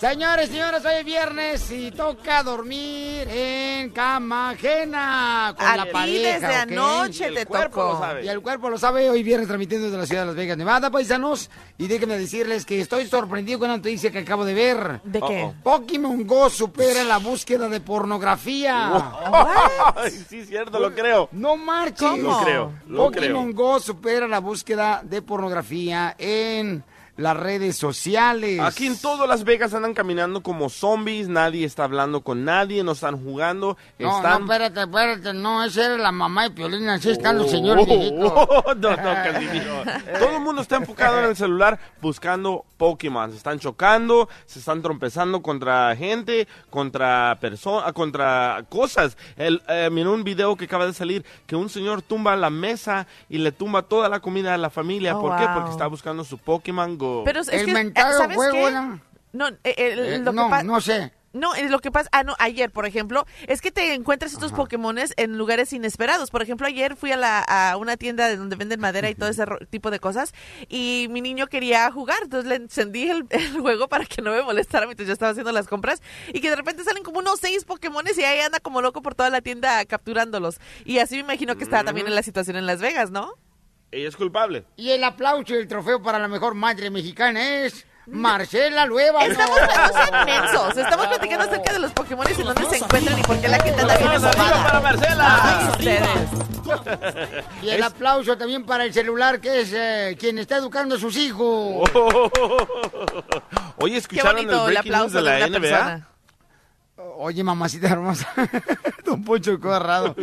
Señores, señores, hoy es viernes y toca dormir en cama ajena con A la pareja. desde ¿ok? anoche te tocó. Y el cuerpo lo sabe, hoy viernes transmitiendo desde la ciudad de Las Vegas, Nevada, paisanos. Y déjenme decirles que estoy sorprendido con una noticia que acabo de ver. ¿De qué? Pokémon Go supera la búsqueda de pornografía. Ay, sí, cierto, lo creo. No marches. ¿Cómo? Lo creo, lo Pokémon Go supera la búsqueda de pornografía en las redes sociales. Aquí en todo Las Vegas andan caminando como zombies, nadie está hablando con nadie, no están jugando, No, están... no, espérate, espérate, no, esa era la mamá de Piolín, así están los señores Oh, oh, no, no, Casimiro. Todo el mundo está enfocado en el celular buscando Pokémon. Se están chocando, se están trompezando contra gente, contra personas, contra cosas. El, eh, un video que acaba de salir que un señor tumba la mesa y le tumba toda la comida a la familia. Oh, ¿Por qué? Porque está buscando su Pokémon Go. Pero es El que, mentado ¿sabes juego, qué? ¿no? No, eh, eh, Eh, lo que no, pa- no sé. No, es lo que pasa, ah, no, ayer, por ejemplo, es que te encuentras estos Pokémones en lugares inesperados. Por ejemplo, ayer fui a, la, a una tienda de donde venden madera y todo ese tipo de cosas y mi niño quería jugar, entonces le encendí el, el juego para que no me molestara mientras yo estaba haciendo las compras y que de repente salen como unos seis Pokémones y ahí anda como loco por toda la tienda capturándolos. Y así me imagino que está también en la situación en Las Vegas, ¿no? Ella es culpable. Y el aplauso y el trofeo para la mejor madre mexicana es Marcela Lueva. Estamos no sean mensos, estamos platicando acerca de los Pokémon y dónde se encuentran y por qué la gente anda bien ¡Vamos arriba enojada. para Marcela! Ustedes. Y el aplauso también para el celular, que es eh, quien está educando a sus hijos. Oh. Oye, ¿escucharon el breaking news aplauso de de la NBA? Oye, mamacita hermosa. Don Poncho Corrado.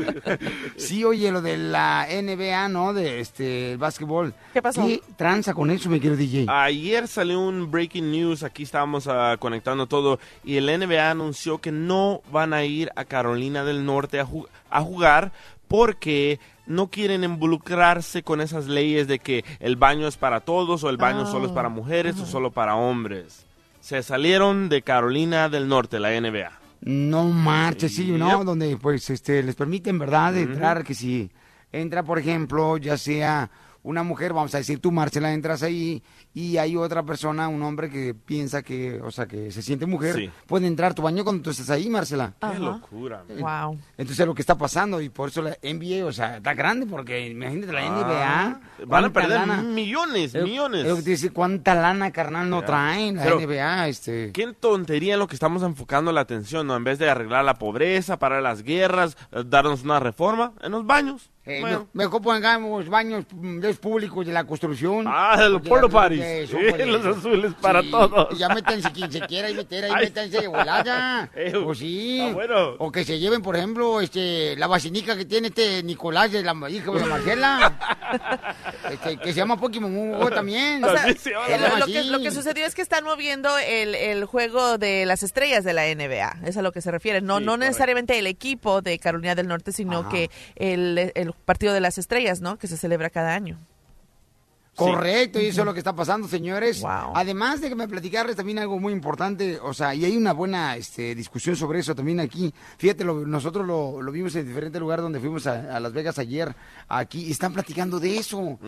Sí, oye, lo de la NBA, ¿no? De este, el básquetbol. ¿Qué pasó? ¿Qué tranza con eso, mi querido DJ? Ayer salió un breaking news, aquí estábamos ah, conectando todo, y el NBA anunció que no van a ir a Carolina del Norte a, ju- a jugar porque no quieren involucrarse con esas leyes de que el baño es para todos o el baño Ah. solo es para mujeres o solo para hombres. Se salieron de Carolina del Norte, la NBA. No marches, sí, ¿no? Yep. Donde pues este les permiten, ¿verdad? De entrar, que si entra, por ejemplo, ya sea una mujer, vamos a decir tú, Marcela, entras ahí y hay otra persona, un hombre que piensa que, o sea, que se siente mujer, Sí. puede entrar a tu baño cuando tú estás ahí, Marcela. Qué Ajá. locura. man. Wow. Entonces es lo que está pasando y por eso la NBA, o sea, está grande porque imagínate la Ah, NBA. Van a perder lana. millones, Es- millones. Es lo que te dice, cuánta lana, carnal, no Ya. traen la Pero- NBA, este. Qué tontería en lo que estamos enfocando la atención, ¿no? En vez de arreglar la pobreza, parar las guerras, eh, darnos una reforma en los baños. Eh, Bueno. me- Mejor pongamos baños mm, de públicos de la construcción. Ah, los porta la- parties. eso, Sí, los azules para todos. Ya métanse quien se quiera y meter ahí, Ay. métanse de volada. Eh, Pues sí. ah, bueno. O que se lleven, por ejemplo, este, la vacinica que tiene este Nicolás de la hija de Marcela. Este, que se llama Pokémon Go también. O sea, eh, lo, que, lo que sucedió es que están moviendo el, el juego de las estrellas de la NBA. Es a lo que se refiere. No, Sí, no correcto. necesariamente el equipo de Carolina del Norte, sino Ajá. que el, el partido de las estrellas, ¿no? Que se celebra cada año. Correcto, y eso es lo que está pasando, señores. Wow. Además de que me platicarles también algo muy importante, o sea, y hay una buena este, discusión sobre eso también aquí. Fíjate, lo- nosotros lo, lo vimos en diferentes lugares donde fuimos a, a Las Vegas ayer, aquí, y están platicando de eso.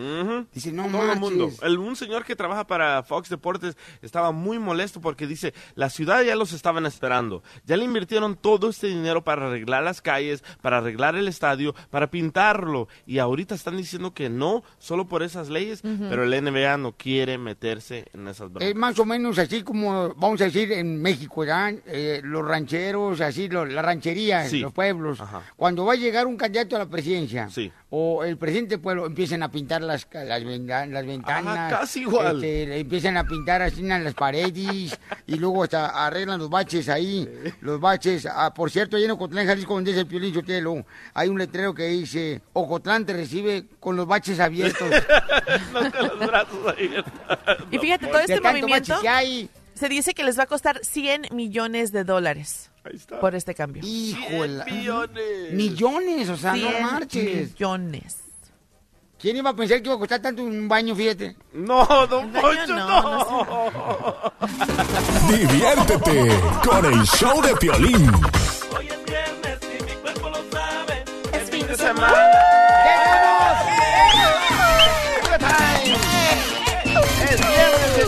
Dice, no Todo el mundo. El- un señor que trabaja para Fox Deportes estaba muy molesto porque dice, la ciudad ya los estaban esperando. Ya le invirtieron todo este dinero para arreglar las calles, para arreglar el estadio, para pintarlo. Y ahorita están diciendo que no, solo por esas leyes, pero el NBA no quiere meterse en esas broncas. Es más o menos así como, vamos a decir, en México, ¿verdad? Eh, los rancheros, así, lo- la ranchería, Sí. los pueblos. Ajá. Cuando va a llegar un candidato a la presidencia, Sí. O el presidente del pueblo, empiezan a pintar las, ca- las, las ventanas. casi igual. este, empiezan a pintar así en las paredes, y luego hasta arreglan los baches ahí, los baches. Ah, por cierto, ahí en Ocotlán, Jalisco, donde es el Piolín Sotelo, hay un letrero que dice, Ocotlán te recibe con los baches abiertos. No con los brazos abiertos. Y fíjate, todo este movimiento se dice que les va a costar 100 millones de dólares Ahí está. por este cambio. Híjole. 100 millones. Millones, o sea, 100 no marches. millones. ¿Quién iba a pensar que iba a costar tanto un baño, fíjate? No, don Poncho, no, no. Diviértete con el show de Piolín. Hoy es viernes y mi cuerpo lo sabe. Es fin de semana. ¡Es viernes de!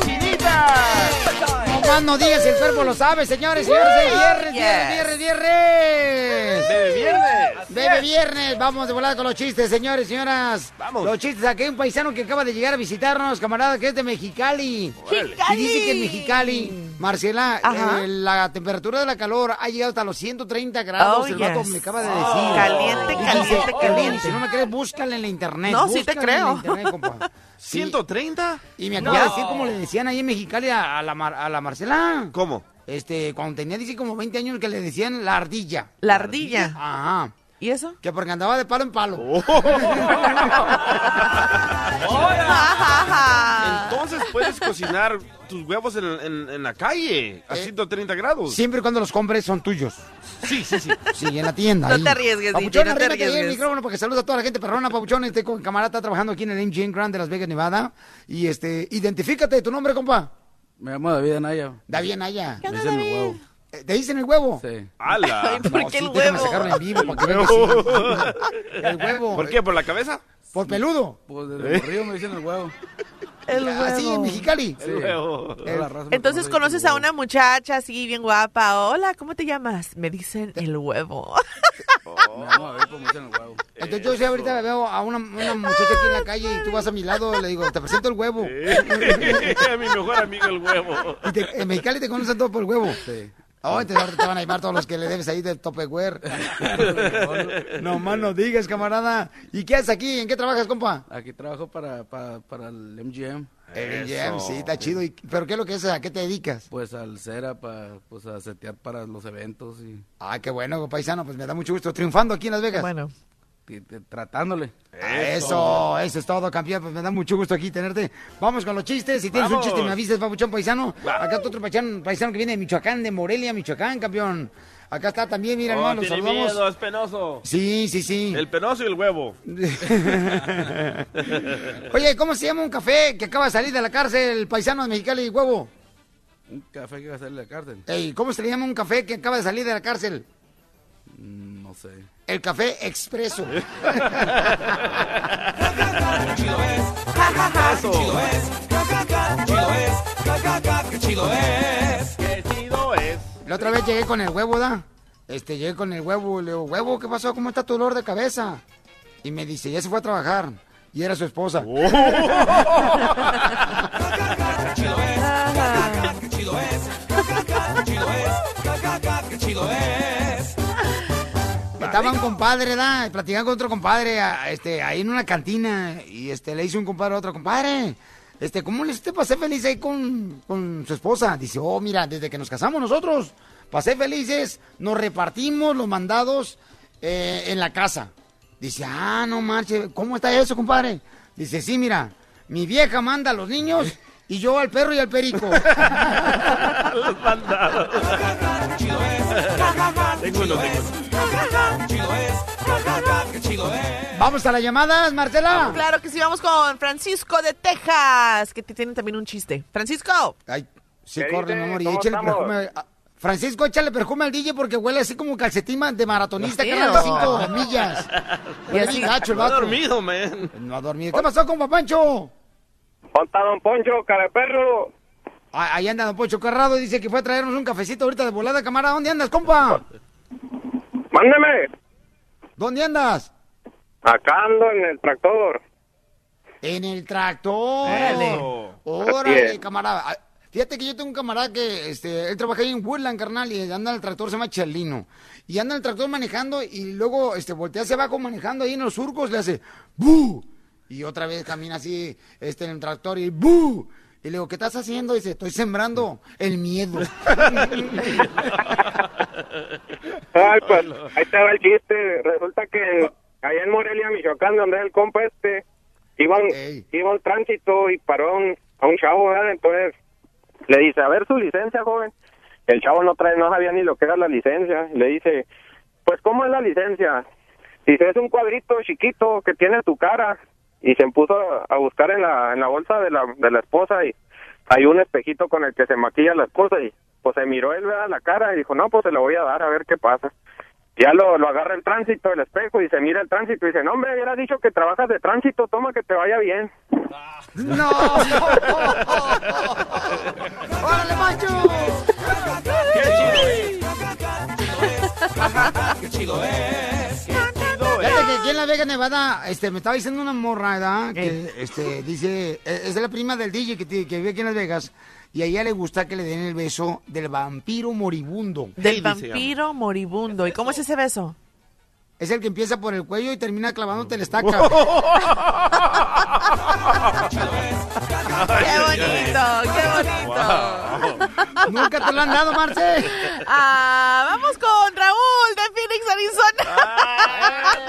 No más no digas, el cuerpo lo sabe, señores, señores. es viernes, viernes, viernes, viernes. ¡Bebe viernes! Bebe viernes, vamos de volada con los chistes, señores, señoras. Vamos. Los chistes, aquí hay un paisano que acaba de llegar a visitarnos, camarada, que es de Mexicali. Y dice que en Mexicali, Marcela, Ajá. eh, la temperatura de la calor ha llegado hasta los 130 grados. Oh, el vato yes. me acaba de decir. Caliente, caliente, "Oh, caliente". Si no me crees, búscale en la internet. No, sí te la creo. internet, compa. Sí. ¿130? Y me acaba de decir como le decían ahí en Mexicali a, a la, Mar- a la Marcela. ¿Cómo? Este, cuando tenía, dice, como 20 años que le decían la ardilla. La ardilla. Ajá. ¿Y eso? Que porque andaba de palo en palo. Oh. Entonces puedes cocinar tus huevos en, en- en la calle a 130 grados. Siempre y cuando los compres son tuyos. Sí, sí, sí. Sí, en la tienda. No ahí. te arriesgues, Papuchón, no te arrímate ahí el arriesgues. micrófono para que saludos a toda la gente perrona, Papuchón. Este con camarada está trabajando aquí en el MGM Grand de Las Vegas, Nevada. Y este, identifícate, tu nombre, compa. Me llamo David Anaya. David Naya. Me dicen el huevo. Eh, ¿Te dicen el huevo? Sí. ¡Hala! ¿Por No, qué sí, el huevo? sacarlo en vivo para que sí. El huevo. ¿Por qué? ¿Por la cabeza? ¿Por peludo? Pues desde el río me dicen el huevo. El Así, en huevo. Mexicali. Sí. Huevo. Toda la raza me Entonces conoce conoces a huevo. una muchacha así bien guapa. Hola, ¿cómo te llamas? Me dicen el huevo. Me llamo David, pues me dicen el huevo. Entonces yo si ahorita veo a una, una muchacha aquí en la calle y tú vas a mi lado, le digo, te presento el huevo. Mi mejor amigo el huevo. Y te- en Mexicali te conocen todo por el huevo. Sí. Oh, te van a llamar todos los que le debes ahí del Topperware. no más no digas, camarada. ¿Y qué haces aquí? ¿En qué trabajas, compa? Aquí trabajo para, para, para el MGM. El MGM, sí, está chido. ¿Y- ¿Pero qué es lo que haces? ¿A qué te dedicas? Pues al cera, para, pues a setear para los eventos y, Ah, qué bueno, paisano. Pues me da mucho gusto. Triunfando aquí en Las Vegas. Bueno, tratándole. Eso, eso es todo, campeón. Pues me da mucho gusto aquí tenerte. Vamos con los chistes. Si tienes Vamos. un chiste, me avisas, papuchón paisano. Acá está otro paisano, paisano que viene de Michoacán, de Morelia, Michoacán, campeón. Acá está también, mira, Oh, hermano, tiene miedo, es penoso. Sí, sí, sí. El penoso y el huevo. Oye, ¿cómo se llama un café que acaba de salir de la cárcel, paisano de Mexicali y huevo? Un café que va a salir de la cárcel. Ey, ¿cómo se le llama un café que acaba de salir de la cárcel? Mm, No sé. El café expreso. ¡Qué chido es! La otra vez llegué con el huevo, ¿da? Este, llegué con el huevo, le digo, huevo, ¿qué pasó? ¿Cómo está tu dolor de cabeza? Y me dice, ya se fue a trabajar. Y era su esposa. Estaba un compadre, ¿da? Y Platicando con otro compadre, a- este, ahí en una cantina. Y este, le dice un compadre a otro compadre. Este, ¿cómo le hiciste pasé feliz ahí con, con su esposa? Dice, oh, mira, desde que nos casamos nosotros, pasé felices, nos repartimos los mandados eh, en la casa. Dice, ah, no marche, ¿cómo está eso, compadre? Dice, sí, mira, mi vieja manda a los niños y yo al perro y al perico. Los mandados. tengo uno, tengo uno. Vamos Vamos a las llamadas, Marcela. Claro que sí, vamos con Francisco de Texas, que te tiene también un chiste. Francisco. Ay, sí, ¿Qué corre, mi amor, y ¿Cómo échale perfume. a- Francisco, échale perfume al DJ porque huele así como calcetín de maratonista, que anda cinco millas. Y así- gacho el No ha dormido, man. No ha dormido. ¿Qué pasó con Papancho? ¿Dónde está Don Poncho, cara de perro? Ah, Ahí anda Don Poncho Carrado, dice que fue a traernos un cafecito ahorita de volada, camarada. ¿Dónde andas, compa? Mándeme. ¿Dónde andas? Acá ando en el tractor. En el tractor. Órale, es. camarada. Ah, Fíjate que yo tengo un camarada que, este, él trabaja ahí en Woodland, carnal, y anda en el tractor, se llama Chelino. Y anda en el tractor manejando y luego, este, voltea hacia abajo manejando ahí en los surcos, le hace ¡bu! Y otra vez camina así, este, en el tractor y ¡bu! Y le digo, ¿qué estás haciendo? dice, estoy sembrando el miedo. Ay, pues, ahí te va el chiste. Resulta que allá en Morelia, Michoacán, donde es el compa este, iba un, iba un tránsito y paró a un, a un chavo, ¿verdad? Entonces le dice, a ver su licencia, joven. El chavo no trae, no sabía ni lo que era la licencia. Le dice, pues, ¿cómo es la licencia? Dice, es un cuadrito chiquito que tiene tu cara. Y se puso a buscar en la, en la bolsa de la, de la esposa y hay un espejito con el que se maquilla la esposa y pues se miró él ¿verdad? la cara y dijo, no, pues se lo voy a dar a ver qué pasa. Ya lo, lo agarra el tránsito, el espejo, y se mira el tránsito y dice, no, hombre, hubieras dicho que trabajas de tránsito, toma que te vaya bien. ¡No! ¡Órale, macho! Fíjate que aquí en la Vega Nevada, este, me estaba diciendo una morra, ¿verdad? Que, este, dice, eh, es la prima del DJ que, vive aquí en Las Vegas, y a ella le gusta que le den el beso del vampiro moribundo. Del vampiro moribundo. ¿Y cómo es ese beso? Es el que empieza por el cuello y termina clavándote la estaca. ¡Qué bonito! ¡Qué bonito! ¿Nunca te lo han dado, Marce? Ah, vamos con Raúl de Phoenix, Arizona.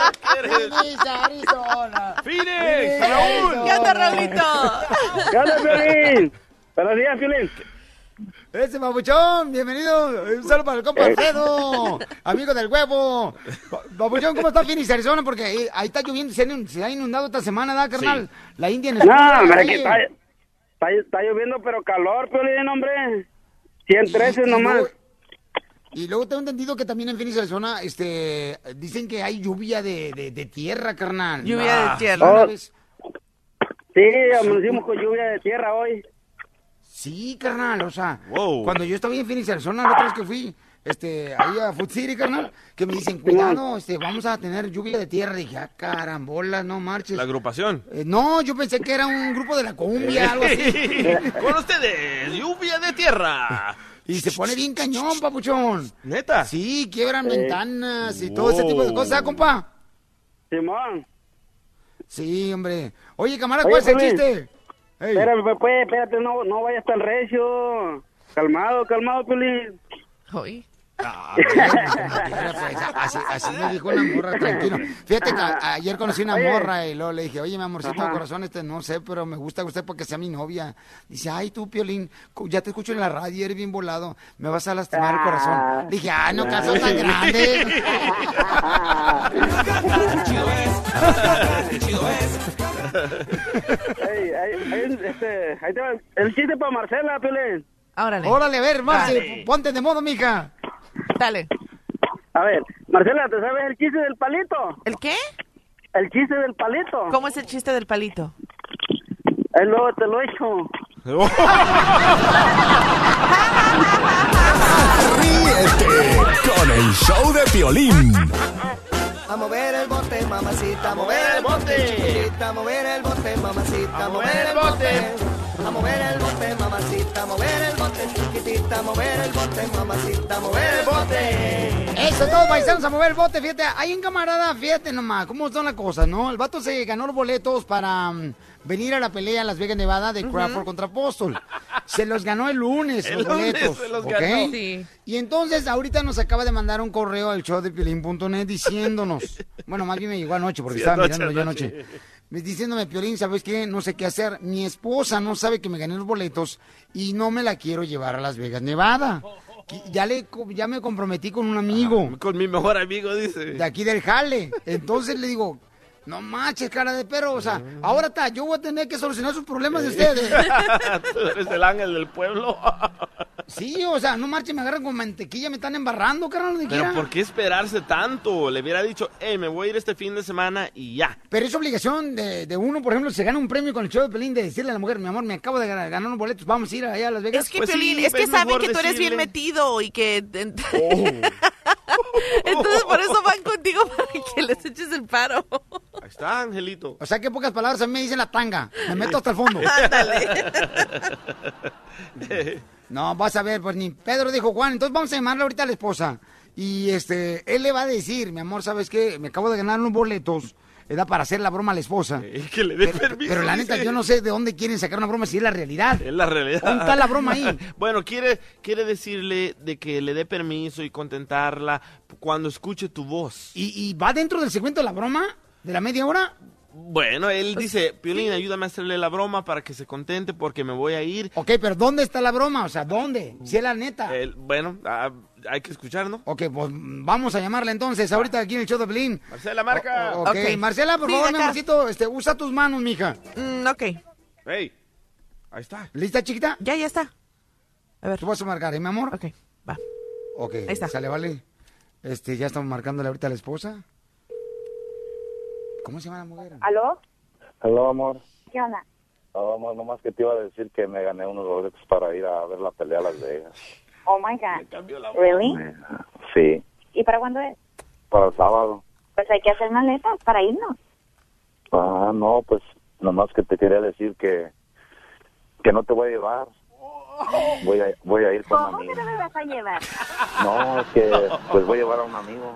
Phoenix, Arizona. ¡Phoenix! ¡Raúl! ¿Qué onda, Raulito? ¿Qué onda, Piolín? Buenos días, Piolín. Ese babuchón, bienvenido. Un saludo para el compa Alfredo, amigo del huevo. Ba- Babuchón, ¿cómo está Phoenix, Arizona? Porque ahí, ahí está lloviendo, se, ha- se ha inundado esta semana, ¿verdad, carnal? La India en el No, hombre, que está, está, está lloviendo, pero calor, Piolín, hombre. 113 nomás. Y luego tengo entendido que también en Phoenix, Arizona, este, dicen que hay lluvia de, de, de tierra, carnal. Lluvia de Ah, tierra. Oh. Sí, amanecimos con lluvia de tierra hoy. Sí, carnal, o sea, Wow. cuando yo estaba en Phoenix, Arizona, la otra vez que fui, este, ahí a Food City, carnal, que me dicen, cuidado, este, vamos a tener lluvia de tierra. Dije, ah, carambola, no marches. La agrupación. Eh, no, yo pensé que era un grupo de la cumbia, algo así. Con ustedes, lluvia de tierra. Y se pone bien cañón, papuchón. ¿Neta? Sí, quiebran ventanas y todo ese tipo de cosas, ¿ah, compa? Simón. Sí, hombre. Oye, camarada, Oye, ¿cuál es el chiste? Ey. Espérame, pues, pues, espérate, no, no vayas tan recio. Calmado, calmado, Piolín. Hoy. Ah, bueno, pues, así, así me dijo una morra, tranquilo. Fíjate que a- ayer conocí una morra y luego le dije, oye, mi amorcito de corazón, este no sé, pero me gusta usted porque sea mi novia. Dice, ay, tú, Piolín, ya te escucho en la radio, eres bien volado, me vas a lastimar el corazón. Le dije, ah, no, caso tan grande. Ey, ahí, ahí, este, ahí te va el chiste para Marcela, Piolín. Órale. Órale, a ver, Marce, ponte de modo, mija. Dale. A ver, Marcela, ¿te sabes el chiste del palito? ¿El qué? El chiste del palito. ¿Cómo es el chiste del palito? Ahí luego te lo echo. Ríete con el show de Piolín. A mover el bote, mamacita, a mover el bote, chiquitita, a mover el bote, mamacita, a mover el bote. A mover el bote, mamacita, a mover el bote, chiquitita, a mover el bote, mamacita, a mover el bote. Eso, todos paisanos a mover el bote, fíjate, hay un camarada, fíjate nomás, cómo son las cosas, ¿no? El vato se ganó los boletos para mm, venir a la pelea en Las Vegas, Nevada de Crawford contra Apóstol. Se los ganó el lunes, El los lunes boletos, se los ¿ok? ganó. Sí. Y entonces, ahorita nos acaba de mandar un correo al show de Piolín.net diciéndonos, bueno, más bien me llegó anoche porque Sí, estaba anoche, mirándolo yo anoche. anoche. Me diciéndome, Piolín, ¿sabes qué? No sé qué hacer. Mi esposa no sabe que me gané los boletos y no me la quiero llevar a Las Vegas, Nevada. Ya, le, ya me comprometí con un amigo Con mi mejor amigo, dice. de aquí del jale. Entonces le digo, No manches, cara de perro. O sea, ahora está, yo voy a tener que solucionar sus problemas de ustedes. Tú eres el ángel del pueblo. Sí, o sea, no marchen, me agarran con mantequilla, me están embarrando, carnal, Pero quiera. ¿por qué esperarse tanto? Le hubiera dicho, hey, me voy a ir este fin de semana y ya. Pero es obligación de, de uno, por ejemplo, si se gana un premio con el show de Pelín, de decirle a la mujer, mi amor, me acabo de ganar, ganar unos boletos, vamos a ir allá a Las Vegas. Es que, Piolín, es que saben que tú eres bien metido y que... Entonces por eso van contigo para que les eches el paro. Está, Angelito. O sea, que en pocas palabras a mí me dicen la tanga. Me meto hasta el fondo. No, vas a ver, pues ni Pedro dijo Juan. Entonces vamos a llamarle ahorita a la esposa. Y este, él le va a decir, mi amor, ¿sabes qué? Me acabo de ganar unos boletos. Era para hacer la broma a la esposa. que le dé pero, permiso, pero la neta, dice. yo no sé de dónde quieren sacar una broma si es la realidad. Es la realidad. ¿Dónde está la broma ahí? bueno, quiere, quiere decirle de que le dé permiso y contentarla cuando escuche tu voz. ¿Y, y va dentro del segmento de la broma? ¿De la media hora? Bueno, él dice, Piolín, ayúdame a hacerle la broma para que se contente porque me voy a ir. Ok, pero ¿dónde está la broma? O sea, ¿dónde? Si es la neta. Bueno, ah, hay que escuchar, ¿no? Ok, pues vamos a llamarla entonces, ahorita aquí en el show de Pelín. Marcela, marca. O- ok, Marcela, por Sí, favor, mi acá. amorcito, este, usa tus manos, mija. Mm, ok. Hey, ahí está. ¿Lista, chiquita? Ya, ya está. A ver. Tú vas a marcar, ¿eh, mi amor? Ok, va. Ok, Ahí está. sale, vale. Este, ya estamos marcándole ahorita a la esposa. ¿Cómo se llama la mujer? ¿Aló? Hola, amor. ¿Qué onda? No, amor, nomás que te iba a decir que me gané unos boletos para ir a ver la pelea a Las Vegas. Oh my God. ¿Really? Sí, ¿Y para cuándo es? para el sábado. Pues hay que hacer maletas para irnos. Ah, no, pues nomás que te quería decir que que no te voy a llevar. Voy a, voy a ir con un ¿Cómo amigo. que no me vas a llevar? No, es que pues voy a llevar a un amigo.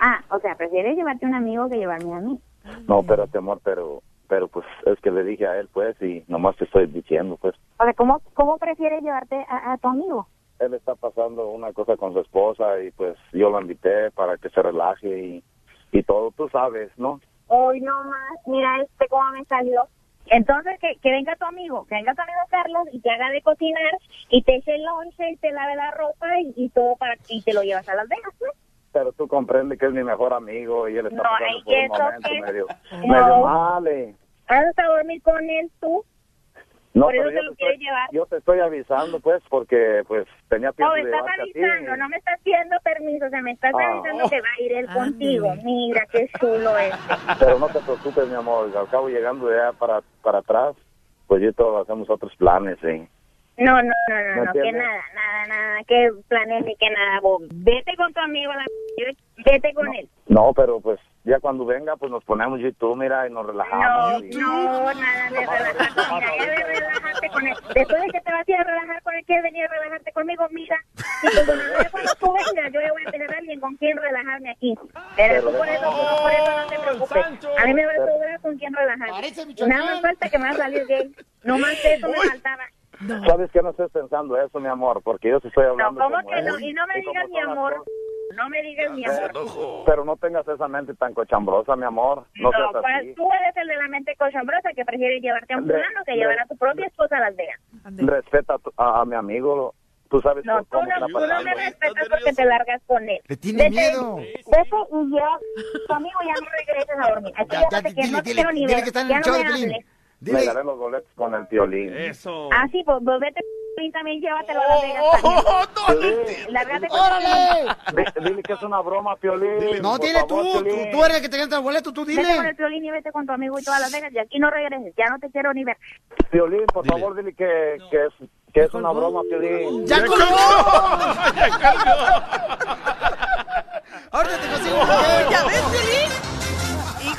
Ah, o sea, prefieres llevarte un amigo que llevarme a mí. No, espérate, amor, pero pero pues es que le dije a él, pues, y nomás te estoy diciendo, pues. O sea, ¿cómo, cómo prefieres llevarte a, a tu amigo? Él está pasando una cosa con su esposa y pues yo lo invité para que se relaje y, y todo, tú sabes, ¿no? Hoy no más, mira este cómo me salió. Entonces, que, que venga tu amigo, que venga tu amigo Carlos y te haga de cocinar y te eche el lonche y te lave la ropa y, y todo para y te lo llevas a Las Vegas, pues. Pero tú comprendes que es mi mejor amigo y él está No, pasando por un ¿eso momento qué? medio, No. medio mal. eh. ¿Vas a dormir con él tú? No, Por eso te yo lo estoy- llevar. Yo te estoy avisando, pues, porque pues tenía tiempo Oh, de estás llevarte a ti. avisando, no me estás pidiendo permiso, o sea, me estás Ah. avisando que va a ir él contigo. Mira, qué chulo es. Pero no te preocupes, mi amor, al cabo llegando allá para, para atrás, pues yo y todos hacemos otros planes, ¿eh? No, no, no, no, ¿Me no, que nada, nada, nada, que planes ni que nada, vos. Vete con tu amigo, la... vete con él. No, pero pues ya cuando venga, pues nos ponemos yo y tú, mira, y nos No, relajamos. y- no, nada de relajarte, mira, ya de relajarte con él. Después de que te vas a ir a relajar con él, ¿quieres venir a relajarte conmigo? Mira, y cuando, tú vengas, yo ya voy a tener a alguien con quien relajarme aquí. Pero tú por eso, tú por eso no te preocupes. A mí me va a sobrar con quien relajarme. Nada más falta que me va a salir gay. No más eso me faltaba. ¿Sabes que no estés pensando eso, mi amor? Porque yo te estoy No, hablando ¿cómo como que no? Y no me digas mi amor. No me digas mi amor. Pero no tengas esa mente tan cochambrosa, mi amor. No, No, seas pues, así. tú eres el de la mente cochambrosa que prefiere llevarte a un fulano que llevar a tu propia esposa a Las Vegas. Respeta a, tu- a- a mi amigo. Tú sabes No, tú cómo no, tú no me respetas porque te largas con él. Le tiene Vete- miedo. Vete y ya, tu amigo ya no regreses a dormir. Aquí Ya, ya, ya, no te quiero, dile, no dile, quiero ni dile ver. que está en ya el no show me de Piolín. Me daré los boletos con el violín. Eso. Ah, sí, pues, pues vete también llévatelo a Las Vegas también. Lárgate con ¡Órale! Di- Dile que es una broma, Piolín. No, dile tú, tú, Piolín. tú eres el que te gana el boleto, tú Vete con dile. el violín y vete con tu amigo y todas Las Vegas y aquí no regreses. Ya no te quiero ni ver. Piolín, por favor, dile que, que es, que es una broma, Piolín. ¡Ya colgó! Ahorita te consigo un mujer. ¿Ya ves, Piolín?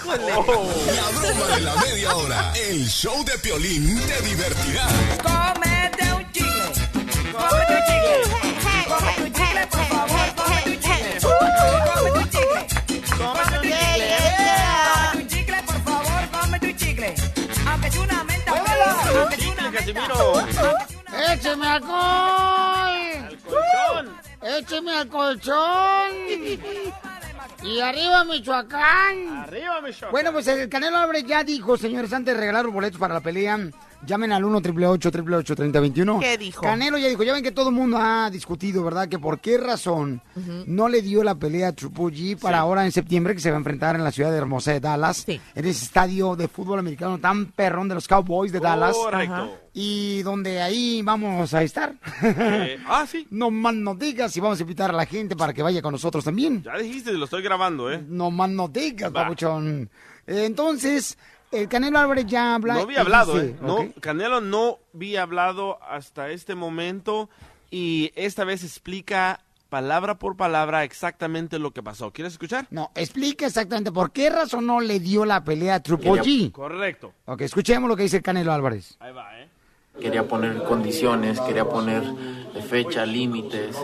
Híjole. La broma de la media hora. El show de Piolín te divertirá. Cómete un chicle. Cómete un chicle. Cómete un chicle, por favor. Cómete un chicle. Cómete un chicle. Cómete un chicle. Cómete un chicle, por favor. Cómete un chicle. Aunque es una menta. Aunque es una Casimiro. ¡Écheme alcohol! Colchón. ¡Écheme al colchón! ¡Y arriba Michoacán! Arriba, Michoacán. Bueno, pues el Canelo Álvarez ya dijo, señores, antes de regalar los boletos para la pelea Llamen al 1 888 3021 ¿Qué dijo? Canelo ya dijo, ya ven que todo el mundo ha discutido, ¿verdad? Que por qué razón no le dio la pelea a Triple G para Sí. ahora en septiembre que se va a enfrentar en la ciudad de hermosa de Dallas, en ese estadio de fútbol americano tan perrón de los Cowboys de Dallas. Correcto. Ajá. Y donde ahí vamos a estar. Eh, ah, sí. No más no digas y vamos a invitar a la gente para que vaya con nosotros también. Ya dijiste, lo estoy grabando, ¿eh? No más no digas, papuchón. Entonces, el Canelo Álvarez ya habla. No había hablado, dice, ¿eh? No. Canelo no había hablado hasta este momento y esta vez explica palabra por palabra exactamente lo que pasó. ¿Quieres escuchar? No, explica exactamente por qué razón no le dio la pelea a Triple G. Correcto. Ok, escuchemos lo que dice el Canelo Álvarez. Ahí va, ¿eh? Quería poner condiciones, quería poner eh, fecha, límites,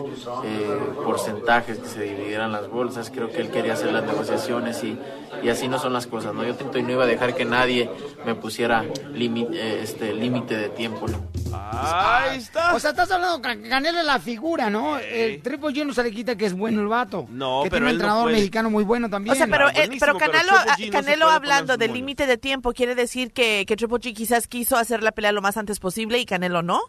eh, porcentajes que se dividieran las bolsas. Creo que él quería hacer las negociaciones y, y así no son las cosas, ¿no? Yo intento y no iba a dejar que nadie me pusiera límite eh, este, límite de tiempo, ¿no? Ahí está. O sea, estás hablando que Canelo es la figura, ¿no? El Triple G no se le quita que es bueno el vato. No, que pero tiene un no entrenador mexicano muy bueno también. O sea, pero, Ah, eh, pero Canelo, no se Canelo hablando del límite de tiempo, quiere decir que, que Triple G quizás quiso hacer la pelea lo más antes posible y Canelo no.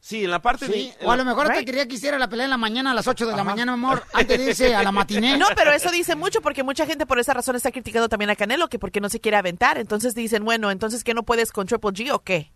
Sí, en la parte Sí, de... o a lo mejor te Right. quería que hiciera la pelea en la mañana a las 8 de la mañana, amor, antes de irse a la matiné. No, pero eso dice mucho porque mucha gente por esa razón está criticando también a Canelo, que porque no se quiere aventar. Entonces dicen, bueno, entonces ¿qué no puedes con Triple G o qué?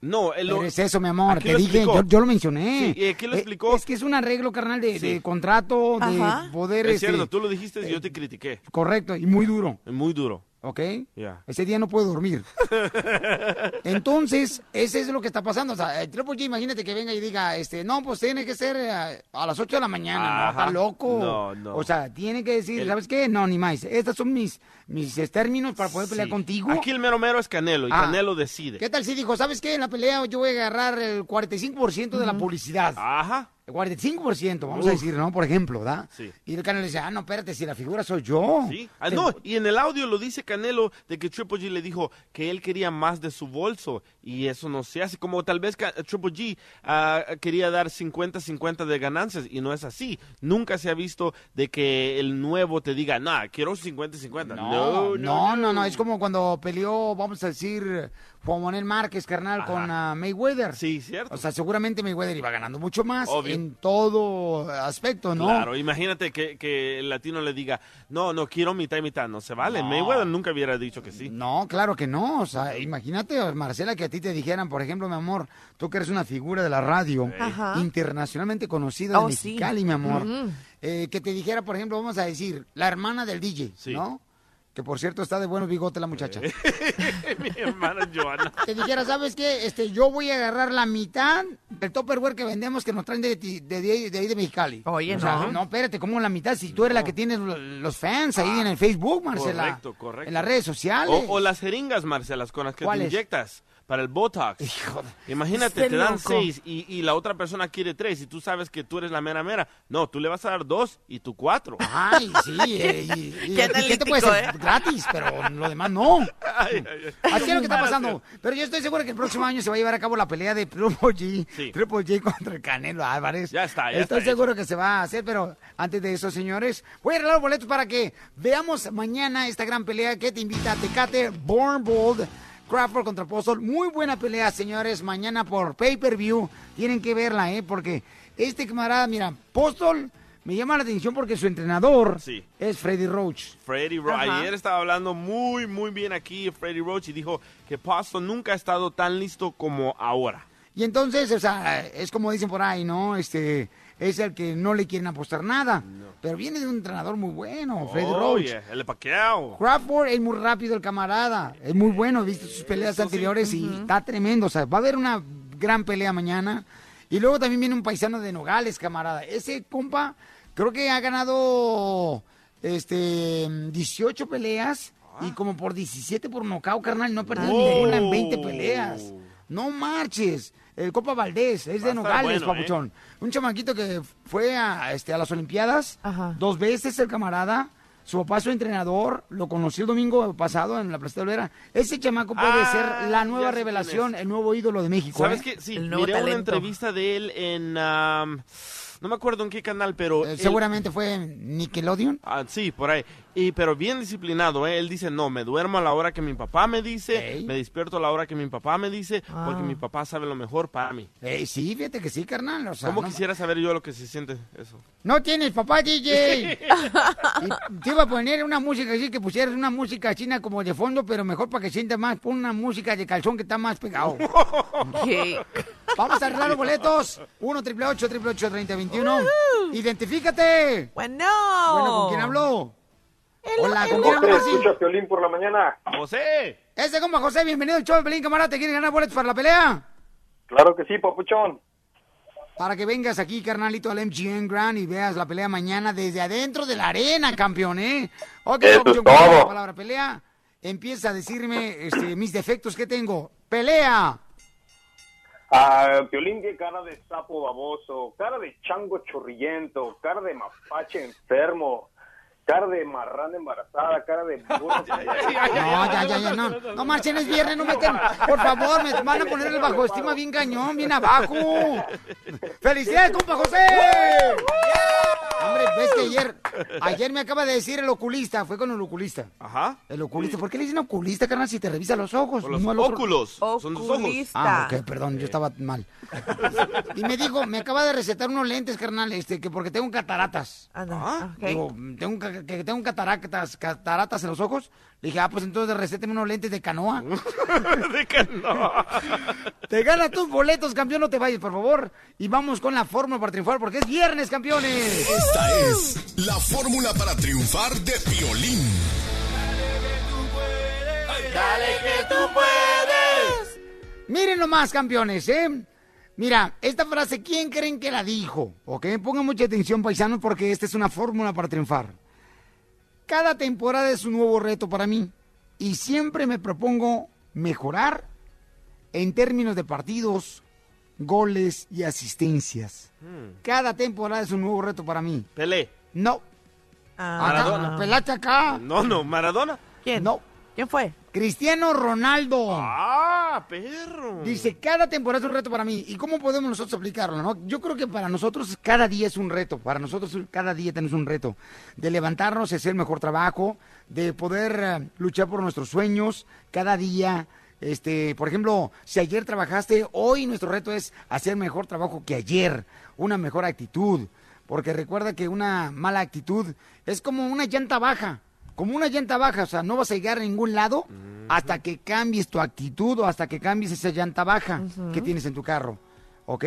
No, él lo... Es eso, mi amor, Aquí te dije, yo, yo lo mencioné. Sí, y aquí lo Eh, explicó. Es que es un arreglo, carnal, de, de contrato, de Ajá. poder... Es este, cierto, tú lo dijiste y yo te critiqué. Correcto, y muy duro, Muy duro. ¿Ok? Ya. Ese día no puedo dormir. Entonces, ese es lo que está pasando. O sea, el Triple G, imagínate que venga y diga, este, no, pues tiene que ser eh, a las 8 de la mañana. No, está loco. No, no. O sea, tiene que decir, El- ¿sabes qué? No, ni más. Estos son mis, mis eh, términos para poder pelear contigo. Aquí el mero mero es Canelo y Ah. Canelo decide. ¿Qué tal si dijo, ¿sabes qué? En la pelea yo voy a agarrar el 45% de la publicidad. Ajá. El 45%, vamos a decir, ¿no? Por ejemplo, ¿verdad? Sí. Y el canal dice, ah, no, espérate, si la figura soy yo. Sí. Ah, Te- no, y en el audio lo dice Canelo de que Triple G le dijo que él quería más de su bolso y eso no se hace. Como tal vez Triple G ah, quería dar 50-50 de ganancias y no es así. Nunca se ha visto de que el nuevo te diga, nah, quiero 50-50. No, no, no, no, es como cuando peleó, vamos a decir, Juan Manuel Márquez, carnal, con Mayweather. Sí, cierto. O sea, seguramente Mayweather iba ganando mucho más Obvio. en todo aspecto, ¿no? Claro, imagínate que, que el latino le diga, no, no quiero mitad y mitad, no se vale. Mayweather nunca hubiera dicho que sí. No, claro que no. O sea, imagínate, Marcela, que a ti te dijeran, por ejemplo, mi amor, tú que eres una figura de la radio internacionalmente conocida de Oh, sí. Mexicali, mi amor, eh, que te dijera, por ejemplo, vamos a decir, la hermana del DJ, Sí. ¿no? Que por cierto está de buenos bigotes la muchacha. Mi hermana Joana. Te dijera, ¿sabes qué? Este, yo voy a agarrar la mitad del Tupperware que vendemos que nos traen de, ti- de, de, de ahí de Mexicali. Oye, O sea, no. no, espérate, ¿cómo la mitad? Si tú eres la que tienes lo- los fans ahí en el Facebook, Marcela. Correcto, correcto. En las redes sociales. O, o las jeringas, Marcelas, con las que te inyectas para el Botox. Imagínate, te dan loco. seis y, y la otra persona quiere tres y tú sabes que tú eres la mera mera. No, tú le vas a dar dos y tú cuatro. Ay, sí, eh, y, y- Qué tiquete puede ser ¿eh? gratis, pero lo demás no. Ay, ay, ay. Así es lo que está pasando. Pero yo estoy seguro que el próximo año se va a llevar a cabo la pelea de Triple G, Sí. Triple G contra el Canelo Álvarez. Ya está, ya Estoy está seguro que se va a hacer, pero antes de eso, señores, voy a arreglar boletos para que veamos mañana esta gran pelea que te invita a Tecate Born Bold. Crawford contra Postol. Muy buena pelea, señores. Mañana por pay-per-view. Tienen que verla, ¿eh? Porque este camarada, mira, Postol me llama la atención porque su entrenador Sí. es Freddy Roach. Freddy Roach. Ayer estaba hablando muy, muy bien aquí Freddy Roach y dijo que Pasto nunca ha estado tan listo como ahora. Y entonces, o sea, es como dicen por ahí, ¿no? Este, es el que no le quieren apostar nada. Pero viene de un entrenador muy bueno, Freddy Oh, Roach. yeah, El de Pacquiao. Crawford es muy rápido el camarada, es muy bueno, he visto sus peleas Eso sí. anteriores y está tremendo, o sea, va a haber una gran pelea mañana. Y luego también viene un paisano de Nogales, camarada. Ese compa creo que ha ganado este 18 peleas y como por 17 por nocaut, carnal, no ha perdido ninguna en 20 peleas. No marches. El Copa Valdés, es Va de Nogales, bueno, papuchón. Un chamaquito que fue a, este, a las Olimpiadas Ajá. dos veces el camarada. Su papá, su entrenador, lo conocí el domingo pasado en la Plaza de Olvera. Ese chamaco puede Ah, ser la ya nueva revelación, el nuevo ídolo de México. ¿Sabes ¿eh? qué? Sí, El nuevo miré una entrevista de él en... um, no me acuerdo en qué canal, pero... Eh, él- seguramente fue Nickelodeon. Ah, sí, por ahí. Y pero bien disciplinado, ¿eh? Él dice, no, me duermo a la hora que mi papá me dice, me despierto a la hora que mi papá me dice, porque Ah. mi papá sabe lo mejor para mí. Eh, sí, fíjate que sí, carnal. O sea, ¿Cómo no, quisiera saber yo lo que se siente eso? no tienes papá, DJ. Te iba a poner una música así, que pusieras una música china como de fondo, pero mejor para que sientas más. Pon una música de calzón que está más pegado. Vamos a arreglar los boletos. 1 triple 8 triple 8 3021 Identifícate. Bueno. Bueno, ¿con quién habló? Hola, ¿con quién así? escucha Piolín por la mañana. ¡José! Ese compa José, bienvenido al show de Pelín, camarada. ¿Te quiere ganar boletos para la pelea? Claro que sí, papuchón. Para que vengas aquí, carnalito, al MGM Grand y veas la pelea mañana desde adentro de la arena, campeón, ¿eh? Ok, Eso papuchón, es todo. la palabra pelea, empieza a decirme este, mis defectos que tengo. ¡Pelea! Ah, Piolín, qué cara de sapo baboso, cara de chango chorrillento, cara de mapache enfermo, cara de marrana embarazada, cara de burro. No, ya, ya, ya, no. No marchen, es viernes, no meten. Por favor, me van a poner el bajo estima bien cañón, bien abajo. ¡Felicidades, compa José! Hombre, ves que ayer, ayer me acaba de decir el oculista, fue con el oculista. Ajá. El oculista, ¿por qué le dicen oculista, carnal, si te revisa los ojos? Por los no óculos, son los ojos. Oculista. Ah, ok, perdón, yo estaba mal. Y me dijo, me acaba de recetar unos lentes, carnal, este, que porque tengo cataratas. Ah, ok. Digo, tengo que tengo cataratas, cataratas en los ojos. Le dije, ah, pues entonces recéteme unos lentes de canoa. de canoa. Te gana tus boletos, campeón, no te vayas, por favor. Y vamos con la fórmula para triunfar, porque es viernes, campeones. Esta es la fórmula para triunfar de Piolín. Dale que tú puedes. Miren nomás, campeones, ¿eh? Mira, esta frase, ¿quién creen que la dijo? Ok, pongan mucha atención, paisanos, porque esta es una fórmula para triunfar. Cada temporada es un nuevo reto para mí. Y siempre me propongo mejorar en términos de partidos, goles y asistencias. Cada temporada es un nuevo reto para mí. Pelé. No. Maradona. Pelaste acá. No, no, Maradona. ¿Quién? No. ¿Quién fue? Cristiano Ronaldo. Ah, perro. Dice, cada temporada es un reto para mí. ¿Y cómo podemos nosotros aplicarlo? No? Yo creo que para nosotros cada día es un reto. Para nosotros cada día tenemos un reto. De levantarnos, hacer mejor trabajo, de poder eh, luchar por nuestros sueños cada día. Este, por ejemplo, si ayer trabajaste, hoy nuestro reto es hacer mejor trabajo que ayer. Una mejor actitud. Porque recuerda que una mala actitud es como una llanta baja. Como una llanta baja, o sea, no vas a llegar a ningún lado hasta que cambies tu actitud o hasta que cambies esa llanta baja que tienes en tu carro. ¿Ok?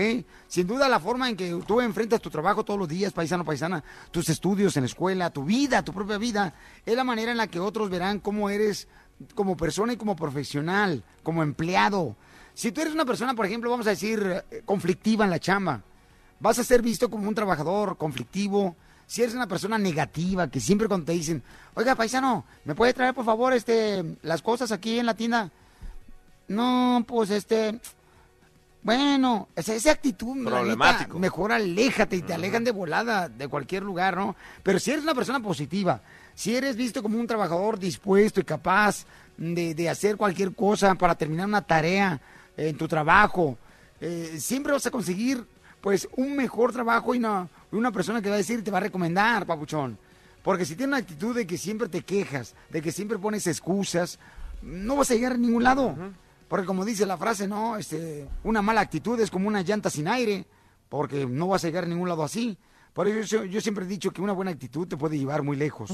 Sin duda la forma en que tú enfrentas tu trabajo todos los días, paisano, paisana, tus estudios en la escuela, tu vida, tu propia vida, es la manera en la que otros verán cómo eres como persona y como profesional, como empleado. Si tú eres una persona, por ejemplo, vamos a decir, eh, conflictiva en la chamba, vas a ser visto como un trabajador conflictivo. Si eres una persona negativa, que siempre cuando te dicen, oiga, paisano, ¿me puede traer por favor este las cosas aquí en la tienda? No, pues este, bueno, esa, esa actitud, la neta, Problemático. mejor aléjate y te alejan de volada de cualquier lugar, ¿no? Pero si eres una persona positiva, si eres visto como un trabajador dispuesto y capaz de, de hacer cualquier cosa para terminar una tarea en tu trabajo, eh, siempre vas a conseguir pues un mejor trabajo y una, una persona que va a decir y te va a recomendar, papuchón. Porque si tienes una actitud de que siempre te quejas, de que siempre pones excusas, no vas a llegar a ningún lado. Porque como dice la frase, no, este, una mala actitud es como una llanta sin aire, porque no vas a llegar a ningún lado así. Por eso yo, yo siempre he dicho que una buena actitud te puede llevar muy lejos.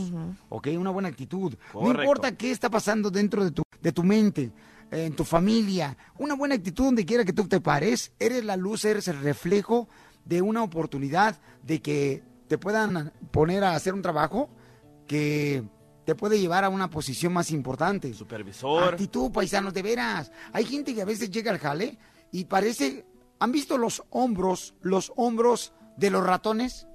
¿Ok? Una buena actitud. No importa qué está pasando dentro de tu, de tu mente, en tu familia. Una buena actitud donde quiera que tú te pares, eres la luz, eres el reflejo de una oportunidad de que te puedan poner a hacer un trabajo que te puede llevar a una posición más importante. Supervisor. Actitud, paisanos, de veras. Hay gente que a veces llega al jale y parece... ¿Han visto los hombros, los hombros de los ratones?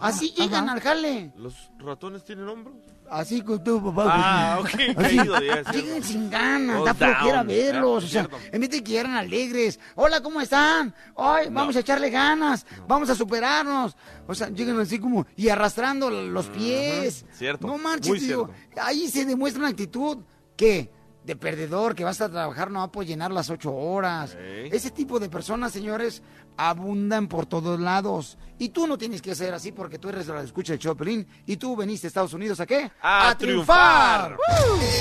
Así llegan al jale. ¿Los ratones tienen hombros? Así con tu papá. Ah, pues, ok, así. caído, Llegan sin ganas, All da flojera verlos. ya, o sea, en vez de que llegaran alegres. Hola, ¿cómo están? Ay, vamos a echarle ganas. Vamos a superarnos. O sea, llegan así como y arrastrando los pies. Cierto, No manches, muy te digo, cierto. Ahí se demuestra una actitud que de perdedor, que vas a trabajar, no va a poder llenar las ocho horas. Ese tipo de personas, señores, abundan por todos lados. Y tú no tienes que ser así porque tú eres la escucha de Choplin y tú veniste a Estados Unidos a qué? A triunfar.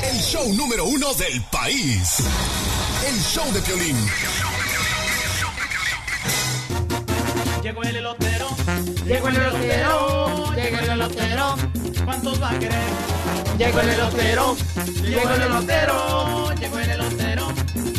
El show número uno del país. El show de Piolín. Llegó el elotero. Llegó el elotero. Llegó el elotero. ¿Cuántos va a querer? Llegó el elotero. Llegó el elotero. Llegó el elotero.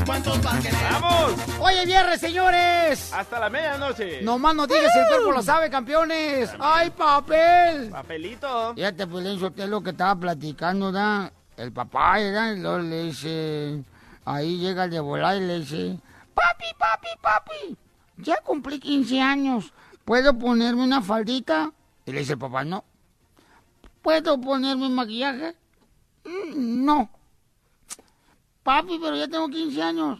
¿Cuántos va a querer? ¡Vamos! Hoy es viernes, señores. Hasta la medianoche. Nomás no digas el cuerpo lo sabe, campeones. ¡Ay, papel! Papelito. Fíjate, pues, es lo que estaba platicando, ¿da? El papá, ¿verdad? Y luego le dice... Ahí llega el de volar y le dice... Papi, papi, papi. Ya cumplí 15 años. ¿Puedo ponerme una faldita? Y le dice el papá, no. ¿Puedo ponerme maquillaje? "Mm, No. Papi, pero ya tengo 15 años.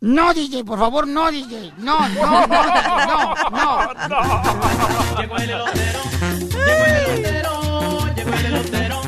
No, DJ, por favor, no, DJ. No, no, no, no, no. Llegó el elotero. Llegó el elotero. Llegó el elotero.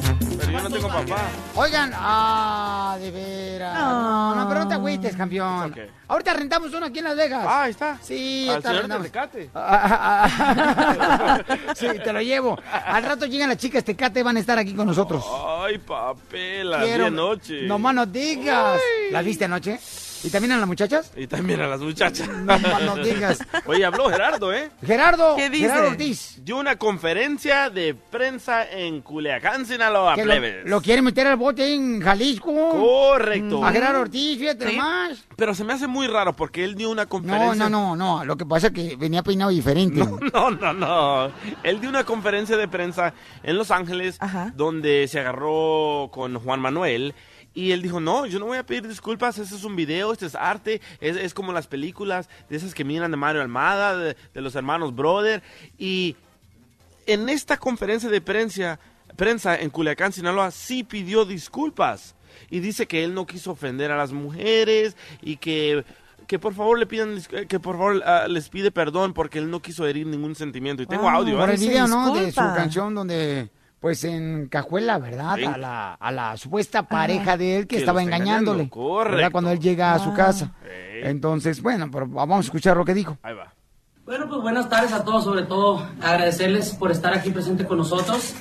No tengo papá. Oigan, ah, de veras. No, no, pero no te agüites, campeón. Okay. Ahorita rentamos uno aquí en Las Vegas. Ah, ahí está. Sí, Al está señor. Tecate. Ah, ah, ah. sí, te lo llevo. Al rato llegan las chicas Tecate, van a estar aquí con nosotros. Ay, papel, a Quiero- noche. No más no digas. ¿Las viste anoche? ¿Y también a las muchachas? Y también a las muchachas. No más no digas. Oye, habló Gerardo, ¿eh? Gerardo, ¿Qué dice? Gerardo Ortiz. Dio una conferencia de prensa en Culiacán, Sinaloa, Que lo, plebes. lo quieren meter al bote en Jalisco. Correcto. A Gerardo Ortiz, fíjate Sí. nomás. Pero se me hace muy raro porque él dio una No, conferencia. no, no, no. Lo que pasa es que venía peinado diferente. No, no, no. Él dio una conferencia de prensa en Los Ángeles Ajá. donde se agarró con Juan Manuel. Y él dijo, no, yo no voy a pedir disculpas, este es un video, este es arte, es, es como las películas de esas que miran de Mario Almada, de, de los hermanos Brother. Y en esta conferencia de prensa, prensa en Culiacán, Sinaloa, sí pidió disculpas. Y dice que él no quiso ofender a las mujeres y que, que por favor le pidan, que por favor ah, les pide perdón porque él no quiso herir ningún sentimiento. Y tengo Ah, audio, Por ¿eh? el video, ¿no? De su canción donde, pues, en Cajuela, ¿verdad? Sí. A la, a la supuesta pareja de él que, Que estaba engañándole. correcto. ¿verdad? Cuando él llega a su Ah. casa. Entonces, bueno, pero vamos a escuchar lo que dijo. Ahí va. Bueno, pues buenas tardes a todos, sobre todo agradecerles por estar aquí presente con nosotros,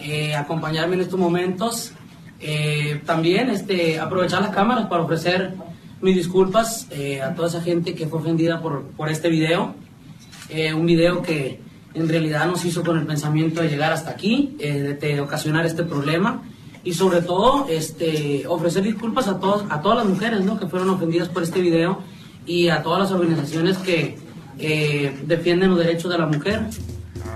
eh, acompañarme en estos momentos. Eh, también este, aprovechar las cámaras para ofrecer mis disculpas eh, a toda esa gente que fue ofendida por, por este video. Eh, un video que en realidad nos hizo con el pensamiento de llegar hasta aquí, eh, de, de ocasionar este problema y sobre todo este, ofrecer disculpas a, todos, a todas las mujeres ¿no? que fueron ofendidas por este video y a todas las organizaciones que eh, defienden los derechos de la mujer.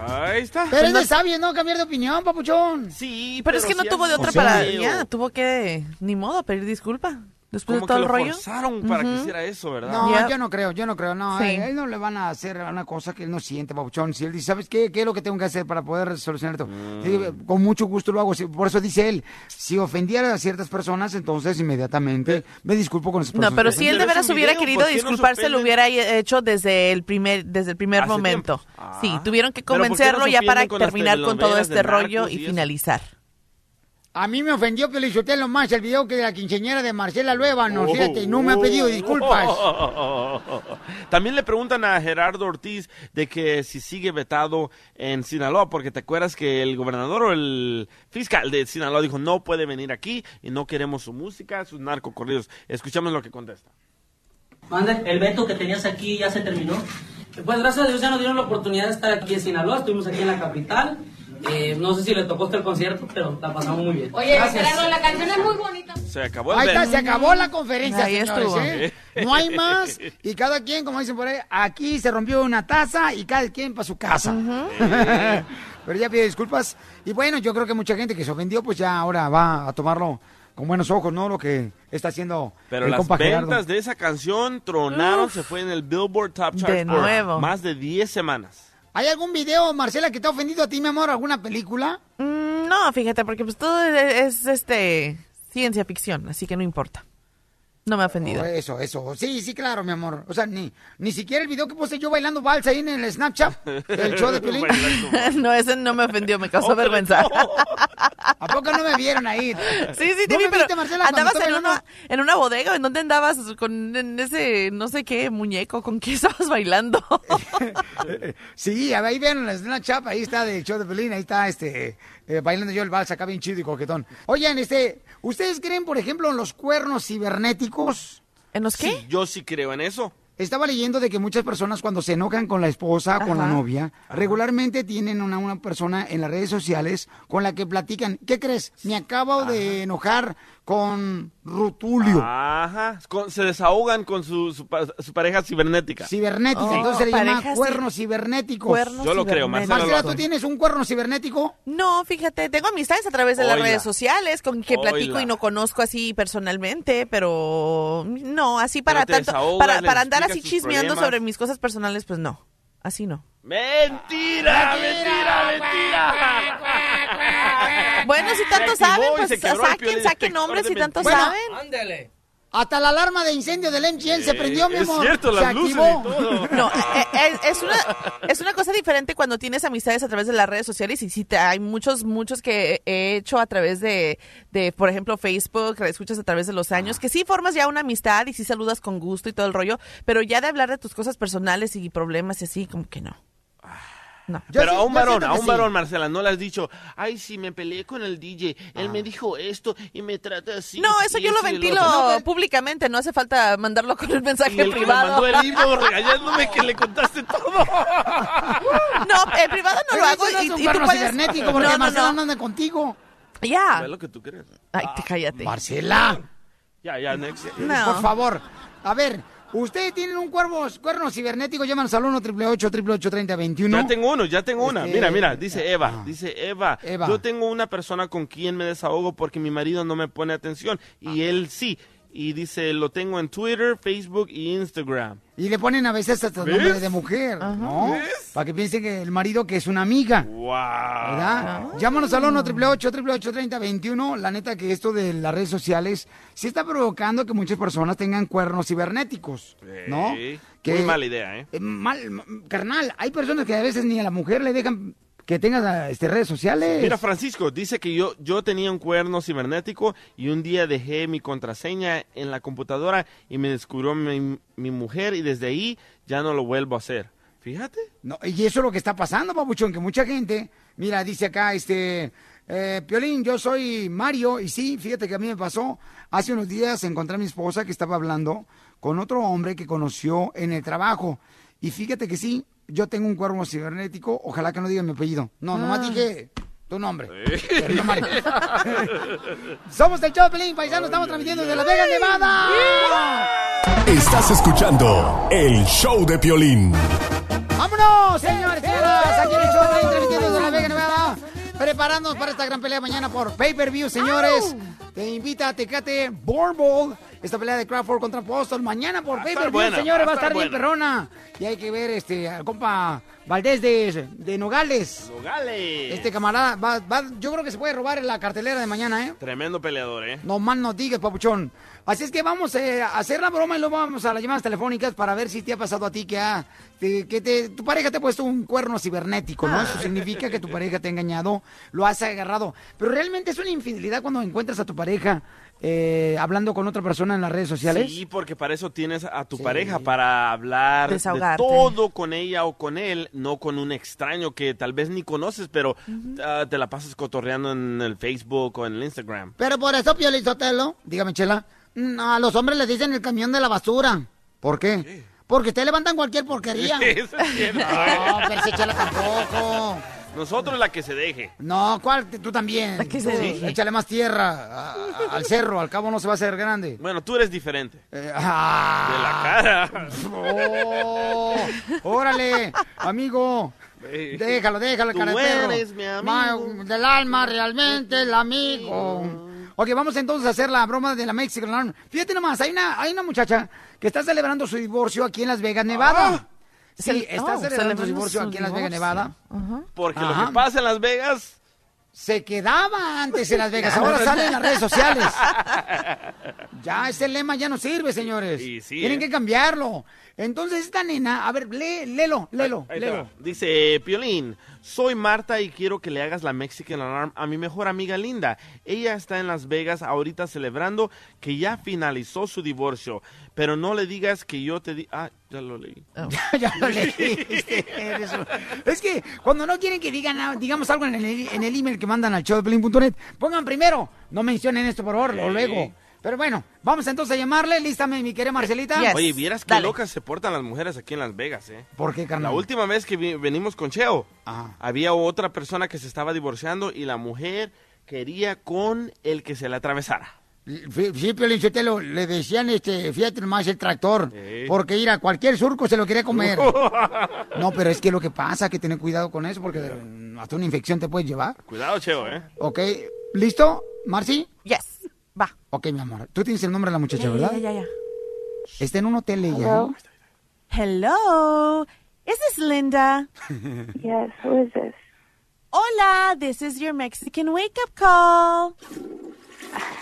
Ahí está. Pero es de sabio, ¿no? Cambiar de opinión, papuchón. Sí, Pero es que no tuvo de otra para... Ya, tuvo que... Ni modo, pedir disculpa. Después Como de todo que el lo rollo. forzaron para que Ujú. hiciera eso, ¿verdad? No, Yep. yo no creo, yo no creo, no, Sí. a él no le van a hacer una cosa que él no siente, papuchón. Si él dice, ¿sabes qué? ¿Qué es lo que tengo que hacer para poder solucionar esto? Mm. Sí, con mucho gusto lo hago. Sí, Por eso dice él, si ofendiera a ciertas personas, entonces inmediatamente me disculpo con esas personas. No, pero que si él de veras hubiera video, querido ¿por qué no disculparse, lo hubiera hecho desde el primer, desde el primer Hace momento. tiempo. Ah. Sí, tuvieron que Pero ¿por qué no convencerlo ya para terminar con todo este rollo y finalizar. A mí me ofendió que le insulté lo más el video que de la quinceñera de Marcela Luébano, Oh, fíjate, y no me ha pedido oh, disculpas. oh, oh, oh, oh, oh. También le preguntan a Gerardo Ortiz de que si sigue vetado en Sinaloa, porque te acuerdas que el gobernador o el fiscal de Sinaloa dijo no puede venir aquí y no queremos su música, sus narcocorridos. Escuchamos lo que contesta. Mande, el veto que tenías aquí ya se terminó. Pues gracias a Dios ya nos dieron la oportunidad de estar aquí en Sinaloa, estuvimos aquí en la capital. Eh, no sé si le tocó este el concierto, pero la pasamos muy bien. Oye. Gerardo, la canción es muy bonita. Se acabó el Ahí está, se acabó la conferencia, Ahí señores, estuvo. ¿eh? No hay más. Y cada quien, como dicen por ahí, aquí se rompió una taza y cada quien para su casa. Pero ya pide disculpas. Y bueno, yo creo que mucha gente que se ofendió, pues ya ahora va a tomarlo con buenos ojos, ¿no? Lo que está haciendo Pero el las compa ventas Gerardo. de esa canción tronaron, Uf. se fue en el Billboard Top Chart De por nuevo. más de 10 semanas. ¿Hay algún video, Marcela, que te ha ofendido a ti, mi amor? ¿Alguna película? Mm, no, fíjate, porque pues todo es, es, este ciencia ficción, así que no importa. No me ha ofendido. Eso, eso. Sí, sí, claro, mi amor. O sea, ni, ni siquiera el video que puse yo bailando balsa ahí en el Snapchat, el show de Piolín. no, ese no me ofendió, me causó vergüenza. ¿A poco no me vieron ahí? Sí, sí, te ¿No vi, me pero viste, Marcela, andabas en una, en una bodega. ¿En dónde andabas con en ese, no sé qué, muñeco? ¿Con qué estabas bailando? Sí, a ver, ahí ven el Snapchat, ahí está de show de Pelín, ahí está este eh, bailando yo el vals acá bien chido y coquetón. Oigan, este, ¿ustedes creen, por ejemplo, en los cuernos cibernéticos? ¿En los Sí, yo sí creo en eso. Estaba leyendo de que muchas personas cuando se enojan con la esposa, con la Ajá. novia, regularmente tienen una, una persona en las redes sociales con la que platican. ¿Qué crees? Me acabo de enojar con Rutulio. Ajá. Con- se desahogan con su, su, pa- su pareja cibernética. Cibernética, Oh, entonces se le llama cuernos cibernéticos. Cuernos Yo lo creo, Marcela lo Marcela. ¿tú tienes un cuerno cibernético? No, fíjate, tengo amistades a través de las redes sociales con que platico Oila. y no conozco así personalmente, pero no, así para tanto, desahogas, para, andar así chismeando problemas. sobre mis cosas personales, pues no, así no. ¡Mentira! ¡Mentira! ¡Mentira! Bueno, si tanto saben, pues saquen, saquen nombres si tanto Bueno, saben. Ándele. Hasta la alarma de incendio del MGM se prendió, mi es amor. cierto, se las luces y activó. todo. No, eh, eh, es una es una cosa diferente cuando tienes amistades a través de las redes sociales y sí te, hay muchos muchos que he hecho a través de, de por ejemplo Facebook, que escuchas a través de los años, que sí formas ya una amistad y sí saludas con gusto y todo el rollo, pero ya de hablar de tus cosas personales y problemas y así como que no. No. Pero a un varón, a un sí. varón, Marcela, no le has dicho, ay, sí, me peleé con el DJ, él me dijo esto y me trata así. No, eso yo lo el ventilo otro". públicamente, no hace falta mandarlo con el mensaje Y el que me privado. mandó el libro regañándome que le contaste todo. No, en privado no Pero lo hago no y, es un y tú puedes... cibernético porque No, no, Marcela no. no anda contigo. Ya. Es lo que tú crees. Ay, te cállate. Marcela. Ya, ya, next. Por favor. A ver, ¿ustedes tienen un cuervo, cuerno cibernético? Llámanos al 1 888 3021 Ya tengo uno, ya tengo una. Este, Mira, mira, dice Eva, dice Eva, Eva. yo tengo una persona con quien me desahogo porque mi marido no me pone atención y él sí. Y dice, lo tengo en Twitter, Facebook y Instagram. Y le ponen a veces hasta ¿Ves? nombre de mujer, ¿no? Para que piensen que el marido que es una amiga. ¡Wow! ¿Verdad? Llámanos al 1 888 3021 La neta que esto de las redes sociales sí está provocando que muchas personas tengan cuernos cibernéticos, ¿no? Sí, Que- Muy mala idea, ¿eh? Eh, Mal, carnal, hay personas que a veces ni a la mujer le dejan que tenga este, redes sociales. Mira, Francisco, dice que yo, yo tenía un cuerno cibernético y un día dejé mi contraseña en la computadora y me descubrió mi, mi mujer y desde ahí ya no lo vuelvo a hacer. Fíjate. No, y eso es lo que está pasando, papuchón, que mucha gente, mira, dice acá, este, eh, Piolín, yo soy Mario, y sí, fíjate que a mí me pasó, hace unos días encontré a mi esposa que estaba hablando con otro hombre que conoció en el trabajo, y fíjate que sí, yo tengo un cuerno cibernético, ojalá que no diga mi apellido, no, nomás Ah. dije tu nombre, pero no. Somos el show de Piolín, paisano, estamos transmitiendo desde Las Vegas, Nevada. Estás escuchando el show de Piolín. ¡Vámonos, señores! señoras! Aquí en el show transmitiendo desde La Vega, Nevada. Preparándonos para esta gran pelea mañana por pay-per-view, señores. Te invita a Tecate Born Bowl. Esta pelea de Crawford contra Boston. Mañana por pay-per-view, buena, señores. Va a estar bien perrona. Y hay que ver este, al compa Valdés de, de Nogales. Nogales. Este camarada, va, va- yo creo que se puede robar en la cartelera de mañana, ¿eh? Tremendo peleador, ¿eh? No más no digas, papuchón. Así es que vamos eh, a hacer la broma y luego vamos a las llamadas telefónicas para ver si te ha pasado a ti que, ha- te- que te- tu pareja te ha puesto un cuerno cibernético, ¿no? Eso significa que tu pareja te ha engañado, lo has agarrado. Pero realmente es una infidelidad cuando encuentras a tu pareja eh, hablando con otra persona en las redes sociales. Sí, porque para eso tienes a tu pareja, para hablar de todo con ella o con él, no con un extraño que tal vez ni conoces, pero ah, te la pasas cotorreando en el Facebook o en el Instagram. Pero por eso, Pio Lizotelo, dígame, Chela, a los hombres les dicen el camión de la basura. ¿Por qué? Porque ustedes levantan cualquier porquería. Eso es cierto, No, pero si Chela tampoco. Nosotros la que se deje. No, ¿cuál? Tú también. qué se Tú, deje? Échale más tierra a- a- al cerro, al cabo no se va a hacer grande. Bueno, tú eres diferente. Eh, ah. De la cara. Oh, órale, amigo. Déjalo, déjalo, Tú cara de perro. eres mi amigo. Ma- del alma, realmente, el amigo. Ok, vamos entonces a hacer la broma de la Mexican Alarm. Fíjate nomás, hay una, hay una muchacha que está celebrando su divorcio aquí en Las Vegas, Nevada. Sí, Cel- está oh, celebrando su celebrando divorcio aquí en Las Vegas. Nevada. Porque lo que pasa en Las Vegas se quedaba antes en Las Vegas, ahora sale en las redes sociales. Ya, ese lema ya no sirve, señores. Sí, sí, Tienen eh. que cambiarlo. Entonces, esta nena, a ver, lee, léelo, léelo, léelo. Dice, Piolín, soy Marta y quiero que le hagas la Mexican Alarm a mi mejor amiga Linda. Ella está en Las Vegas ahorita celebrando que ya finalizó su divorcio. Pero no le digas que yo te di... Ah, ya lo leí. ya lo un- Es que cuando no quieren que digan, digamos algo en el, en el email que mandan al show de Pelín.net, pongan primero, no mencionen esto por favor, o luego. Pero bueno, vamos entonces a llamarle. Lístame, mi querida Marcelita. Oye, vieras qué locas se portan las mujeres aquí en Las Vegas, ¿eh? ¿Por qué, carnal? La última vez que vi- venimos con Cheo, había otra persona que se estaba divorciando y la mujer quería con el que se la atravesara. Sí, sí, Piolín Sotelo, le decían, este, fíjate nomás el tractor, Sí. porque ir a cualquier surco se lo quería comer. No, pero es que lo que pasa, hay que tener cuidado con eso, porque mm, hasta una infección te puedes llevar. Cuidado, Cheo, ¿eh? ¿Ok? ¿Listo, Marci? Yes. Va. Ok, mi amor. Tú tienes el nombre de la muchacha, ¿verdad? Ya, ya, ya. Está en un hotel ella. Hello. Hello. Is this Linda? Yes, who is this? Hola, this is your Mexican wake up call.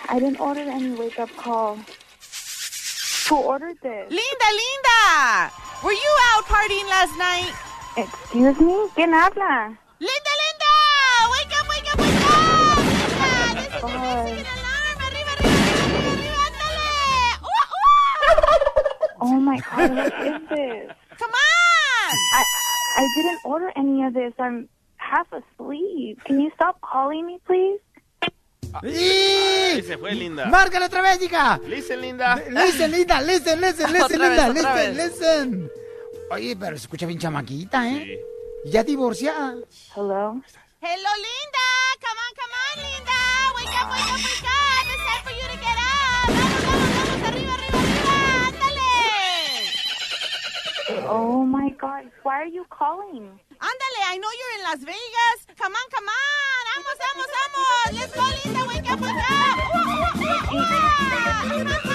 I didn't order any wake up call. Who ordered this? Linda, Linda. Were you out partying last night? Excuse me? ¿Quién habla? Linda, Linda. Wake up, wake up, wake up. Linda, this is your Oh my god, what is this? Come on. I I didn't order any of this. I'm half asleep. Can you stop calling me, please? Ahí se fue, Linda. ¡Márcale otra vez, hija! Listen, Linda. Listen, Linda, listen, listen, listen, Otra vez, Linda, otra listen, vez. listen. Oye, pero se escucha bien chamaquita, ¿eh? Ya divorciada. Hello? Hello, Linda. Come on, come on, Linda. Wake up, wake up, wake up. It's time for you to Oh my god, why are you calling? Ándale, I know you're in Las Vegas. Come on, come on. Vamos, vamos, vamos. Let's go, Linda. Wake up, wake up.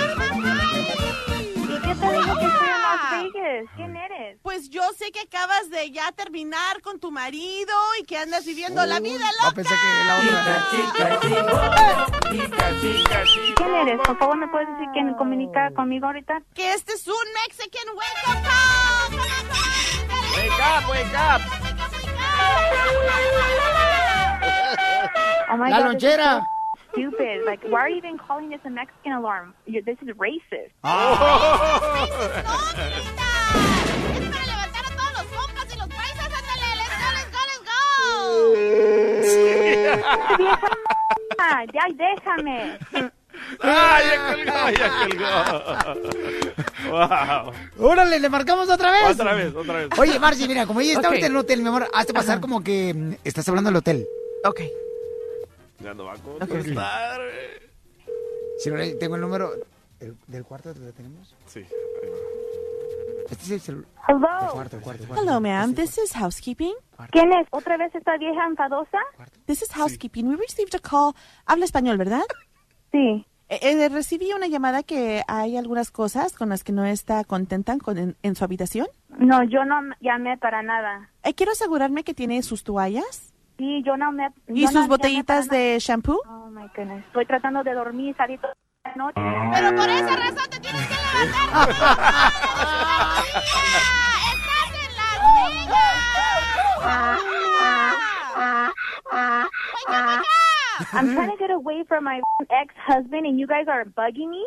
¿Quién eres? Pues yo sé que acabas de ya terminar con tu marido y que andas viviendo la vida loca. pensé que la ¿Quién eres? Por favor, ¿me puedes decir quién comunica conmigo ahorita? Que este es un Mexican wake up call. Wake up, wake up. Oh my La god, lonchera. Stupid. Like, why are you even calling this a Mexican alarm? You this is racist. Ah, ya, déjame. ¡Ah, ya colgó, ya colgó! ¡Wow! Órale, ¿le marcamos otra vez? Otra vez, otra vez. Oye, Marci, mira, como ella está Ok. ahorita en el hotel, mi amor, hazte pasar como que estás hablando del hotel. Ok. Ya no va a contestar. Si no, tengo el número del, del cuarto donde tenemos. Sí. Este es el celular. Hello. El cuarto, el cuarto, el cuarto. Hello, ma'am. This is housekeeping. ¿Quién es? ¿Otra vez esta vieja enfadosa? This is housekeeping. We received a call. Habla español, ¿verdad? Sí. Eh, eh, recibí una llamada que hay algunas cosas con las que no está contenta con, en, en su habitación. No, yo no llamé para nada. Eh, quiero asegurarme que tiene sus toallas Sí, yo no me... y yo sus no botellitas para de shampoo. Oh, my goodness. Estoy tratando de dormir, salí toda la noche. Pero por esa razón te tienes que levantar. I'm trying to get away from my ex-husband, and you guys are bugging me.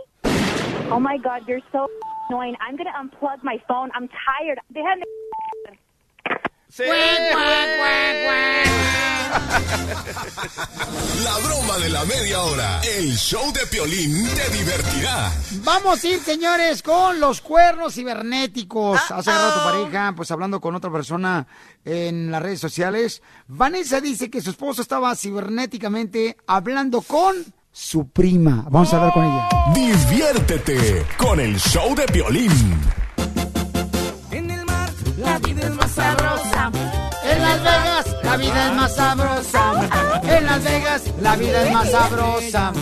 Oh my God, you're so annoying. I'm gonna unplug my phone. I'm tired. They had. La broma de la media hora. El show de Piolín te divertirá. Vamos a ir, señores, con los cuernos cibernéticos. Hace rato tu pareja, pues hablando con otra persona en las redes sociales. Vanessa dice que su esposo estaba cibernéticamente hablando con su prima. Vamos a hablar con ella. Diviértete con el show de Piolín. La vida es más sabrosa. En Las Vegas la vida es más sabrosa.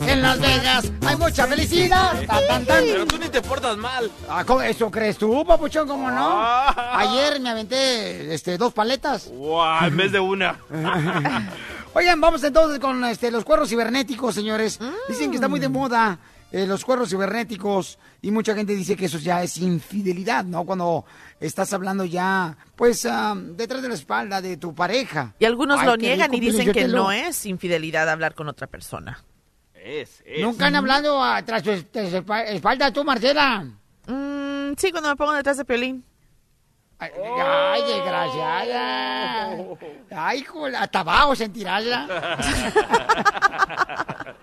En Las Vegas hay mucha felicidad. Tan, tan, tan. Pero tú ni te portas mal. Ah, ¿cómo- ¿Eso crees tú, papuchón? ¿Cómo no? Ah. Ayer me aventé este, dos paletas. ¡Wow! En vez de una. Oigan, vamos entonces con este, los cuernos cibernéticos, señores. Dicen que está muy de moda eh, los cuernos cibernéticos y mucha gente dice que eso ya es infidelidad, ¿no? Cuando estás hablando ya, pues, ah, detrás de la espalda de tu pareja. Y algunos Ay, lo niegan rico, y dicen que lo- no es infidelidad hablar con otra persona. Es, es. Nunca han hablado ah, tras espa- espalda tú, Marcela. Mm, sí, cuando me pongo detrás de Piolín. Ay, ay, desgraciada. Ay, joder, hasta abajo sentirás.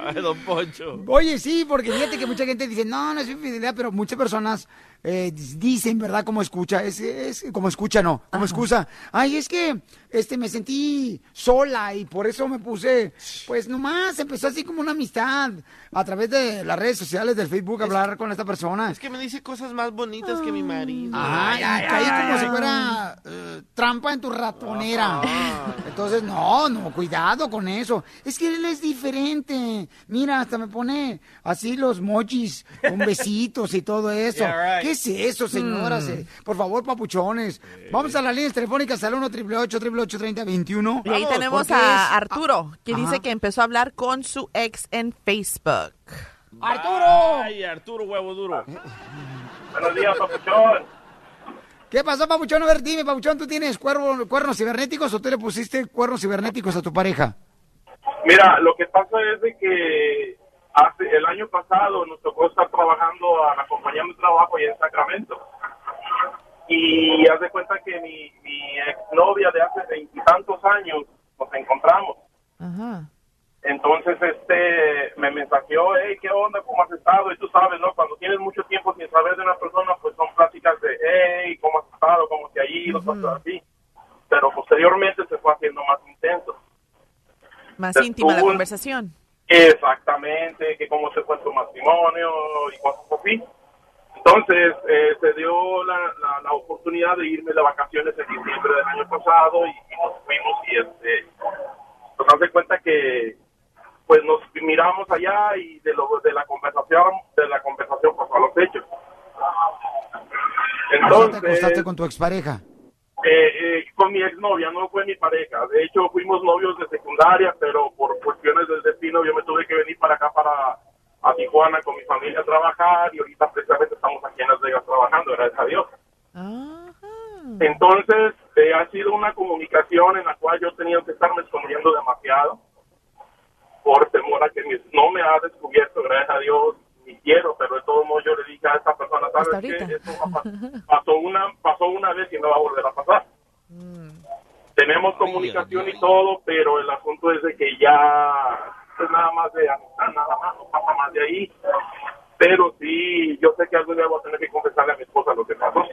Ay, don Poncho. Oye, sí, porque fíjate que mucha gente dice, no, no es infidelidad, pero muchas personas eh, dicen, ¿verdad? Como escucha, es, es como escucha, no, como excusa. Ay, es que este me sentí sola y por eso me puse, pues nomás empezó así como una amistad a través de las redes sociales, del Facebook, hablar con esta persona. Es que me dice cosas más bonitas que mi marido. Ay, y caí como si fuera eh, trampa en tu ratonera. Entonces, no, no, cuidado con eso. Es que él es diferente. Mira, hasta me pone así los mochis con besitos y todo eso. Yeah, right. ¿Qué es eso, señoras? Eh, Por favor, papuchones. Vamos a las líneas telefónicas al 1 888 3021 Y ahí tenemos a Arturo, que dice que empezó a hablar con su ex en Facebook. ¡Arturo! Ay, Arturo, huevo duro. Buenos días, papuchón. ¿Qué pasó, papuchón? A ver, dime, papuchón, ¿tú tienes cuervo- cuernos cibernéticos o tú le pusiste cuernos cibernéticos a tu pareja? Mira, lo que pasa es de que hace el año pasado nos tocó estar trabajando a la compañía de trabajo allá en Sacramento. Y haz de cuenta que mi, mi exnovia de hace veintitantos años nos encontramos. Entonces, este, me mensajeó, hey, ¿qué onda? ¿Cómo has estado? Y tú sabes, ¿no? Cuando tienes mucho tiempo sin saber de una persona, pues son pláticas de, hey, ¿cómo has estado? ¿Cómo te ha ido? Cosas así. Pero posteriormente se fue haciendo más intenso. Más íntima la conversación. Exactamente, que cómo se fue tu matrimonio y cosas así. Entonces, eh, se dio la, la, la oportunidad de irme de vacaciones en diciembre del año pasado y, y nos fuimos y este, haz de cuenta que pues nos miramos allá y de lo de la conversación de la conversación pasó a los hechos. ¿Cómo te Entonces, acostaste con tu expareja? eh, eh, con mi exnovia, no fue mi pareja. De hecho, fuimos novios de secundaria, pero por cuestiones del destino yo me tuve que venir para acá, para a Tijuana con mi familia a trabajar y ahorita precisamente estamos aquí en Las Vegas trabajando, gracias a Dios. Entonces, eh, ha sido una comunicación en la cual yo he tenido que estarme escondiendo demasiado por temor a que mi- no me ha descubierto, gracias a Dios, ni quiero, pero de todos modos yo le dije a esta persona, ¿sabes qué? Esto pasó una, pasó una vez y no va a volver a pasar. Tenemos comunicación y todo, pero el asunto es de que ya es nada más de amistad, nada más, no pasa más de ahí. Pero sí, yo sé que algún día voy a tener que confesarle a mi esposa lo que pasó.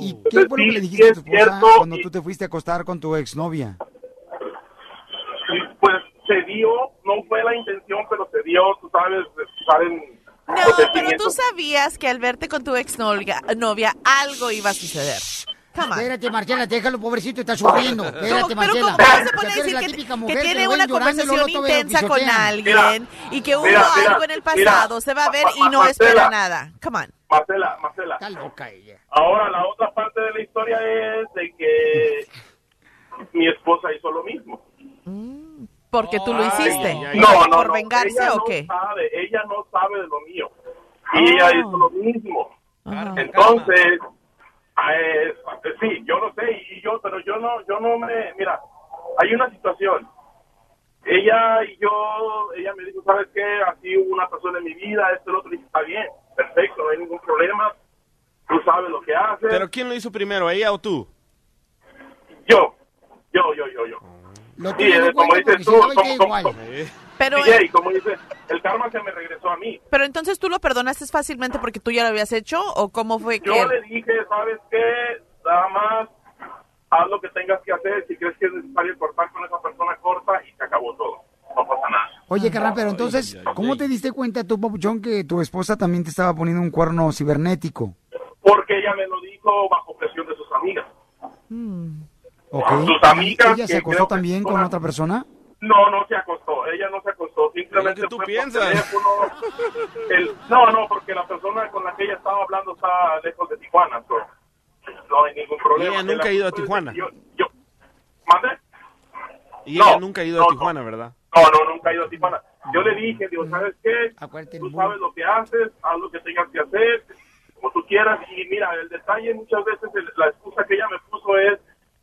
¿Y qué fue lo que le dijiste a tu esposa cuando tú te fuiste a acostar con tu exnovia? Pues se dio, no fue la intención, pero se dio, tú sabes, saben No, pero tú sabías que al verte con tu exnovia novia, algo iba a suceder. Come on. Espérate, Marcela, déjalo, pobrecito, está sufriendo. Espérate, ¿Cómo- pero Marcela. cómo vas a O sea, poner tú eres decir la que, típica que mujer tiene lo una conversación intensa con alguien y que hubo mira, mira, algo en el mira. pasado? se va a ver y no Marcela. espera nada. Come on. Marcela, Marcela. Está loca ella. Ahora, la otra parte de la historia es de que mi esposa hizo lo mismo. Porque tú lo hiciste. No, no, ¿Por no. vengarse ella o no qué? Sabe, ella no sabe de lo mío. Y ella hizo lo mismo. Entonces, eh, sí, yo lo sé y yo, pero yo no, yo no me, mira, hay una situación. Ella y yo, ella me dijo, ¿sabes qué? Así hubo una persona en mi vida, esto y lo otro, y está bien, perfecto, no hay ningún problema. Tú sabes lo que haces. ¿Pero quién lo hizo primero, ella o tú? Yo, yo, yo, yo, yo. Lo Sí, tuyo no eh, como dices tú, como- como- como- Pero, DJ, como dices, el karma se me regresó a mí. pero entonces tú lo perdonaste fácilmente porque tú ya lo habías hecho o cómo fue que Yo le dije, ¿sabes qué? Nada más haz lo que tengas que hacer. Si crees que es necesario cortar con esa persona, corta y se acabó todo. No pasa nada. Oye, carnal, pero entonces, ¿cómo te diste cuenta tú, papuchón, que tu esposa también te estaba poniendo un cuerno cibernético? Porque ella me lo dijo bajo presión de sus amigas. ¿Ok? Sus amigas ¿Ella se acostó también con otra persona? No, no se acostó. Ella no se acostó. Simplemente tú fue por piensas. teléfono. El- no, no, porque la persona con la que ella estaba hablando está lejos de Tijuana. so, no hay ningún problema. Ella nunca ha ido a Tijuana. Yo, yo, ¿Mande? Y ella nunca ha ido a Tijuana, ¿verdad? No, no, nunca he ido a Tijuana. Yo le dije, digo, ¿sabes qué? Tú sabes lo que haces, haz lo que tengas que hacer, como tú quieras. Y mira, el detalle muchas veces, el- la excusa que ella me puso es,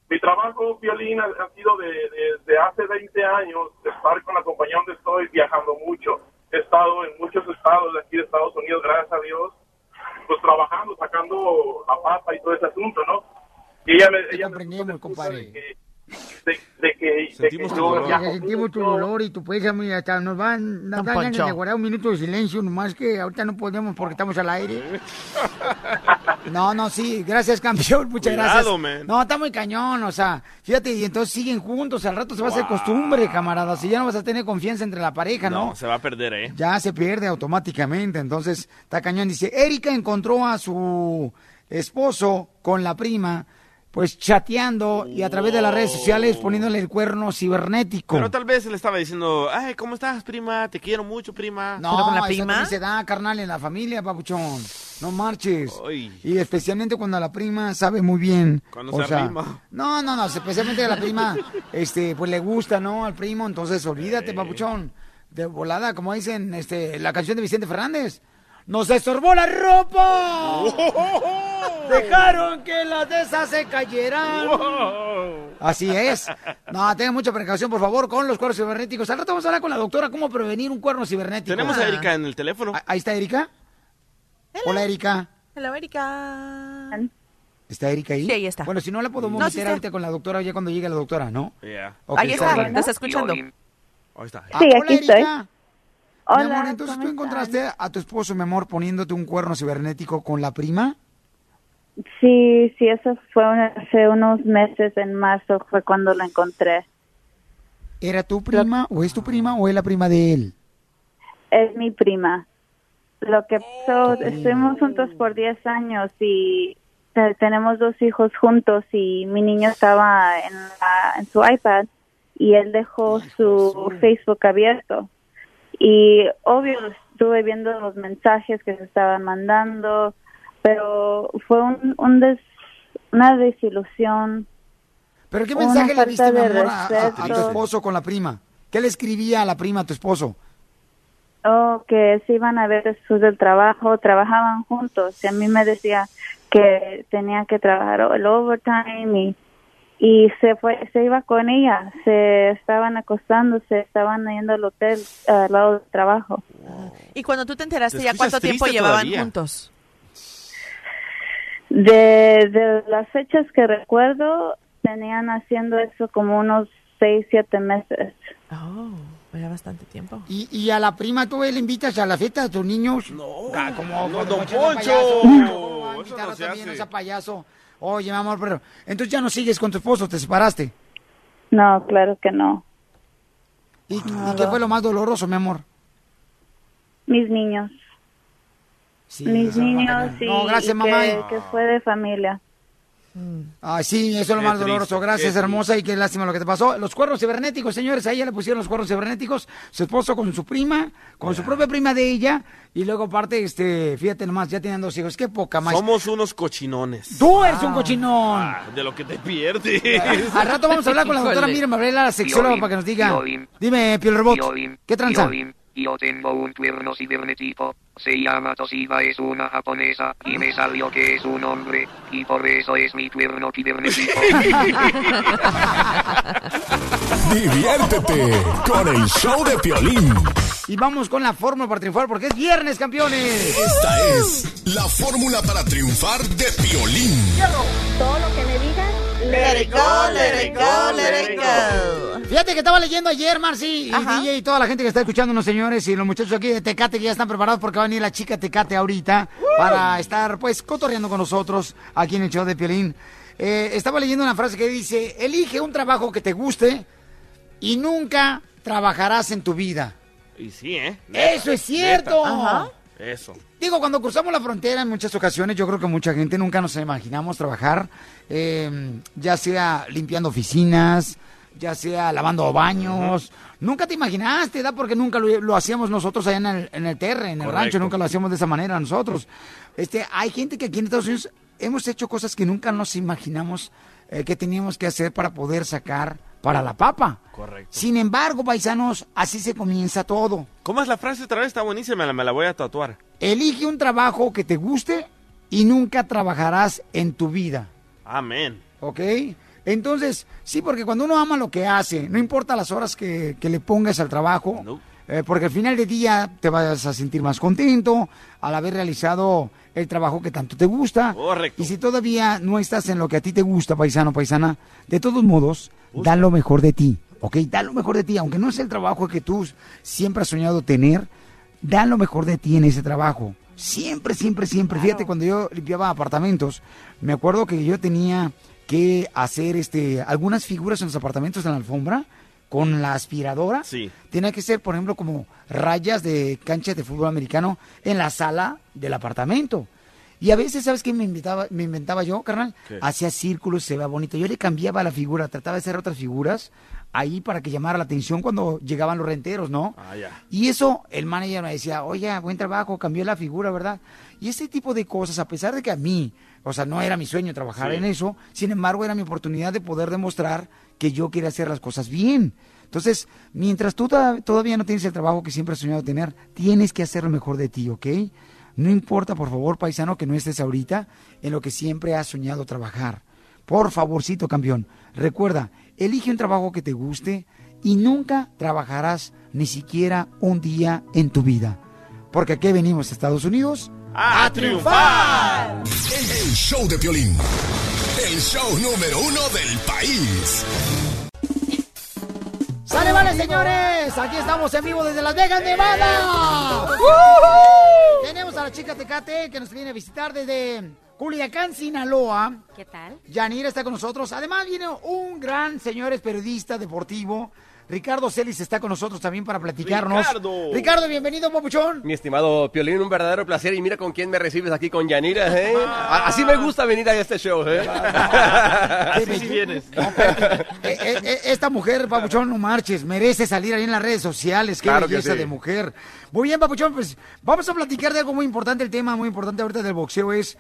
mi trabajo, Violín, ha, ha sido de, de- de hace 20 años, de estar con la compañía donde estoy, viajando mucho. He estado en muchos estados de aquí de Estados Unidos, gracias a Dios, pues trabajando, sacando la papa y todo ese asunto, ¿no? Y ella me... Ella la excusa de que, de, de que, de yo viajo Sentimos tu dolor y tu pésame y hasta nos van nos dan ganas de guardar un minuto de silencio, nomás que ahorita no podemos porque estamos al aire. No, no, sí, gracias campeón, muchas Cuidado, gracias. man. No, está muy cañón, o sea, fíjate, y entonces siguen juntos, al rato se va a hacer costumbre, camaradas, y ya no vas a tener confianza entre la pareja, ¿no? No, se va a perder, ¿eh? ya se pierde automáticamente. Entonces, está cañón. Dice, Erika encontró a su esposo con la prima, pues chateando y a través de las redes sociales poniéndole el cuerno cibernético. Pero tal vez él estaba diciendo, ay, ¿cómo estás, prima? Te quiero mucho, prima. No, eso también se da, carnal, en la familia, papuchón. No marches. Y especialmente cuando la prima sabe muy bien. Cuando o se sea, arrima. No, no, no, especialmente a la prima, este, pues le gusta, ¿no? Al primo, entonces olvídate, papuchón. De volada, como dicen, este, la canción de Vicente Fernández. ¡Nos estorbó la ropa! Dejaron que las de esas se cayeran. Así es. No, tengan mucha precaución, por favor, con los cuernos cibernéticos. Al rato vamos a hablar con la doctora cómo prevenir un cuerno cibernético. Tenemos a Erika en el teléfono. Ahí está Erika. Hola, Erika. Hello, Erika. ¿Está Erika ahí? Sí, ahí está. Bueno, si no la podemos No, meter ahorita con la doctora ya cuando llegue la doctora, ¿no? Yeah. Ahí está, está escuchando. Ahí está. Ah, Sí, hola, aquí estoy. Erika. Mi Hola, amor, entonces tú ¿cómo encontraste a tu esposo, mi amor, poniéndote un cuerno cibernético con la prima. Sí, sí, eso fue un- hace unos meses, en marzo fue cuando lo encontré. ¿Era tu prima o es tu prima o es la prima de él? Es mi prima. Lo que pasó, estuvimos juntos por 10 años y te- tenemos dos hijos juntos y mi niño estaba en, la- en su iPad y él dejó su Facebook abierto. Y obvio, estuve viendo los mensajes que se estaban mandando, pero fue un, un des- una desilusión. ¿Pero qué mensaje le mi amor, a, a- a tu esposo con la prima? ¿Qué le escribía a la prima a tu esposo? Oh, que se iban a ver después del trabajo, trabajaban juntos y a mí me decía que tenía que trabajar el overtime y, y se fue, se iba con ella, se estaban acostando, se estaban yendo al hotel al lado del trabajo. Y cuando tú te enteraste, Te ¿ya cuánto tiempo llevaban todavía. juntos? De, de las fechas que recuerdo, tenían haciendo eso como unos seis, siete meses. Oh, ya bastante tiempo. ¿Y, y a la prima tú le invitas a la fiesta de tus niños? No, como, no, don Poncho, payaso. ¿Cómo va a no se también, hace. no payaso? Oye, mi amor, pero entonces ya no sigues con tu esposo, te separaste. No, claro que no. ¿Y, y qué fue lo más doloroso, mi amor? Mis niños. Mis niños y, No, gracias, y mamá. Que, que fue de familia. Ah, sí, eso es lo Qué más triste, doloroso. Gracias, hermosa, y qué lástima lo que te pasó. Los cuernos cibernéticos, señores, a ella le pusieron los cuernos cibernéticos, su esposo con su prima, con su propia prima de ella, y luego aparte, este, fíjate nomás, ya tenían dos hijos, qué poca más. Somos unos cochinones. Tú eres un cochinón. Ah, de lo que te pierdes. Al rato vamos a hablar con la doctora. Miriam Abrela, la sexóloga, para que nos diga. Dime, Piel Robot, ¿qué tranza? Piolín, yo tengo un cuerno cibernético. Se llama Toshiba, es una japonesa. Y me salió que es un hombre. Y por eso es mi cuerno cibernético. Diviértete con el show de Piolín. Y vamos con la fórmula para triunfar, porque es viernes, campeones. Esta es la fórmula para triunfar de Piolín. Todo lo que me digas, Let it go, let it go, let it go. Fíjate que estaba leyendo ayer, Marci, y Ajá. DJ y toda la gente que está escuchándonos, señores, y los muchachos aquí de Tecate que ya están preparados porque va a venir la chica Tecate ahorita para estar, pues, cotorreando con nosotros aquí en el show de Piolín. Eh, estaba leyendo una frase que dice, elige un trabajo que te guste y nunca trabajarás en tu vida. Y sí, ¿eh? Eso es cierto. Ajá. Eso. Digo, cuando cruzamos la frontera en muchas ocasiones, yo creo que mucha gente nunca nos imaginamos trabajar, eh, ya sea limpiando oficinas, ya sea lavando baños. Nunca te imaginaste, ¿verdad? Porque nunca lo, lo hacíamos nosotros allá en el, en el terre, en el Correcto. rancho, nunca lo hacíamos de esa manera nosotros. Este, hay gente que aquí en Estados Unidos hemos hecho cosas que nunca nos imaginamos eh, que teníamos que hacer para poder sacar para la papa. Correcto. Sin embargo, paisanos, así se comienza todo. ¿Cómo es la frase otra vez? Está buenísima, me la, voy a tatuar. Elige un trabajo que te guste y nunca trabajarás en tu vida. Amén. ¿Ok? Entonces, sí, porque cuando uno ama lo que hace, no importa las horas que, que le pongas al trabajo, eh, porque al final del día te vas a sentir más contento al haber realizado el trabajo que tanto te gusta. Correcto. Y si todavía no estás en lo que a ti te gusta, paisano, paisana, de todos modos, da lo mejor de ti, ¿ok? Da lo mejor de ti, aunque no es el trabajo que tú siempre has soñado tener, da lo mejor de ti en ese trabajo. Siempre, siempre, siempre. Fíjate, cuando yo limpiaba apartamentos, me acuerdo que yo tenía que hacer este algunas figuras en los apartamentos en la alfombra con la aspiradora. Sí. Tenía que ser, por ejemplo, como rayas de cancha de fútbol americano en la sala del apartamento. Y a veces, ¿sabes qué me inventaba, me inventaba yo, carnal? Hacía círculos, se veía bonito. Yo le cambiaba la figura, trataba de hacer otras figuras ahí para que llamara la atención cuando llegaban los renteros, ¿no? Ah, ya. Y eso, el manager me decía, oye, buen trabajo, cambió la figura, ¿verdad? Y ese tipo de cosas, a pesar de que a mí, o sea, no era mi sueño trabajar Sí. en eso, sin embargo, era mi oportunidad de poder demostrar que yo quería hacer las cosas bien. Entonces, mientras tú todavía no tienes el trabajo que siempre has soñado tener, tienes que hacer lo mejor de ti, ¿ok? No importa, por favor, paisano, que no estés ahorita en lo que siempre has soñado trabajar. Por favorcito, campeón. Recuerda, elige un trabajo que te guste y nunca trabajarás ni siquiera un día en tu vida. Porque aquí venimos, Estados Unidos, ¡A triunfar! El show de Piolín. El show número uno del país. ¡Sale, vale, señores! Aquí estamos en vivo desde Las Vegas, Nevada. Tenemos a la chica Tecate que nos viene a visitar desde Culiacán, Sinaloa. ¿Qué tal? Yanira está con nosotros. Además viene un gran, señores, periodista deportivo. Ricardo Celis está con nosotros también para platicarnos. Ricardo. Ricardo, bienvenido, papuchón. Mi estimado Piolín, un verdadero placer. Y mira con quién me recibes aquí con Yanira, ¿eh? A- Así me gusta venir a este show, ¿eh? Así sí vienes. Eh, eh, eh, esta mujer, Papuchón, no marches, merece salir ahí en las redes sociales. Qué Claro que belleza sí. de mujer. Muy bien, Papuchón, pues vamos a platicar de algo muy importante. El tema muy importante ahorita del boxeo es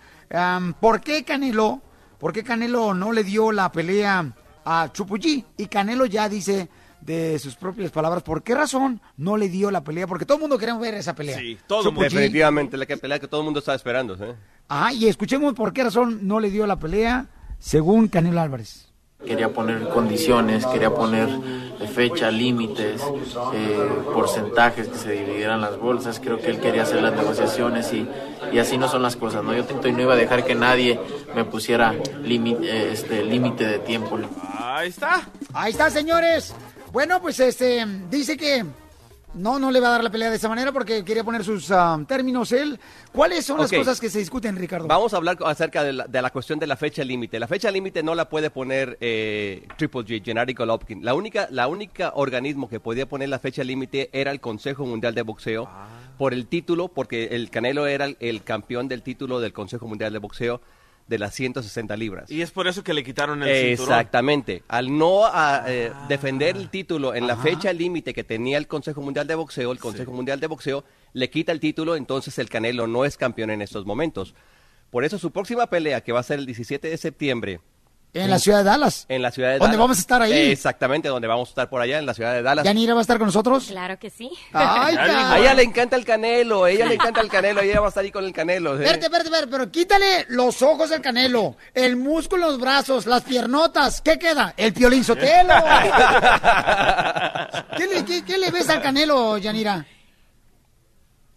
¿por qué Canelo, por qué Canelo no le dio la pelea a Chupuyi? Y Canelo ya dice de sus propias palabras, ¿por qué razón no le dio la pelea? Porque todo el mundo queremos ver esa pelea. Sí, todo. Definitivamente, la que pelea que todo el mundo está esperando, ¿eh? Ajá, y escuchemos por qué razón no le dio la pelea según Canelo Álvarez. Quería poner condiciones, quería poner fecha, límites, eh, porcentajes que se dividieran las bolsas. Creo que él quería hacer las negociaciones y, y así no son las cosas. ¿no? Yo intento y no iba a dejar que nadie me pusiera límite eh, este, límite de tiempo. Ahí está. Ahí está, señores. Bueno, pues este dice que no, no le va a dar la pelea de esa manera porque quería poner sus ah, términos él. ¿Cuáles son las cosas que se discuten, Ricardo? Vamos a hablar acerca de la, de la cuestión de la fecha límite. La fecha límite no la puede poner eh, Triple G, Gennady Golovkin. La única, la única organismo que podía poner la fecha límite era el Consejo Mundial de Boxeo por el título, porque el Canelo era el, el campeón del título del Consejo Mundial de Boxeo de las 160 libras. Y es por eso que le quitaron el cinturón. Exactamente. Al no ah, eh, defender el título en la fecha límite que tenía el Consejo Mundial de Boxeo, el Consejo Mundial de Boxeo le quita el título, entonces el Canelo no es campeón en estos momentos. Por eso su próxima pelea, que va a ser el 17 de septiembre. En la ciudad de Dallas. En la ciudad de ¿Dónde Dallas. vamos a estar ahí? Exactamente, donde vamos a estar por allá, en la ciudad de Dallas. ¿Yanira va a estar con nosotros? Claro que sí. Ay, a ella le encanta el Canelo, a ella le encanta el Canelo, ella va a estar ahí con el Canelo. ¿eh? Espérate, espérate, espérate, pero quítale los ojos al canelo, el músculo en los brazos, las piernotas. ¿Qué queda? El piolín sotelo. ¿Qué le, qué- qué le ves al canelo, Yanira?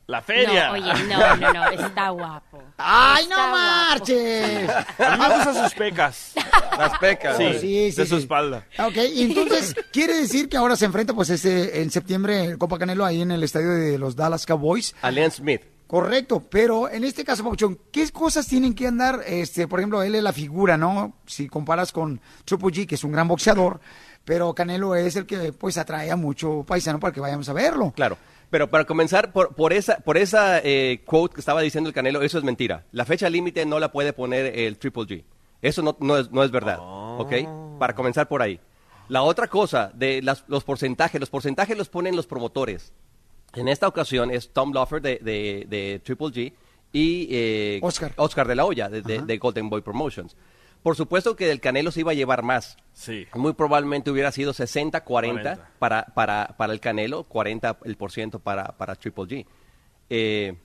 La No, oye, no, no, no, está guapo. ¡Ay, Está no guapo. marches! A mí me gustan sus pecas. Las pecas. Sí, Sí, sí, de su espalda. Ok, y entonces quiere decir que ahora se enfrenta, pues, este, en septiembre, el Copa Canelo ahí en el estadio de los Dallas Cowboys. Allen Smith. Correcto, pero en este caso, Papuchón, ¿qué cosas tienen que andar? Este, por ejemplo, él es la figura, ¿no? Si comparas con Triple G, que es un gran boxeador, pero Canelo es el que, pues, atrae a mucho paisano para que vayamos a verlo. Claro. Pero para comenzar, por, por esa, por esa eh, quote que estaba diciendo el Canelo, eso es mentira. La fecha límite no la puede poner el Triple G. Eso no, no, es, no es verdad. ¿Ok? Para comenzar por ahí. La otra cosa de las- los porcentajes, los porcentajes los ponen los promotores. En esta ocasión es Tom Loffer de, de- de Triple G y eh, Oscar. Oscar de la Hoya de, de- de Golden Boy Promotions. Por supuesto que el Canelo se iba a llevar más. Sí. Muy probablemente hubiera sido 60-40 40. para, para, para el Canelo, 40 el por ciento para, para Triple G. Eh,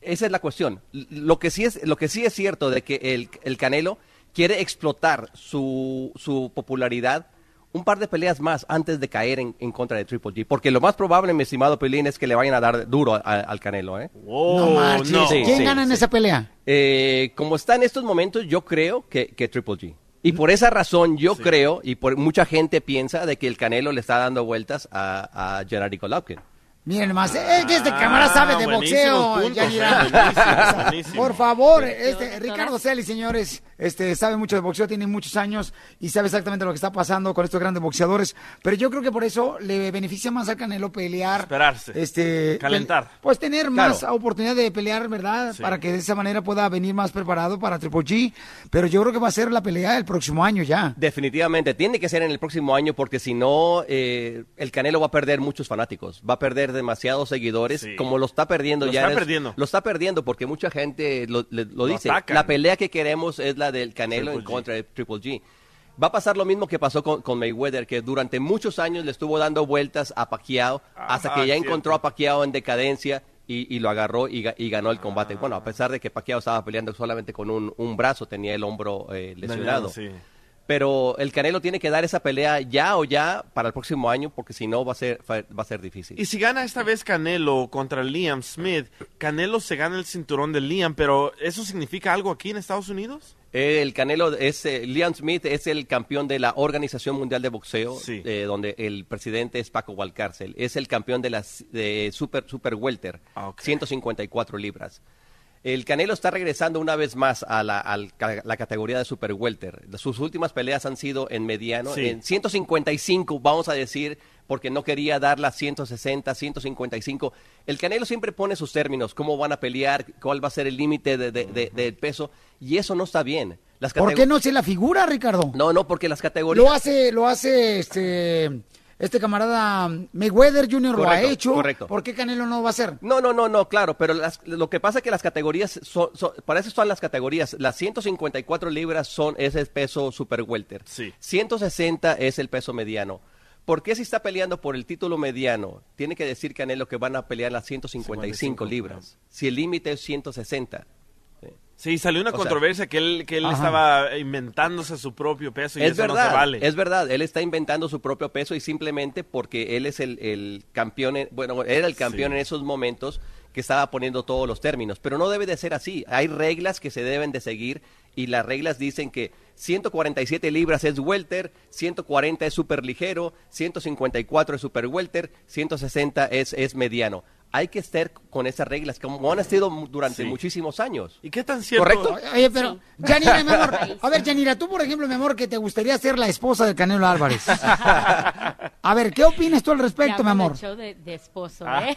esa es la cuestión. Lo que sí es, lo que sí es cierto de que el, el Canelo quiere explotar su, su popularidad un par de peleas más antes de caer en, en contra de Triple G. Porque lo más probable, mi estimado Pelín, es que le vayan a dar duro a- al Canelo. ¿eh? no marches. Sí, ¿Quién sí, gana en sí. esa pelea? Eh, como está en estos momentos, yo creo que, que Triple G. Y por esa razón yo creo, y por mucha gente piensa, de que el Canelo le está dando vueltas a, a Gennady Golovkin. Miren más, es que este cámara sabe de boxeo. puntos, eh, buenísimos. Por favor, este Ricardo Celi, señores, este sabe mucho de boxeo, tiene muchos años y sabe exactamente lo que está pasando con estos grandes boxeadores. Pero yo creo que por eso le beneficia más al Canelo pelear. Esperarse. Este, Calentar. pe- Pues tener más Claro. oportunidad de pelear, ¿verdad? Sí. Para que de esa manera pueda venir más preparado para Triple G. Pero yo creo que va a ser la pelea el próximo año ya. Definitivamente, tiene que ser en el próximo año porque si no, eh, el Canelo va a perder muchos fanáticos, va a perder demasiados seguidores, Sí. como lo está perdiendo Lo ya. está en el- perdiendo. Lo está perdiendo porque mucha gente lo, le- lo dice. atacan. La pelea que queremos es la del Canelo en G. contra de Triple G. Va a pasar lo mismo que pasó con, con Mayweather, que durante muchos años le estuvo dando vueltas a Pacquiao hasta que ya cierto. encontró a Pacquiao en decadencia y, y lo agarró y, ga- y ganó el combate. Bueno, a pesar de que Pacquiao estaba peleando solamente con un, un brazo, tenía el hombro eh, lesionado. Dañado, sí. Pero el Canelo tiene que dar esa pelea ya o ya para el próximo año, porque si no va a ser, va a ser difícil. Y si gana esta vez Canelo contra Liam Smith, Canelo se gana el cinturón de Liam, pero ¿eso significa algo aquí en Estados Unidos? El Canelo es, eh, Liam Smith es el campeón de la Organización Mundial de Boxeo, eh, donde el presidente es Paco Valcárcel. Es el campeón de las de super, super welter, Ah, 154 libras. El Canelo está regresando una vez más a la, ca- la categoría de super welter. Sus últimas peleas han sido en mediano, Sí. en 155, vamos a decir, porque no quería dar las 160, 155. El Canelo siempre pone sus términos, cómo van a pelear, cuál va a ser el límite de, de- de- del peso, y eso no está bien. Las ¿Por qué no se la figura, Ricardo? No, no, porque las categorías... Lo hace, lo hace este, este camarada Mayweather Jr. lo ha hecho. correcto. ¿Por qué Canelo no va a hacer? No, no, no, no, claro, pero las- lo que pasa es que las categorías, son, son- para eso son las categorías. Las 154 libras son ese es peso super welter. Sí. 160 es el peso mediano. ¿Por qué si está peleando por el título mediano, tiene que decir Canelo que van a pelear las 155 55, libras? Si el límite es 160. Sí, salió una O sea, controversia que él, que él Ajá. estaba inventándose su propio peso y es eso verdad, no se vale. es verdad. Él está inventando su propio peso y simplemente porque él es el, el campeón, en- bueno, era el campeón Sí. en esos momentos que estaba poniendo todos los términos. Pero no debe de ser así. Hay reglas que se deben de seguir y las reglas dicen que 147 libras es welter, 140 es super ligero, 154 es super welter, 160 es, es mediano. Hay que estar con esas reglas como han sido durante Sí. muchos años. ¿Y qué tan ¿Correcto? Oye, pero, Yanira, mi amor, a ver, Yanira, tú, por ejemplo, mi amor, que te gustaría ser la esposa de Canelo Álvarez. A ver, ¿qué opinas tú al respecto, mi amor? show de, de esposo, Ah. ¿eh?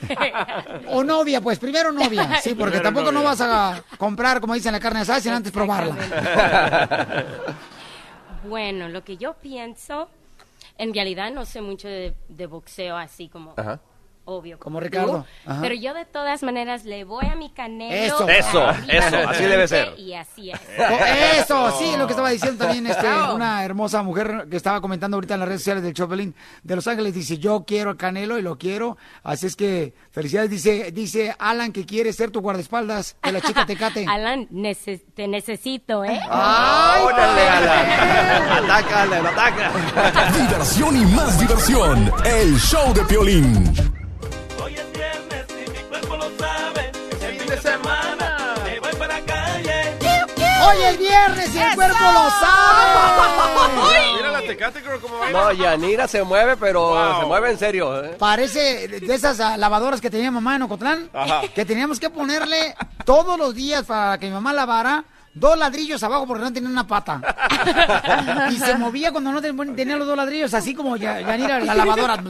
O novia, pues, primero novia. Sí, porque Primero tampoco no vas a comprar, como dicen, la carne asada sin antes probarla. bueno, lo que yo pienso, en realidad no sé mucho de, de boxeo así como Ajá. Obvio. Como Ricardo. Pero yo de todas maneras le voy a mi canelo. Eso. Eso, eso, así debe ser. Y así es. Oh, Eso, sí, lo que estaba diciendo también este, una hermosa mujer que estaba comentando ahorita en las redes sociales del Chopelín de Los Ángeles, dice, yo quiero a Canelo y lo quiero, así es que felicidades, dice, dice Alan que quiere ser tu guardaespaldas de la chica Tecate. Alan, nece- te necesito, ¿eh? ¡Ay, ¡Órale, Alan! ¡Ataca, Alan, ataca! Diversión y más diversión. El show de Piolín. Hoy es viernes y el cuerpo lo sabe. Mira la Tecate, creo cómo va. No, Yanira se mueve, pero Wow. se mueve en serio. ¿eh? Parece de esas ah, lavadoras que tenía mamá en Ocotlán, Ajá. que teníamos que ponerle todos los días para que mi mamá lavara dos ladrillos abajo porque no tenía una pata. y se movía cuando no ten- tenía los dos ladrillos, así como ya, Yanira, la lavadora.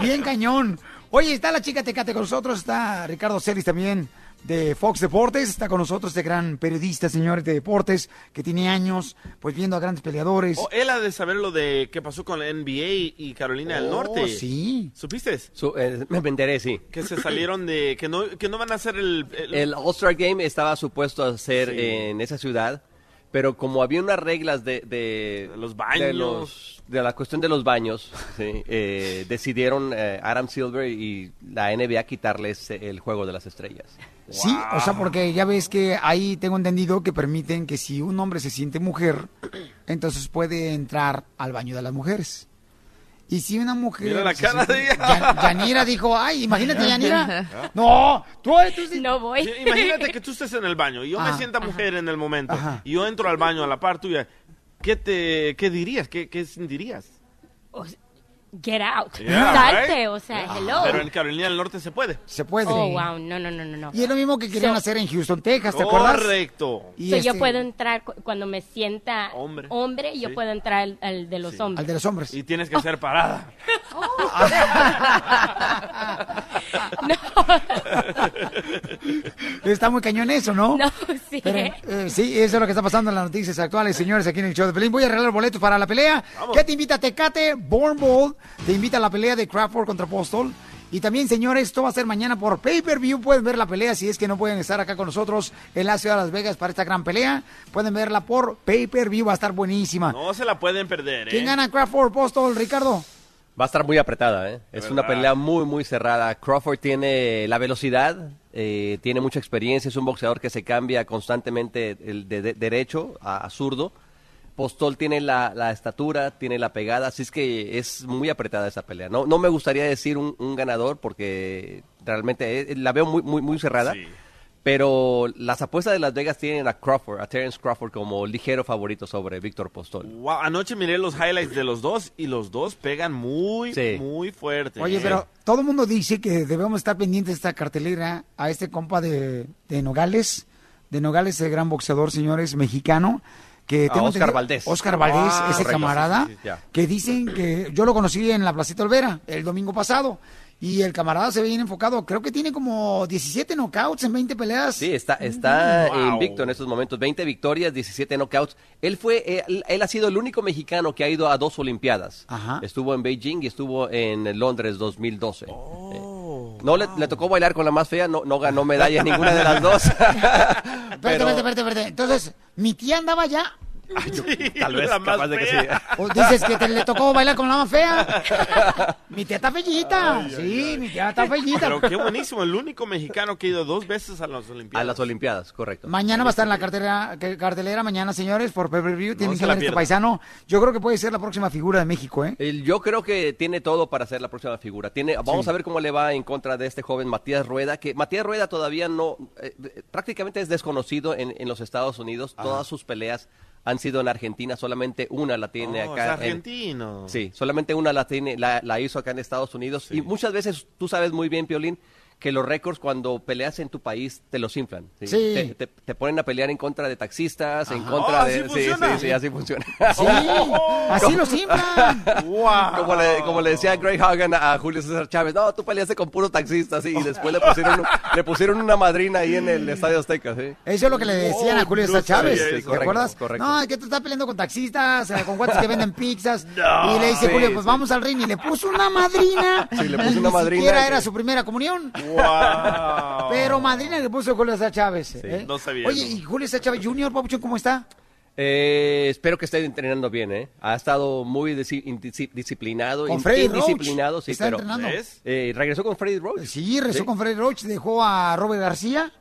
Bien cañón. Oye, está la chica Tecate con nosotros, está Ricardo Celis también de Fox Deportes, está con nosotros este gran periodista, señores de deportes, que tiene años pues viendo a grandes peleadores. Oh, él ha de saber lo de qué pasó con la NBA y Carolina del Oh, Norte. sí. ¿Supiste? Su- eh, me enteré, sí. Que se salieron de... Que no, que no van a hacer el... el- El All-Star Game estaba supuesto a ser Sí. en esa ciudad, pero como había unas reglas de, de, los baños. de, los- de la cuestión de los baños, sí, eh, decidieron eh, Adam Silver y la NBA quitarles el juego de las estrellas. Sí, o sea, porque ya ves que ahí tengo entendido que permiten que si un hombre se siente mujer, entonces puede entrar al baño de las mujeres. Y si una mujer... Mira la se cara siente- de ella. Ya- Yanira dijo, ay, imagínate, Yanira. No, tú, tú sí. No voy. Sí, Imagínate que tú estés en el baño y yo me Ah. sienta mujer en el momento Ajá. y yo entro al baño a la par tuya. ¿Qué te qué dirías? ¿Qué, qué dirías? Get out. Yeah, Salte, right? o sea, Yeah. hello. Pero en Carolina del Norte se puede. Se puede. Oh, wow, no, no, no, no, no. Y es lo mismo que querían So- hacer en Houston, Texas, ¿te acuerdas? Correcto. Y So, yo este- puedo entrar cu- cuando me sienta hombre, yo Sí. puedo entrar al, al de los hombres. Al de los hombres. Y tienes que ser parada. Está muy cañón eso, ¿no? No, sí. Pero, eh, sí, eso es lo que está pasando en las noticias actuales, señores, aquí en el show de Pelín. Voy a regalar boletos para la pelea. ¿Qué te invita Tecate? Born Bold. Te invita a la pelea de Crawford contra Postol. Y también, señores, esto va a ser mañana por pay-per-view. Pueden ver la pelea si es que no pueden estar acá con nosotros en la ciudad de Las Vegas para esta gran pelea. Pueden verla por pay-per-view. Va a estar buenísima. No se la pueden perder, ¿eh? ¿Quién gana Crawford, Postol, Ricardo? Va a estar muy apretada, ¿eh? Es una pelea muy, muy cerrada. Crawford tiene la velocidad, eh, tiene mucha experiencia, es un boxeador que se cambia constantemente el de, de- derecho a, a zurdo. Postol tiene la, la estatura, tiene la pegada, así es que es muy apretada esa pelea. No, no me gustaría decir un, un ganador porque realmente eh, la veo muy, muy, muy cerrada. Pero las apuestas de Las Vegas tienen a Crawford, a Terence Crawford como ligero favorito sobre Víctor Postol. Wow, anoche miré los highlights de los dos y los dos pegan muy, Sí. muy fuerte. Oye, ¿eh? pero todo el mundo dice que debemos estar pendientes de esta cartelera a este compa de, de Nogales, de Nogales, el gran boxeador, señores, mexicano, que tengo Oscar Valdés. Oscar Valdés, Ah, ese correcto, camarada, sí, sí, ya. que dicen que yo lo conocí en la Placita Olvera el domingo pasado. Y el camarada se ve bien enfocado. Creo que tiene como 17 knockouts en 20 peleas. Sí, está, está Wow. invicto en estos momentos. 20 victorias, 17 knockouts. Él fue, eh, él, él ha sido el único mexicano que ha ido a dos Olimpiadas. Estuvo en Beijing y estuvo en Londres 2012. Eh, no le, le tocó bailar con la más fea, no, no ganó medalla en ninguna de las dos. Pero- espérate, espérate, espérate. Entonces, mi tía andaba allá. Tal vez, la más capaz de que sí. O dices que te le tocó bailar con la más fea. Mi tía está fellita. sí, mi tía está fellita. Pero qué buenísimo, el único mexicano que ha ido dos veces a las A Olimpiadas. las Olimpiadas, correcto. Mañana va a estar en la cartelera, cartelera mañana, señores, por pay-per-view. Tienen se que ver este paisano. Yo creo que puede ser la próxima figura de México, ¿eh? El- yo creo que tiene todo para ser la próxima figura. Tiene, vamos Sí. a ver cómo le va en contra de este joven Matías Rueda, que Matías Rueda todavía no, eh, eh, prácticamente es desconocido en, en los Estados Unidos. Todas sus peleas han sido en Argentina, solamente una la tiene Oh, acá. es en- argentino. sí, solamente una la tiene, la, la hizo acá en Estados Unidos. Y muchas veces tú sabes muy bien, Piolín, que los récords cuando peleas en tu país te los inflan. ¿sí? Sí. Te, te- te ponen a pelear en contra de taxistas, en contra Oh, de... ¿así sí, funciona? sí, sí, así funciona. Sí, así los inflan. Como le, como le decía Greg Hagan a Julio César Chávez, no, tú peleaste con puros taxistas, sí, y después le pusieron, le pusieron una madrina ahí en el Estadio Azteca, sí. Eso es lo que le decían a Julio no César Chávez. ¿Te acuerdas? Correcto. No, que tú estás peleando con taxistas, eh, con cuates que venden pizzas. No. y le dice Sí, Julio, pues sí. vamos al ring. Y le puso una madrina. Sí, le puso una ni madrina siquiera que- era su primera comunión. Wow. Pero madrina que puso Julio César Chávez. ¿eh? no sabía Oye, eso. ¿y Julio César Chávez Jr., Papuchón, cómo está? Eh, espero que esté entrenando bien, ¿eh? Ha estado muy disciplinado, Con Freddy Roach. sí, Está pero... entrenando. Eh, ¿Regresó con Freddy Roach? Sí, Sí. con Freddy Roach, dejó a Robert García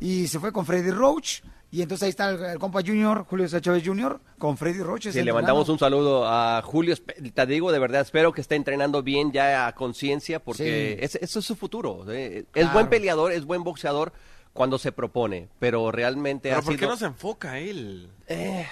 y se fue con Freddy Roach. Y entonces ahí está el, el compa Junior, Julio Chávez Jr., con Freddy Roach. Sí, le mandamos un saludo a Julio. Te digo de verdad, espero que esté entrenando bien ya a conciencia porque Sí. ese, eso es su futuro. ¿eh? Es Claro. buen peleador, es buen boxeador cuando se propone, pero realmente Pero ha ¿por qué no se enfoca él? Ah,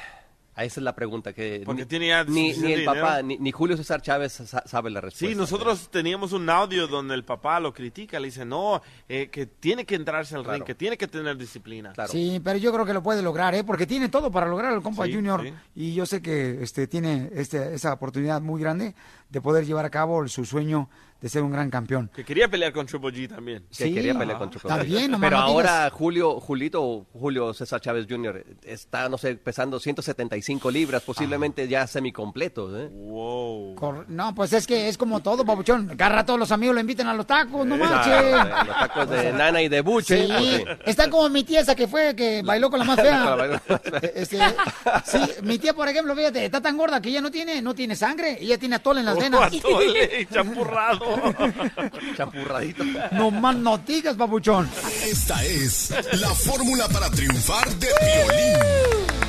Esa es la pregunta que Porque ni, tiene ya ni, ni el papá ni, ni Julio César Chávez sa- sabe la respuesta. Sí, nosotros teníamos un audio donde el papá lo critica, le dice, no, eh, que tiene que entrarse al ring, que tiene que tener disciplina. Sí, pero yo creo que lo puede lograr, ¿eh? Porque tiene todo para lograr el compa Sí, Junior. sí. Y yo sé que este, tiene este, esa oportunidad muy grande de poder llevar a cabo su sueño de ser un gran campeón. Que quería pelear con Triple G también. Que Sí. quería pelear con Triple G. También, nomás Pero no ahora. Julio, Julito, Julio César Chávez Jr. está, no sé, pesando 175 libras, posiblemente ya semicompleto. ¿eh? Wow. Cor- No, pues es que es como todo, papuchón. Cada rato los amigos lo invitan a los tacos, no manches. Los tacos de Nana y de Buche. Sí, pues sí. está como mi tía esa que fue, que bailó con la más fea. Eh, este, sí, mi tía, por ejemplo, fíjate, está tan gorda que ella no tiene, no tiene sangre, ella tiene atole en las Oh, venas. atole, champurrado. Champurradito. No más noticias, papuchón. Esta es la fórmula para triunfar de violín.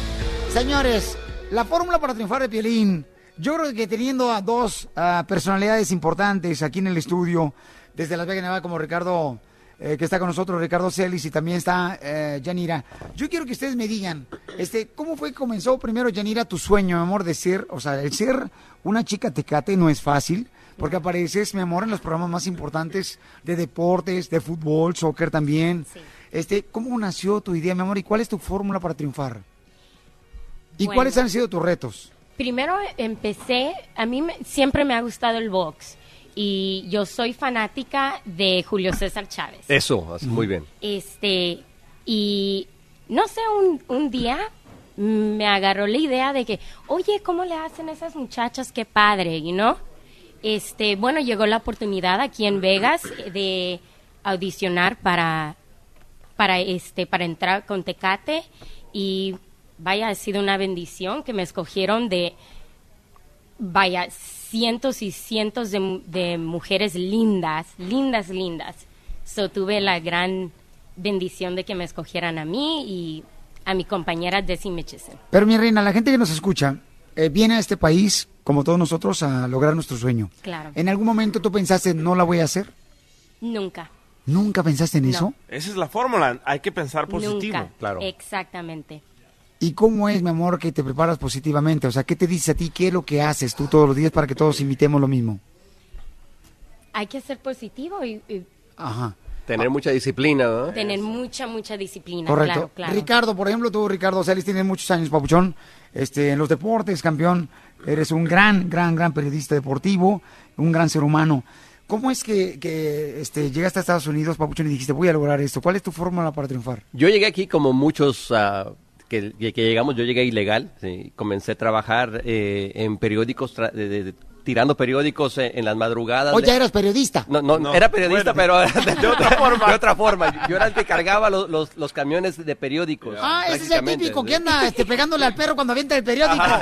Señores, la fórmula para triunfar de Piolín, yo creo que teniendo a dos ah, personalidades importantes aquí en el estudio, desde Las Vegas, Nevada, como Ricardo, eh, que está con nosotros, Ricardo Celis, y también está eh, Yanira. Yo quiero que ustedes me digan, este, ¿cómo fue que comenzó primero, Yanira, tu sueño, mi amor, de ser, o sea, el ser una chica tecate no es fácil, porque apareces, mi amor, en los programas más importantes de deportes, de fútbol, soccer también. Este, ¿cómo nació tu idea, mi amor, y cuál es tu fórmula para triunfar? ¿Y Bueno. cuáles han sido tus retos? Primero empecé, a mí me- siempre me ha gustado el box y yo soy fanática de Julio César Chávez. Eso, muy bien. Este, y no sé, un, un día me agarró la idea de que, oye, ¿cómo le hacen esas muchachas? Qué padre, you know? Este, bueno, llegó la oportunidad aquí en Vegas de audicionar para, para este, para entrar con Tecate y vaya, ha sido una bendición que me escogieron de, vaya, cientos y cientos de, mu- de mujeres lindas, lindas, lindas. So tuve la gran bendición de que me escogieran a mí y a mi compañera Desi Mitchison. Pero mi reina, la gente que nos escucha eh, viene a este país, como todos nosotros, a lograr nuestro sueño. Claro. ¿En algún momento tú pensaste, no la voy a hacer? Nunca. ¿Nunca pensaste en No. eso? Esa es la fórmula. Hay que pensar positivo. Nunca. Exactamente. ¿Y cómo es, mi amor, que te preparas positivamente? O sea, ¿qué te dice a ti? ¿Qué es lo que haces tú todos los días para que todos imitemos lo mismo? Hay que ser positivo y, y Ajá. Tener mucha disciplina, ¿no? tener mucha, mucha disciplina. Correcto. Claro, claro. Ricardo, por ejemplo, tú, Ricardo Celis, tienes muchos años, papuchón, este, en los deportes, campeón. Eres un gran, gran, gran periodista deportivo, un gran ser humano. ¿Cómo es que, que este, llegaste a Estados Unidos, papuchón, y dijiste, voy a lograr esto? ¿Cuál es tu fórmula para triunfar? Yo llegué aquí como muchos ah, que, que- llegamos, yo llegué ilegal. sí. Comencé a trabajar eh, en periódicos, tra- de- tirando periódicos en, en las madrugadas. ¿O ya eras periodista? No, no, No, era periodista, bueno. pero de, otra forma. De otra forma. Yo era el que cargaba los, los, los camiones de periódicos. Ah, ese es el típico que anda este, pegándole al perro cuando avienta el periódico.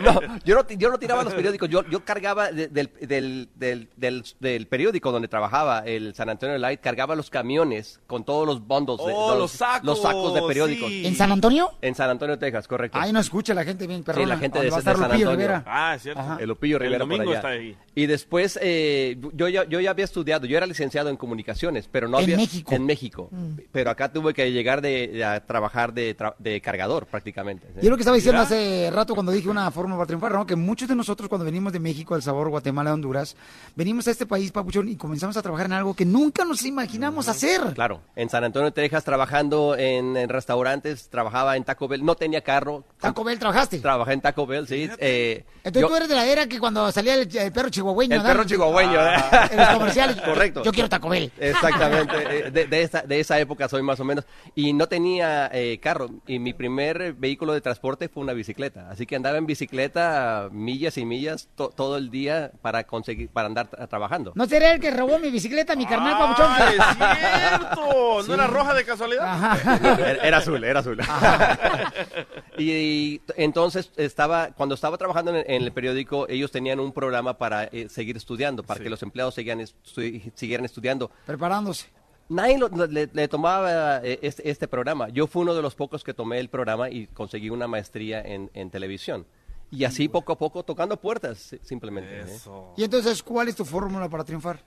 No, yo no, yo no tiraba los periódicos, yo, yo cargaba de- del, del, del, del, del periódico donde trabajaba, el San Antonio Light, cargaba los camiones con todos los bundles, de, Oh, los sacos, los sacos de periódicos. sí. ¿En San Antonio? En San Antonio, Texas, correcto. Ay, no escucha la gente bien, perdona. Sí, la gente de, de San Lupillo Antonio. Rivera. Ah, es cierto. El Lupillo El Rivera por domingo allá. está ahí. Y después, eh, yo, ya, yo ya había estudiado, yo era licenciado en comunicaciones, pero no En había... México. En México. Mm. Pero acá tuve que llegar de, de a trabajar de, tra- de cargador, prácticamente. Y es lo que estaba diciendo hace rato cuando dije una forma para triunfar, ¿no? Que muchos de nosotros cuando venimos de México, El Sabor, Guatemala, Honduras, venimos a este país, papuchón, y comenzamos a trabajar en algo que nunca nos imaginamos hacer. Claro, en San Antonio, Texas, trabajando en, en restaurantes, trabajaba en Taco Bell, no tenía carro. Taco Bell trabajaste. Trabajé en Taco Bell, sí. eh, Entonces yo- tú eres de la era que cuando salía el, el perro chihuahueño, El ¿verdad? perro chihuahueño, ¿eh? Ah, En los comerciales. Correcto. Yo quiero Taco Bell. Exactamente, eh, de, de esa, de esa época soy más o menos. Y no tenía eh, carro, y mi primer vehículo de transporte fue una bicicleta. Así que andaba en bicicleta millas y millas to- todo el día para conseguir, para andar tra- trabajando. ¿No será el que robó mi bicicleta, mi carnal? Ah, es cierto! ¿No Sí. era roja de casualidad? Era, era azul, era azul. y, y entonces estaba, cuando estaba trabajando en, en el periódico, ellos tenían un programa para eh, seguir estudiando, para que los empleados seguían estu- siguieran estudiando. Preparándose. Nadie lo- le, le tomaba eh, este, este programa. Yo fui uno de los pocos que tomé el programa y conseguí una maestría en, en televisión. Y así poco a poco tocando puertas, si- simplemente. ¿eh? Y entonces, ¿cuál es tu fórmula para triunfar?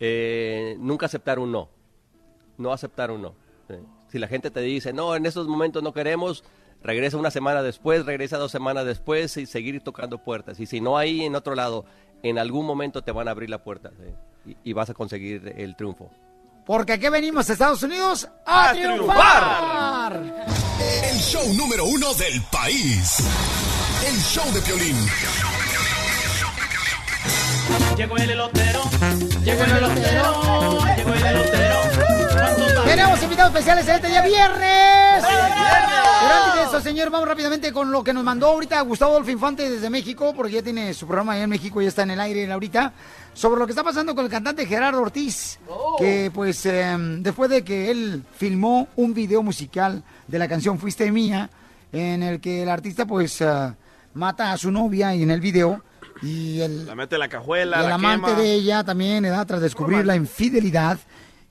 Eh, nunca aceptar un no. No aceptar un no. Si la gente te dice, no, en estos momentos no queremos, regresa una semana después, regresa dos semanas después y seguir tocando puertas. Y si no hay en otro lado, en algún momento te van a abrir la puerta sí, y, y vas a conseguir el triunfo. Porque aquí venimos a Estados Unidos a, ¡A triunfar. El show número uno del país. El show de Piolín. Llegó el elotero, llegó el elotero, llegó el elotero. Tenemos invitados especiales este día viernes. Pero antes de eso, señor, vamos rápidamente con lo que nos mandó ahorita Gustavo Adolfo Infante desde México, porque ya tiene su programa allá en México, ya está en el aire ahorita, sobre lo que está pasando con el cantante Gerardo Ortiz, que pues eh, después de que él filmó un video musical de la canción Fuiste Mía, en el que el artista pues eh, mata a su novia y en el video, y el, La mete en la cajuela, y el la amante quema. de ella también, ¿verdad? tras descubrir la infidelidad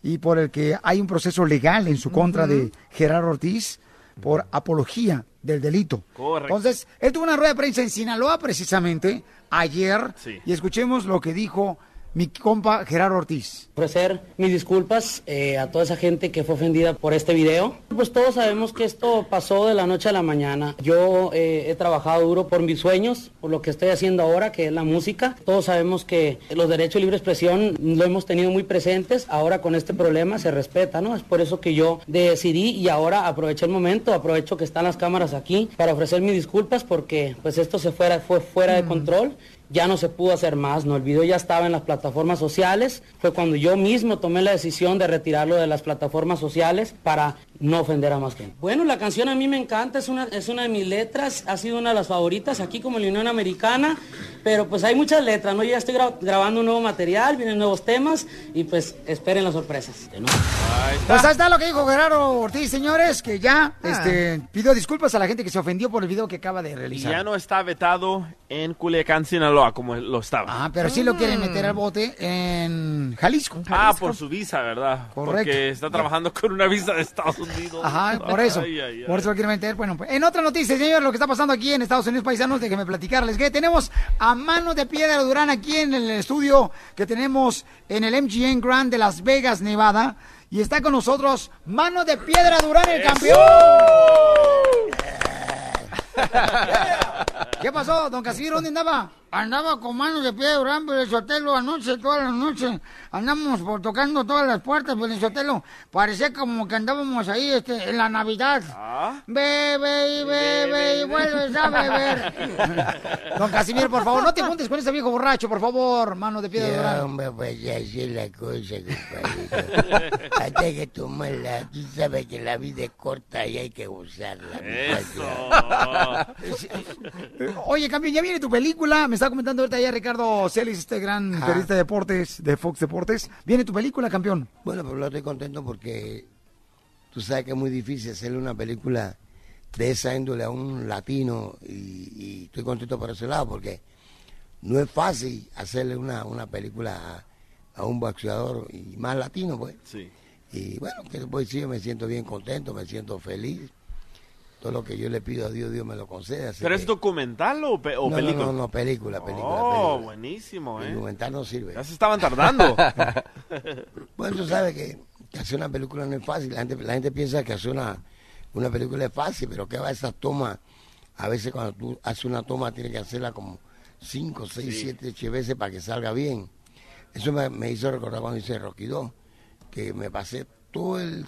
y por el que hay un proceso legal en su contra de Gerardo Ortiz por apología del delito. Correcto. Entonces, él tuvo una rueda de prensa en Sinaloa precisamente ayer Sí. y escuchemos lo que dijo mi compa Gerardo Ortiz. ofrecer mis disculpas eh, a toda esa gente que fue ofendida por este video. Pues todos sabemos que esto pasó de la noche a la mañana. Yo eh, he trabajado duro por mis sueños, por lo que estoy haciendo ahora, que es la música. Todos sabemos que los derechos de libre expresión lo hemos tenido muy presentes. Ahora con este problema se respeta, ¿no? Es por eso que yo decidí y ahora aproveché el momento, aprovecho que están las cámaras aquí para ofrecer mis disculpas porque pues esto se fuera, fue fuera de control ya no se pudo hacer más, ¿no? El video ya estaba en las plataformas sociales, fue cuando yo mismo tomé la decisión de retirarlo de las plataformas sociales para no ofender a más gente. Bueno, la canción a mí me encanta, es una, es una de mis letras, ha sido una de las favoritas aquí como en la Unión Americana, pero pues hay muchas letras, ¿no? Yo ya estoy gra- grabando un nuevo material, vienen nuevos temas y pues esperen las sorpresas. ¿no? Pues ahí está lo que dijo Gerardo Ortiz, señores, que ya este, pidió disculpas a la gente que se ofendió por el video que acaba de Y realizar. ya no está vetado en Culiacán, Sinaloa, como lo estaba. Ah, pero sí lo quieren meter al bote en Jalisco. Ah, por su visa, ¿verdad? Correcto. Porque está trabajando con una visa de Estados Unidos. Ajá, por eso. Ay, ay, ay. Por eso lo quieren meter. Bueno, pues, en otra noticia, señor, lo que está pasando aquí en Estados Unidos, paisanos, déjenme platicarles que tenemos a Mano de Piedra Durán aquí en el estudio que tenemos en el MGM Grand de Las Vegas, Nevada. Y está con nosotros Mano de Piedra Durán, el campeón. ¿Qué pasó, don Casimiro? ¿Dónde andaba? Andaba con manos de piedra Durán, Pelizotelo, anoche, toda la noche. Andamos por tocando todas las puertas, Pelizotelo. Parecía como que andábamos ahí este, en la Navidad. Bebe y bebe y vuelves a beber. Don Casimiro, por favor, no te juntes con ese viejo borracho, por favor, mano de piedra Durán. hombre, pues ya así es la cosa. Hasta que tomarla. Tú sabes que la vida es corta y hay que usarla. Oye, campeón, ya viene tu película. Me está comentando ahorita ya Ricardo Celis, este gran Ah. periodista de deportes, de Fox Deportes. Viene tu película, campeón. Bueno, pero lo estoy contento porque tú sabes que es muy difícil hacerle una película de esa índole a un latino y, y estoy contento por ese lado porque no es fácil hacerle una, una película a, a un boxeador y más latino, pues. Sí. Y bueno, que después sí, me siento bien contento, me siento feliz. Todo lo que yo le pido a Dios, Dios me lo concede. ¿Pero que- es documental o, pe- o no, película? No, no, no, película, película. Oh, película. buenísimo, El ¿eh? documental no sirve. Ya se estaban tardando. bueno, tú sabes que, que hacer una película no es fácil. La gente, la gente piensa que hacer una, una película es fácil, pero que va esas tomas. A veces cuando tú haces una toma tienes que hacerla como 5, 6, Sí. 7, 8 veces para que salga bien. Eso me, me hizo recordar cuando hice Rocky 2, que me pasé todo el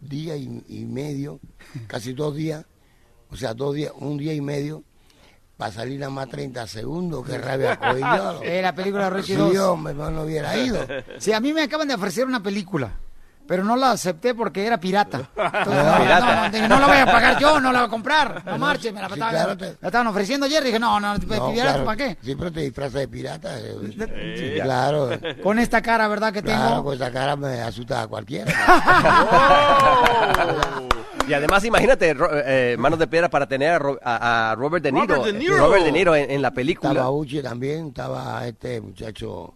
día y, y medio, casi dos días, o sea, dos días, un día y medio, para salir nada más 30 segundos, que rabia cogí yo. Eh, la película Rocky Sí, 2. hombre, no, no hubiera ido. Sí, a mí me acaban de ofrecer una película, pero no la acepté porque era pirata. Entonces, no, pirata. no, no, dije, no la voy a pagar yo, no la voy a comprar. No marche, me la Sí, claro, me la estaban ofreciendo ayer. Dije, no, no, No, pirata, claro, ¿para qué? Siempre te disfrazas de pirata. eh, Sí. Claro. Con esta cara, ¿verdad que Claro, tengo? con esa cara me asusta a cualquiera. Y además, imagínate, Ro- eh, Manos de Piedra para tener a, Ro- a- a Robert De Niro. Robert De Niro. Robert De Niro en, en la película. Estaba Uchi también, estaba este muchacho.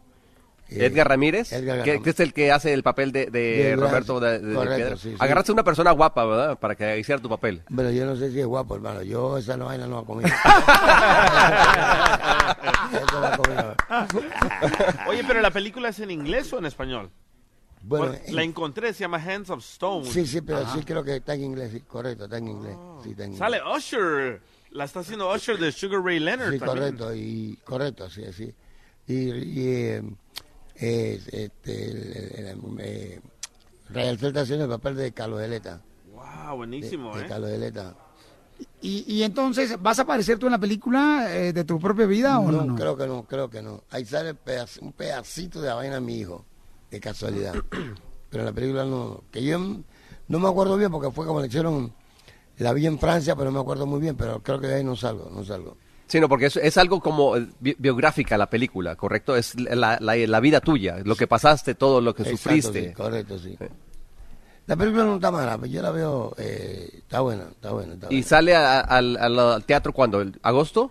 Eh, Edgar Ramírez, Edgar que, Ramírez. que es el que hace el papel de, de De Roberto de, de Correcto, Piedra. sí, sí. Agarraste una persona guapa, ¿verdad? Para que hiciera tu papel. Pero yo no sé si es guapo, hermano. Yo esa no vaina no la comí. Oye, pero la película es en inglés o en español? Bueno, Bueno, en- la encontré, se llama Hands of Stone. Sí, sí, pero Ajá. sí creo que está en inglés, sí, correcto, está en inglés. Sí, está en inglés. Sale Usher. La está haciendo Usher de Sugar Ray Leonard Sí, también. correcto, y correcto, sí, sí. Y, y eh, eh, este, el, el- el- eh, Rayel está haciendo el papel de Carlos Deleta. Wow, buenísimo, de, de ¿eh? Carlos Deleta. Y, y entonces, ¿vas a aparecer tú en la película eh, de tu propia vida o no? No, creo que no, creo que no. Ahí sale pedac- un pedacito de la vaina de mi hijo, de casualidad. pero en la película no. Que yo no me acuerdo bien porque fue como le hicieron. La vi en Francia, pero no me acuerdo muy bien. Pero creo que de ahí no salgo, no salgo. Sí, no, porque es, es algo como eh, bi- biográfica la película, ¿correcto? Es la, la- la vida tuya, lo que pasaste, todo lo que Exacto, sufriste. sí, correcto, sí. La película no está mala, pero yo la veo. eh, está buena, está buena. Está ¿Y buena. sale a- al, teatro cuándo? ¿El- ¿Agosto?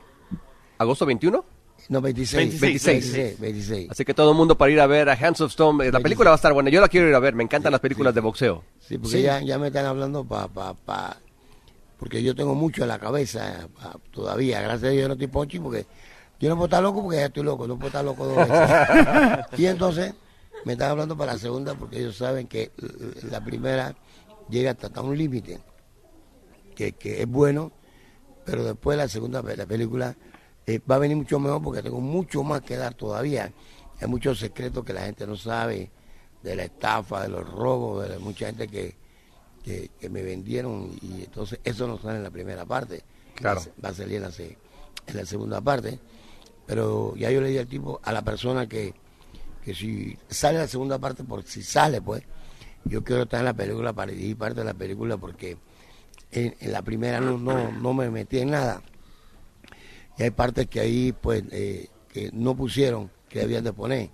¿Agosto 21? No, 26. 26. 26, 26. Así que todo el mundo para ir a ver a Hands of Stone. eh, La película va a estar buena. Yo la quiero ir a ver. Me encantan las películas de boxeo. Sí, porque Ya, ya me están hablando para... Pa, pa, porque yo tengo mucho en la cabeza pa- todavía. Gracias a Dios yo no estoy ponchi porque yo no puedo estar loco porque ya estoy loco. No puedo estar loco dos veces. y entonces me están hablando para la segunda porque ellos saben que la primera llega hasta, hasta un límite que, que es bueno, pero después la segunda la película eh, va a venir mucho mejor porque tengo mucho más que dar todavía. Hay muchos secretos que la gente no sabe de la estafa, de los robos, de la- mucha gente que, que, que me vendieron y entonces eso no sale en la primera parte. Claro. Va a- salir en la, en la segunda parte. Pero ya yo le di al tipo, a la persona que, que si sale la segunda parte, por si sale pues, yo quiero estar en la película para dirigir parte de la película porque en, en la primera no, no, no me metí en nada. Y hay partes que ahí pues eh, que no pusieron, que debían de poner.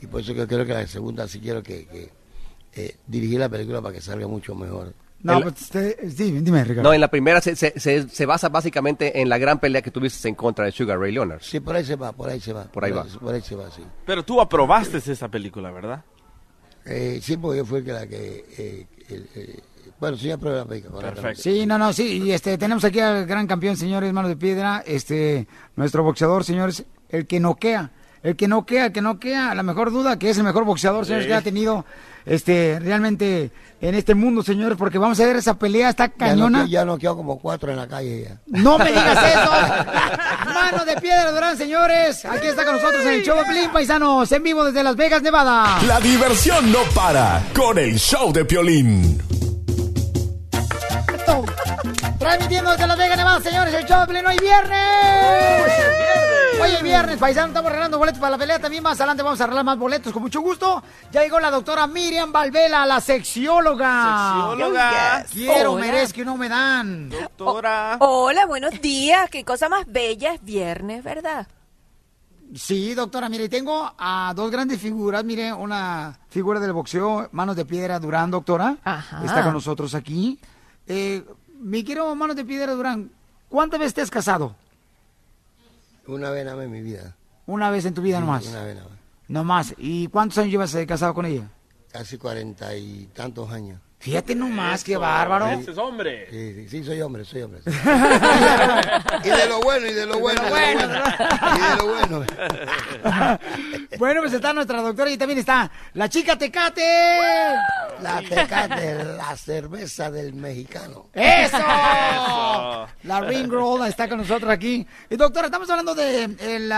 Y por eso que creo que la segunda sí quiero que, que, eh, dirigir la película para que salga mucho mejor. No, El- pues, sí, dime, Ricardo. No, en la primera se, se, se- se basa básicamente en la gran pelea que tuviste en contra de Sugar Ray Leonard. Sí, por ahí se va, por ahí se va. Por ahí va. Por ahí se va, sí. Pero tú aprobaste esa película, ¿verdad? Eh, sí, porque yo fui el que la que... eh, el- eh, bueno, sí, aprobé la película. correctamente. Sí, no, no, sí, y este, tenemos aquí al gran campeón, señores, manos de piedra, este, nuestro boxeador, señores, el que noquea, el que noquea, el que noquea, la mejor duda que es el mejor boxeador, señores, Sí. que ha tenido, este, realmente en este mundo, señores, porque vamos a ver esa pelea, está Ya cañona. no, ya no quedó como cuatro en la calle ya. No me digas eso. Manos de piedra, Durán, señores. Aquí está con nosotros en el show de Pelín Paisanos, en vivo desde Las Vegas, Nevada. La diversión no para con el show de Piolín. Transmitiendo desde Las Vegas, Nevada, señores, el show de Pelín hoy viernes. Oye, viernes, paisano, estamos arreglando boletos para la pelea. También más adelante vamos a arreglar más boletos, con mucho gusto. Ya llegó la doctora Miriam Valvela, la sexióloga. Sexióloga. Quiero, Hola. merezco y no me dan. Doctora. Hola, buenos días. Qué cosa más bella. Es viernes, ¿verdad? Sí, doctora, mire, tengo a dos grandes figuras. Mire, una figura del boxeo, Manos de Piedra Durán, doctora. Ajá. Está con nosotros aquí. Eh, mi quiero Manos de Piedra Durán, ¿cuántas veces te has casado? Una vez nada más en mi vida. Una vez en tu vida Sí, nomás. Una vez nada más. No más. ¿Y cuántos años llevas eh, casado con ella? Casi cuarenta y tantos años. Fíjate nomás, qué bárbaro. Ese es hombre. Sí, sí, sí, soy hombre, soy hombre. y de lo bueno, y de lo bueno, y de lo bueno. Y de lo bueno. bueno, pues está nuestra doctora y también está la chica Tecate. La tecate, la cerveza del mexicano. ¡Eso! La Ring Roll está con nosotros aquí. Y doctora, estamos hablando de el,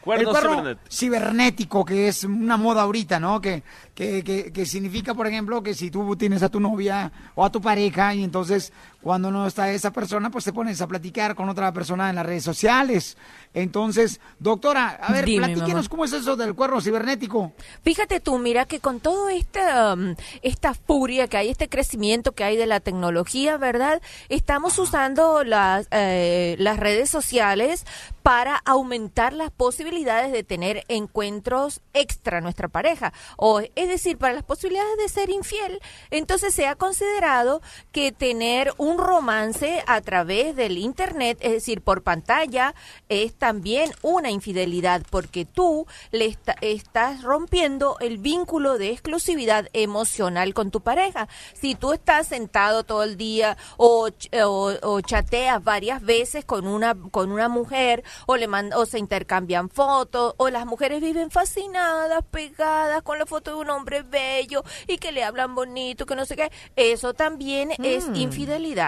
Cuerno el cuerno cibernético. cibernético, que es una moda ahorita, ¿no? Que, que, que, que significa, por ejemplo, que si tú tienes a tu novia o a tu pareja y entonces cuando no está esa persona, pues te pones a platicar con otra persona en las redes sociales. Entonces, doctora, a ver, Dime, platíquenos cómo es eso del cuerno cibernético. Fíjate tú, mira que con todo esta, um, esta furia que hay, este crecimiento que hay de la tecnología, ¿verdad? Estamos usando las, eh, las redes sociales para aumentar las posibilidades de tener encuentros extra nuestra pareja. O, es decir, para las posibilidades de ser infiel. Entonces se ha considerado que tener un romance a través del Internet, es decir, por pantalla, es también una infidelidad porque tú le esta- estás rompiendo el vínculo de exclusividad emocional con tu pareja. Si tú estás sentado todo el día o, o, o chateas varias veces con una con una mujer o le mand- o se intercambian fotos o las mujeres viven fascinadas, pegadas con la foto de un hombre bello y que le hablan bonito, que no sé qué, eso también es Mm.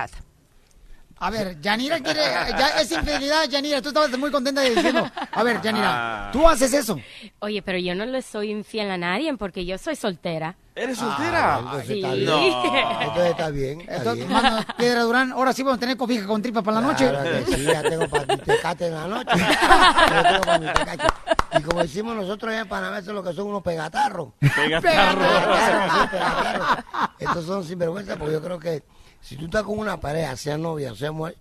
Infidelidad. A ver, Yanira quiere, ya es infidelidad, Yanira, tú estabas muy contenta de diciendo. A ver, Yanira, Ah. tú haces eso. Oye, pero yo no le soy infiel a nadie porque yo soy soltera. ¿Eres Ah, entonces está bien. No. Entonces está bien. Está Entonces, bien. mano, Piedra Durán, ahora sí vamos a tener cobija con tripa para la noche. Claro que sí, ya tengo para mi tecate en la noche. Ya tengo pa' mi tecate. Y como decimos nosotros allá en Panamá, eso es lo que son unos pegatarros. Pegatarros. Pegatarros, sí, pegatarros. Estos son sinvergüenza porque yo creo que si tú estás con una pareja, sea novia o sea mujer,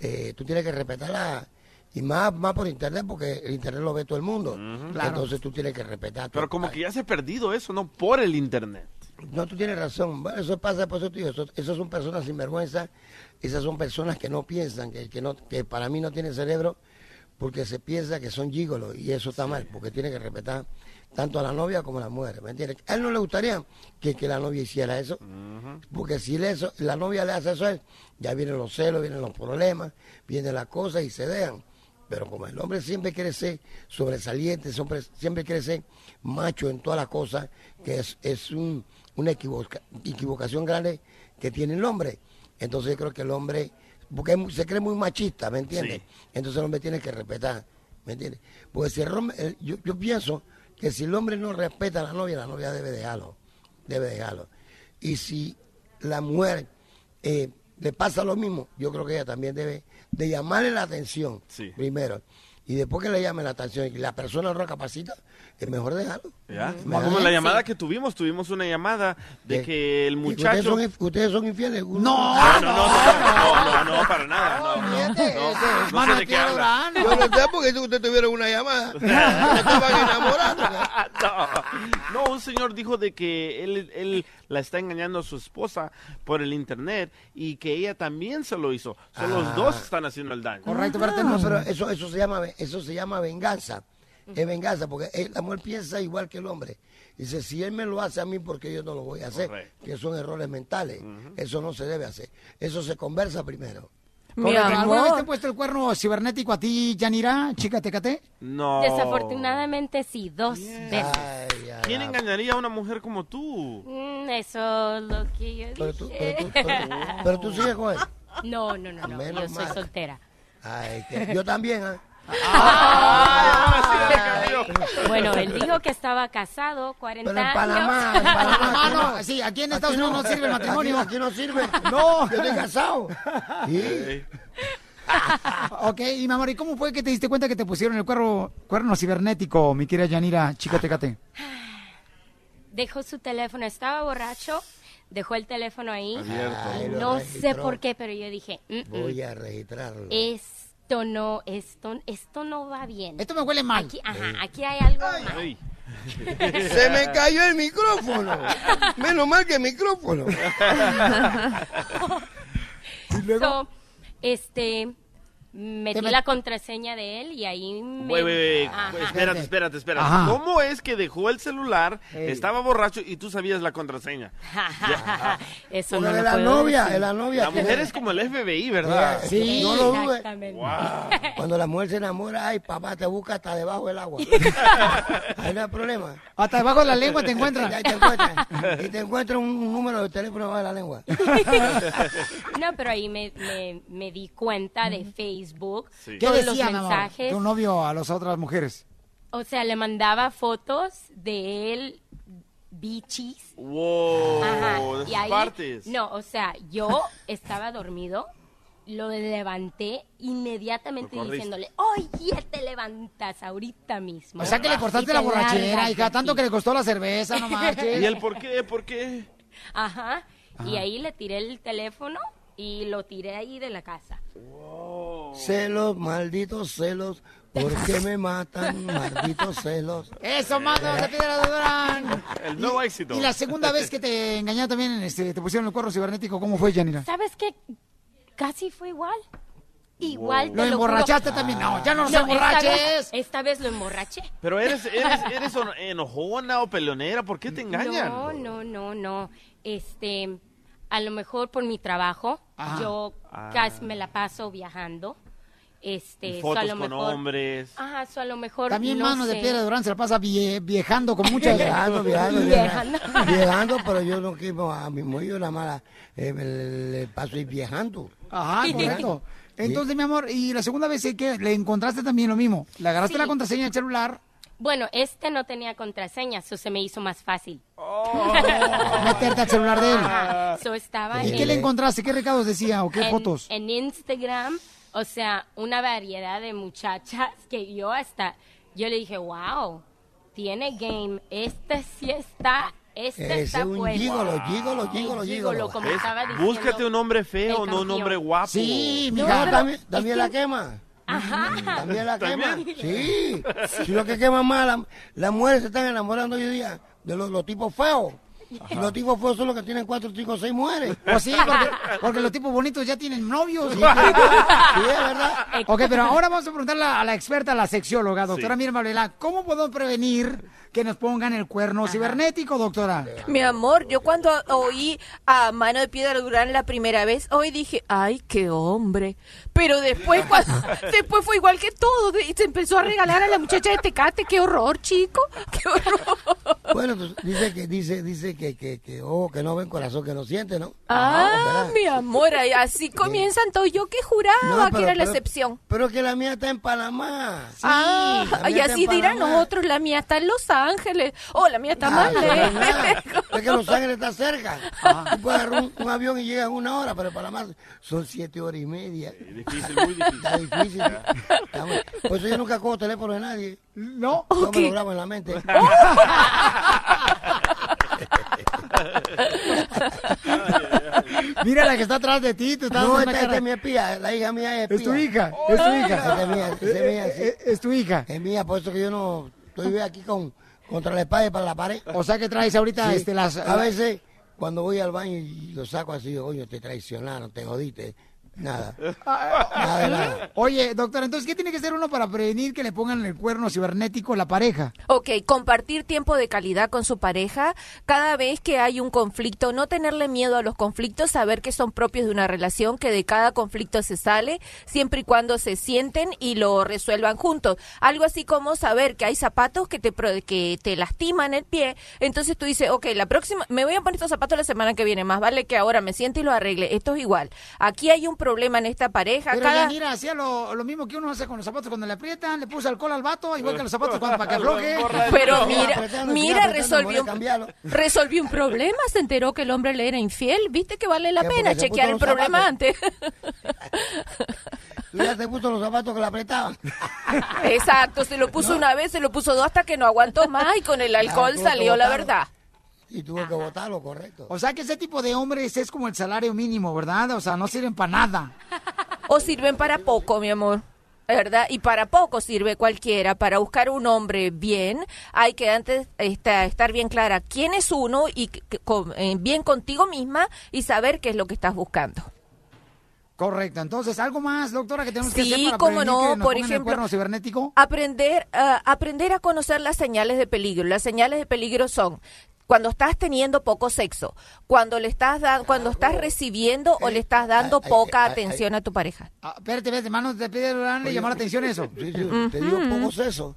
eh, tú tienes que respetarla. Y más, más por internet, porque el internet lo ve todo el mundo. Claro. Entonces tú tienes que respetar. Pero como que ya se ha perdido eso, ¿no? Por el internet. No, tú tienes razón. Bueno, eso pasa, por eso eso, esos son personas sinvergüenza, esas son personas que no piensan, que, que, no, que para mí no tienen cerebro, porque se piensa que son gigolos, y eso está mal, porque tiene que respetar tanto a la novia como a la mujer, ¿me entiendes? A él no le gustaría que, que la novia hiciera eso, porque si le eso, la novia le hace eso a él, ya vienen los celos, vienen los problemas, vienen las cosas y se dejan. Pero como el hombre siempre quiere ser sobresaliente, siempre, siempre quiere ser macho en todas las cosas, que es, es un- una equivoca- equivocación grande que tiene el hombre. Entonces yo creo que el hombre, porque es se cree muy machista, ¿me entiendes? Entonces el hombre tiene que respetar, ¿me entiendes? Porque si el hombre, yo, yo pienso que si el hombre no respeta a la novia, la novia debe dejarlo, debe dejarlo. Y si la mujer eh, le pasa lo mismo, yo creo que ella también debe de llamarle la atención primero. Y después que le llame la atención y la persona no recapacita, es mejor dejarlo. ¿Ya? Mejor Como la llamada que tuvimos, tuvimos una llamada de ¿Qué? que el ¿Y muchacho... ¿Ustedes son, ustedes son infieles? No, no, no, no, no, no, no, para nada. No, no, no, no, no sé de qué habla. Yo no sé porque si ustedes tuvieron una llamada. Estaban. No, no, un señor dijo de que él, él la está engañando a su esposa por el internet y que ella también se lo hizo. Son los Ah. dos están haciendo el daño. Correcto, pero, no, pero eso, eso, se llama, eso se llama venganza. Es venganza, porque eh, la mujer piensa igual que el hombre. Dice, si él me lo hace a mí, porque yo no lo voy a hacer? Que son errores mentales. Eso no se debe hacer. Eso se conversa primero. ¿Alguna vez te he puesto el cuerno cibernético a ti, Yanira, chica tecate? No. Desafortunadamente sí, dos veces. ¿Quién engañaría a una mujer como tú? Mm, eso es lo que yo Pero tú, dije. pero tú- pero- pero tú sigues con él. No, no, no, no. Menos Yo soy mal. soltera. Ay, que- yo también, ¿ah? Bueno, él dijo que estaba casado, 40 Pero en años. Panamá, en Panamá, no, sí, aquí en Estados Unidos no sirve el matrimonio. Aquí, aquí no sirve. No. Yo estoy casado. Sí. ok, y mi amor, ¿y cómo fue que te diste cuenta que te pusieron el cuerno, cuerno cibernético, mi querida Yanira, chica tecate? Dejó su teléfono, estaba borracho, dejó el teléfono ahí. Abierto. Ay, lo no sé por qué, pero yo dije, "Mm, mm, Voy a registrarlo. Esto no, esto, esto no va bien. Esto me huele mal. Aquí, ajá, aquí hay algo mal. Se me cayó el micrófono. Menos mal que el micrófono. So, este, metí met- la contraseña de él y ahí me... Wait, wait. Ajá. Espérate, espérate, espérate. Ajá. ¿Cómo es que dejó el celular, estaba borracho y tú sabías la contraseña? Eso Porque no de lo la puedo novia, decir. de la novia. La mujer es como el FBI, ¿verdad? Sí, no lo dudes. Exactamente. Cuando la mujer se enamora, ay, papá, te busca hasta debajo del agua. Ahí no hay problema. Hasta debajo de la lengua te encuentran. Ahí te encuentran. Y te encuentran un número de teléfono debajo de la lengua. No, pero ahí me, me, me di cuenta de Facebook, ¿Qué todos decía, los mi amor, mensajes. tu novio a las otras mujeres? O sea, le mandaba fotos de él bichis. Wow, Ajá, de y sus ahí, partes. no, o sea, yo estaba dormido, lo levanté inmediatamente diciéndole, oye, te levantas ahorita mismo. O sea que le cortaste te la borrachera, hija, tanto aquí". que le costó la cerveza, no marches. ¿Y el por qué? ¿Por qué? Ajá, y ahí le tiré el teléfono y lo tiré ahí de la casa. Celos, malditos celos. ¿Por qué me matan, malditos celos? Eso, mano, se pide la Durán. El nuevo éxito. Y la segunda vez que te engañaron también, este, te pusieron el cuerno cibernético, ¿cómo fue, Yanira? ¿Sabes qué? Casi fue igual. Igual. Lo te juro. emborrachaste también. No, ya no nos emborraches. vez- Esta vez lo emborraché. Pero eres, eres, eres on- enojona o peleonera, ¿por qué te engañan? No, no, no, no. Este, a lo mejor por mi trabajo, Ajá. yo Ah. casi me la paso viajando Este, Y so a fotos lo con mejor, hombres. Ajá, so a lo mejor. También no mano de piedra Durán se la pasa vie- viejando con muchas... Viajando, viajando, Viajando. pero yo no quiero a mi mujer, la- eh, le, le paso ir viajando. Ajá, correcto. Entonces, mi amor, y la segunda vez que le encontraste también lo mismo. Le agarraste Sí. la contraseña del celular, Bueno, este no tenía contraseña, eso se me hizo más fácil. meterte al celular de él. Ajá, so estaba ¿Y en, qué le encontraste? ¿Qué recados decía o qué en- fotos? En Instagram, o sea, una variedad de muchachas que yo hasta, yo le dije, wow, tiene game, este sí está, este es un puesto. gigolo, gigolo, gigolo, gigolo, gigolo. como ¿Ves? estaba diciendo. Búscate un hombre feo, no un hombre guapo. Sí, No, mija. también, también la quema. Ajá. También la quema. Sí. Si lo que quema más, la- las mujeres se están enamorando hoy día de los, los tipos feos. Y los tipos feos son los que tienen cuatro, cinco, seis mujeres. Pues sí, porque, porque los tipos bonitos ya tienen novios. Sí, sí, es verdad. Ok, pero ahora vamos a preguntarle a la experta, a la sexióloga, doctora Mirma Blela, ¿cómo podemos prevenir que nos pongan el cuerno cibernético, doctora? Mi amor, yo cuando oí a Mano de Piedra Durán la primera vez, hoy dije, ay, qué hombre. Pero después, cuando, después fue igual que todo, de- se empezó a regalar a la muchacha de Tecate, qué horror, chico, qué horror. Bueno, pues, dice que dice dice que que que ojo que no ven corazón que no siente, ¿no? Ah, ¿verdad? mi amor, así comienzan todos. Yo que juraba No, que era la pero- excepción. Pero que la mía está en Panamá. Sí, ah, y así dirán Panamá. otros, la mía está en Los Ángeles. Oh, la mía está Ah, más no, lejos. no, no. Es que Los Ángeles está cerca. Tú puedes agarrar un, un avión y llegas en una hora, pero para más son siete horas y media. Difícil, muy difícil. Está difícil. Está Por eso yo nunca cojo teléfono de nadie. No. Yo me lo grabo en la mente. Mira la que está atrás de ti, tú estás No, esta, esta es mi espía, la hija mía es espía. Es tu hija, es tu hija. Esta es mía, es mía, sí. Eh, eh, Es tu hija. Es mía, por eso que yo no estoy aquí con contra la espada y para la pared. O sea que traes ahorita Sí. este, las... A veces, cuando voy al baño y lo saco así, oye, te traicionaron, te jodiste. Nada. Nada de nada. Oye, doctora, entonces, ¿qué tiene que hacer uno para prevenir que le pongan el cuerno cibernético a la pareja? Ok, compartir tiempo de calidad con su pareja. Cada vez que hay un conflicto, no tenerle miedo a los conflictos, saber que son propios de una relación, que de cada conflicto se sale, siempre y cuando se sienten y lo resuelvan juntos. Algo así como saber que hay zapatos que te, pro- que te lastiman el pie. Entonces tú dices, ok, la próxima, me voy a poner estos zapatos la semana que viene, más vale que ahora me siente y lo arregle. Esto es igual. Aquí hay un problema en esta pareja. Pero cada... Yanira hacía lo, lo mismo que uno hace con los zapatos cuando le aprietan, le puso alcohol al vato, igual que los zapatos cuando para que afloje. Pero mira, mira, resolvió, cambiarlo. resolvió un problema, se enteró que el hombre le era infiel, viste que vale la pena chequear el problema antes. Tú ya te puso los zapatos que le apretaban. Exacto, se lo puso una vez, se lo puso dos hasta que no aguantó más y con el alcohol salió la verdad. Y tuvo que votarlo, correcto. O sea que ese tipo de hombres es como el salario mínimo, ¿verdad? O sea, no sirven para nada. O sirven para poco, mi amor. ¿Verdad? Y para poco sirve cualquiera. Para buscar un hombre bien, hay que antes esta- estar bien clara quién es uno y que- que- con- eh, bien contigo misma y saber qué es lo que estás buscando. Correcto. Entonces, ¿algo más, doctora, que tenemos que Sí, hacer para cómo no, que nos por el ejemplo, cuerno cibernético? Aprender, ah, aprender a conocer las señales de peligro. Las señales de peligro son cuando estás teniendo poco sexo, cuando le estás dando, cuando estás recibiendo o le estás dando ay, poca ay, atención a tu pareja. Ah, espérate, espérate, hermano, te pide llamó la atención eso. Sí, sí, Te dio poco seso.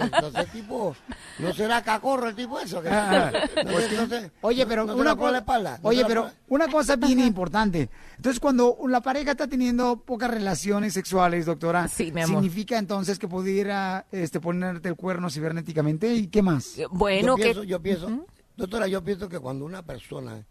Entonces, tipo, ¿no será cacorro el tipo eso? Que- Ah, no, pues, entonces, Oye, pero ¿no te una la pone la cosa, espalda? ¿No oye, la pero una cosa bien importante. Entonces, cuando la pareja está teniendo pocas relaciones sexuales, doctora, Sí, significa entonces que pudiera este, ponerte el cuerno cibernéticamente y qué más. Bueno, yo que pienso, yo pienso, doctora, yo pienso que cuando una persona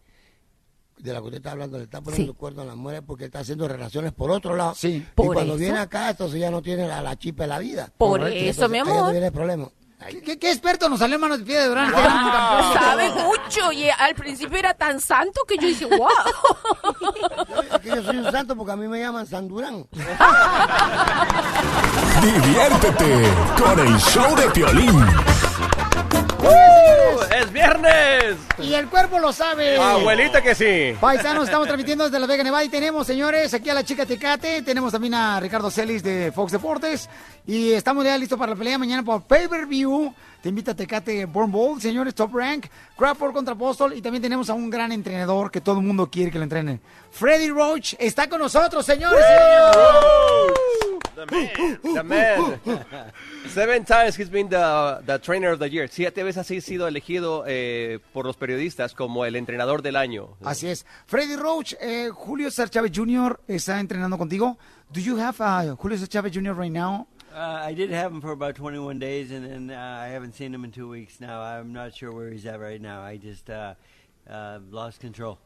de la que usted está hablando le está poniendo Sí. el cuerno a la mujer es porque está haciendo relaciones por otro lado. Sí. y Por cuando eso. viene acá, entonces ya no tiene la, la chispa de la vida. Por Correcto. eso, Entonces, mi ahí es donde amor. viene el problema. ¿Qué, qué- qué experto nos salió hermano de pie de Durán? sabe mucho y al principio era tan santo que yo dije, wow. Es que yo soy un santo porque a mí me llaman San Durán. Diviértete con el show de Piolín. ¡Es viernes! Y el cuerpo lo sabe. Abuelita que sí. Paisanos, estamos transmitiendo desde La Vega Nevada y tenemos, señores, aquí a la chica Tecate, tenemos también a Ricardo Celis de Fox Deportes y estamos ya listos para la pelea mañana por Pay-Per-View. Te invita a Tecate Born Bowl, señores, Top Rank, Crawford contra Apostol y también tenemos a un gran entrenador que todo el mundo quiere que lo entrene. Freddy Roach está con nosotros, señores. The man. The man. Seven times he's been the, the trainer of the year. Siete veces ha sido elegido eh, por los periodistas como el entrenador del año. Así es. Freddy Roach, eh, Julio César Chávez Jr. está entrenando contigo. Do you have uh, Julio César Chávez Jr. right now? Uh, I did have him for about 21 days, and then uh, I haven't seen him in two weeks now. I'm not sure where he's at right now. I just uh, uh, lost control.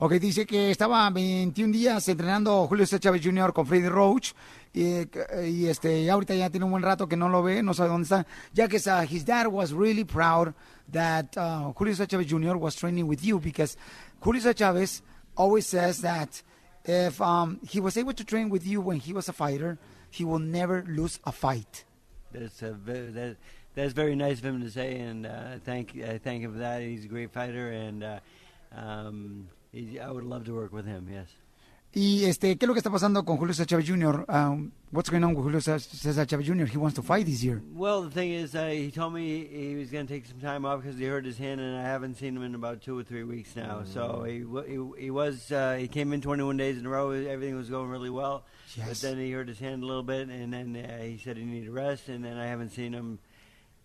Ok, dice que estaba 21 días entrenando Julio César Chávez Jr. con Freddy Roach y, y, este ahorita ya tiene un buen rato que no lo ve, no sabe dónde está, ya que uh, his dad was really proud that uh, Julio César Chávez Jr. was training with you because Julio César Chávez always says that if um, he was able to train with you when he was a fighter, he will never lose a fight. That's a ve- that, that's very nice of him to say, and uh, thank I thank him for that. He's a great fighter, and uh, um, he, I would love to work with him. Yes. Y este, ¿qué es lo que está pasando con Julio César Chávez Jr.? Um, what's going on with Julio César Chávez Jr.? He wants to fight this year. Well, the thing is, uh, he told me he was going to take some time off because he hurt his hand, and I haven't seen him in about two or three weeks now. So he he, he was uh, he came in 21 days in a row. Everything was going really well, but then he hurt his hand a little bit, and then uh, he said he needed rest, and then I haven't seen him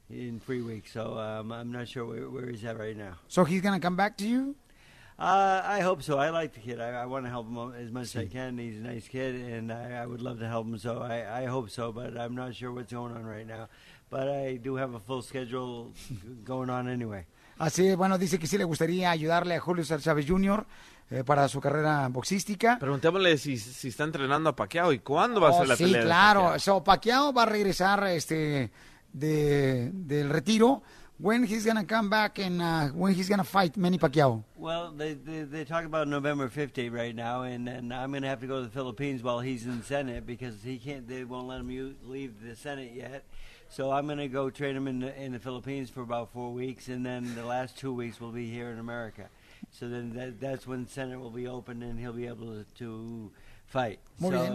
in three weeks. So um, I'm not sure where, where he's at right now. So he's going to come back to you? Uh, I hope so. I like the kid. I, I want to help him as much as I can. He's a nice kid, and I, I would love to help him. So I, I hope so, but I'm not sure what's going on right now. But I do have a full schedule going on anyway. Así, es, bueno, dice que sí le gustaría ayudarle a Julio César Chávez Jr. eh, para su carrera boxística. Preguntémosle si, si está entrenando a Pacquiao y cuándo va a Oh, ser la sí, pelea. de claro. Pacquiao. So, Pacquiao va a regresar este, de, del retiro. When he's gonna come back and uh, when he's gonna fight Manny Pacquiao. Well, they, they they talk about November 15 right now, and then I'm going to have to go to the Philippines while he's in the Senate because he can't. They won't let him leave the Senate yet. So I'm going to go train him in the, in the Philippines for about four weeks, and then the last two weeks will be here in America. So then that, that's when Senate will be open, and he'll be able to, to fight. Muy so bien,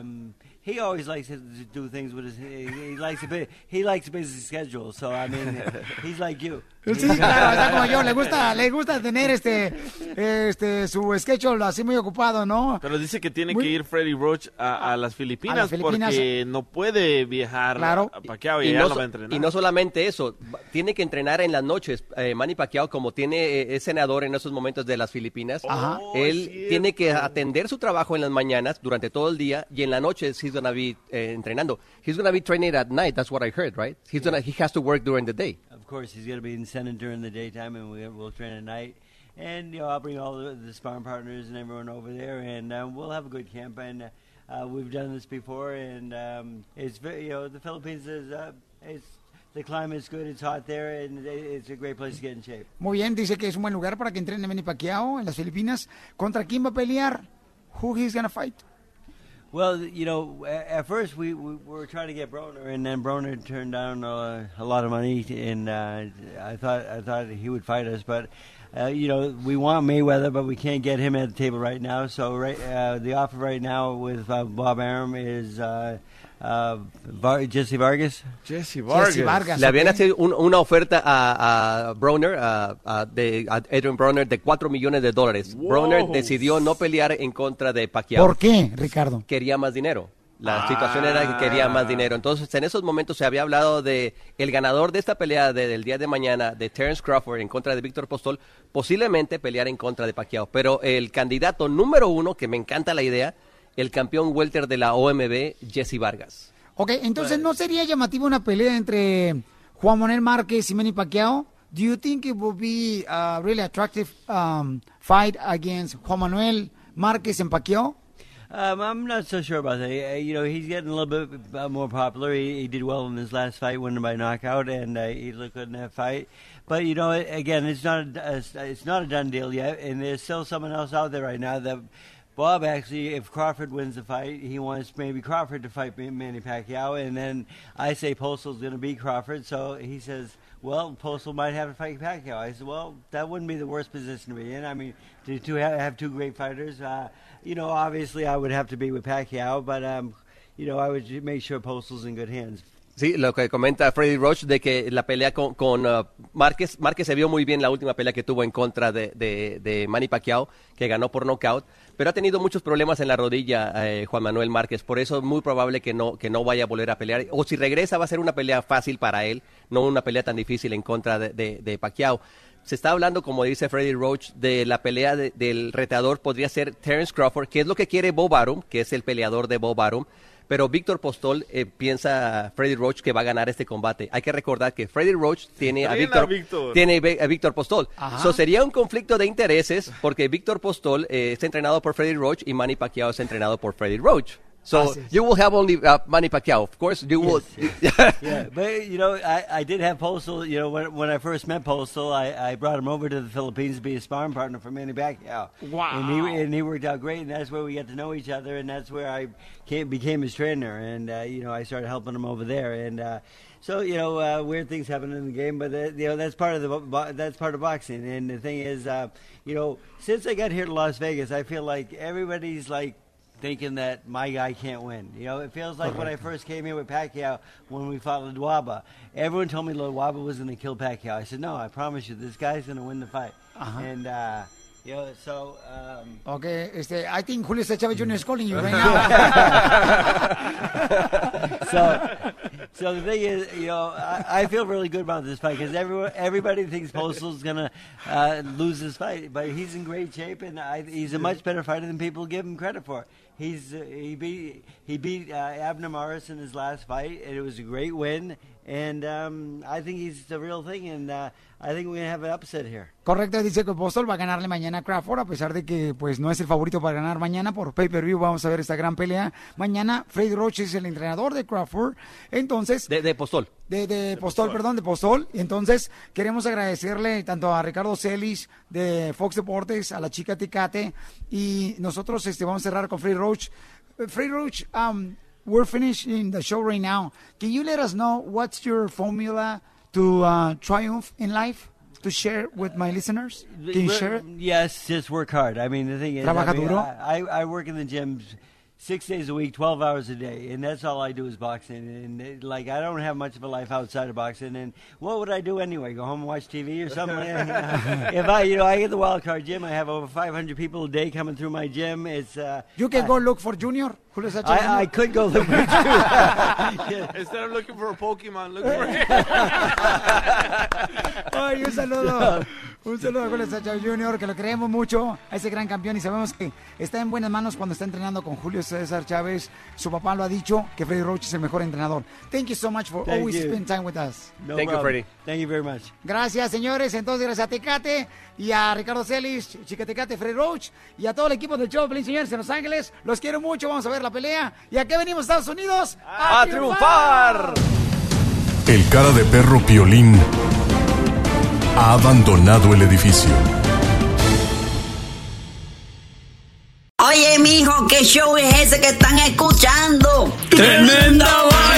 um, he always likes to do things with his. He, he likes a bit. He likes a busy schedule. So I mean, he's like you. Sí, claro, está como yo. Le gusta, le gusta tener este, este, su schedule así muy ocupado, ¿no? Pero dice que tiene Muy- que ir Freddy Roach a, a las Filipinas, A las Filipinas. porque no puede viajar Claro. a Pacquiao y, y, ya no, va a entrenar. y no solamente eso, tiene que entrenar en las noches. Eh, Manny Pacquiao, como tiene eh, es senador en esos momentos de las Filipinas, Ajá. él tiene que atender su trabajo en las mañanas durante todo el día y en la noche he's gonna be eh, entrenando. He's gonna be training at night. That's what I heard, right? He's gonna he has to work during the day. Of course, he's going to be in Senate during the daytime, and we, we'll train at night. And you know, I'll bring all the, the sparring partners and everyone over there, and um, we'll have a good camp. And uh, uh, we've done this before, and um, it's very, you know, the Philippines is, uh, it's the climate's good, it's hot there, and it's a great place to get in shape. Muy bien, dice que es un buen lugar para que entrene Manny Pacquiao en las Filipinas. ¿Contra quién va a pelear? Who he's gonna fight? Well, you know, at first we, we were trying to get Broner, and then Broner turned down uh, a lot of money, and uh, I thought I thought he would fight us, but. Uh, you know, we want Mayweather, but we can't get him at the table right now. So, right, uh, the offer right now with uh, Bob Arum is uh, Var- Jesse Vargas. Jesse Le habían hecho un- una oferta a, a Broner, a, a- de, a Adrian Broner, de 4 millones de dólares. Broner decidió no pelear en contra de Pacquiao. ¿Por qué, Ricardo? Quería más dinero. La situación era que quería más dinero. Entonces, en esos momentos se había hablado de el ganador de esta pelea de- del día de mañana, de Terence Crawford en contra de Víctor Postol, posiblemente pelear en contra de Pacquiao. Pero el candidato número uno, que me encanta la idea, el campeón welter de la OMB, Jesse Vargas. Ok, entonces ¿no sería llamativa una pelea entre Juan Manuel Márquez y Manny Pacquiao? Do you think it would be a really attractive um, fight against Juan Manuel Márquez and Pacquiao? Um, I'm not so sure about that. Uh, You know, he's getting a little bit uh, more popular. He, he did well in his last fight, winning by knockout, and uh, he looked good in that fight. But you know, again, it's not a, it's not a done deal yet, and there's still someone else out there right now that Bob actually, if Crawford wins the fight, he wants maybe Crawford to fight Manny Pacquiao, and then I say Postal's going to beat Crawford, so he says, well, Postal might have to fight Pacquiao. I said, well, that wouldn't be the worst position to be in. I mean, to, to have, have two great fighters, uh, you know, obviously I would have to be with Pacquiao, but um, you know, I would make sure Postal's in good hands. Sí, lo que comenta Freddy Roach de que la pelea con, con uh, Márquez, Márquez se vio muy bien la última pelea que tuvo en contra de, de, de Manny Pacquiao, que ganó por knockout, pero ha tenido muchos problemas en la rodilla eh, Juan Manuel Márquez, por eso es muy probable que no, que no vaya a volver a pelear, o si regresa va a ser una pelea fácil para él, no una pelea tan difícil en contra de, de, Pacquiao. Se está hablando, como dice Freddy Roach, de la pelea de- del retador podría ser Terence Crawford, que es lo que quiere Bob Arum, que es el peleador de Bob Arum. Pero Víctor Postol eh, piensa Freddy Roach que va a ganar este combate. Hay que recordar que Freddy Roach tiene a Víctor tiene a Víctor Postol. Ajá. So sería un conflicto de intereses porque Víctor Postol eh, está entrenado por Freddy Roach y Manny Pacquiao es entrenado por Freddy Roach. So Así you will have only uh, Manny Pacquiao. Of course, you will. yeah, but you know, I, I did have Postal. You know, when, when I first met Postal, I, I brought him over to the Philippines to be a sparring partner for Manny Pacquiao. Wow. And he and he worked out great, and that's where we got to know each other, and that's where I came, became his trainer, and uh, you know, I started helping him over there, and. Uh, so you know, uh, weird things happen in the game, but uh, you know that's part of the bo- that's part of boxing. And the thing is, uh, you know, since I got here to Las Vegas, I feel like everybody's like thinking that my guy can't win. You know, it feels like when I first came here with Pacquiao when we fought Ladwaba. Everyone told me Ladwaba was going to kill Pacquiao. I said, no, I promise you, this guy's going to win the fight. Uh-huh. And, uh, you know, so. Um, Okay, este, I think Julio Cesar Chavez Jr. is calling you right now. so, so the thing is, you know, I, I feel really good about this fight because everyone, everybody thinks Postal's gonna uh, lose this fight, but he's in great shape and I, he's a much better fighter than people give him credit for. He's uh, he beat he beat uh, Abner Morris in his last fight, and it was a great win. And um, I think he's the real thing, and uh, I think we're gonna have an upset here. Correcto, dice que Postol va a ganarle mañana a Crawford, a pesar de que pues no es el favorito para ganar mañana por pay-per-view. Vamos a ver esta gran pelea. Mañana, Freddy Roach es el entrenador de Crawford. Entonces, De, de Postol. de, de Postol, perdón, de Postol. Entonces, queremos agradecerle tanto a Ricardo Celis de Fox Deportes, a la chica Tecate, y nosotros este, vamos a cerrar con Freddy Roach. Uh, Freddy Roach, um, we're finishing the show right now. Can you let us know what's your formula to uh, triumph in life? To share with my listeners? Can you share it? Yes, just work hard. I mean, the thing is, I, mean. I, I work in the gym six days a week, twelve hours a day, and that's all I do is boxing. And it, like, I don't have much of a life outside of boxing. And what would I do anyway? Go home and watch TV or something? if I, you know, I get the wild card gym. I have over 500 people a day coming through my gym. It's uh, You can go look for Junior. Julio César Chávez I, I could go look for Junior. Instead of looking for a Pokemon, look for Ay, un saludo. Un saludo a Julio Chávez Jr., que lo creemos mucho a ese gran campeón y sabemos que está en buenas manos cuando está entrenando con Julio César Chávez. Su papá lo ha dicho, que Freddy Roach es el mejor entrenador. Thank you so much for Thank always you. spending time with us. No problem. Thank you very much. Gracias, señores. Entonces, gracias a Tecate y a Ricardo Celis, Chica Tecate, Freddy Roach y a todo el equipo del show, Pelín, señores, en Los Ángeles. Los quiero mucho. Vamos a ver la pelea. ¿Y a qué venimos, Estados Unidos? ¡A triunfar! El cara de perro Piolín ha abandonado el edificio. Oye, mijo, ¿qué show es ese que están escuchando? ¡Tremenda vaina!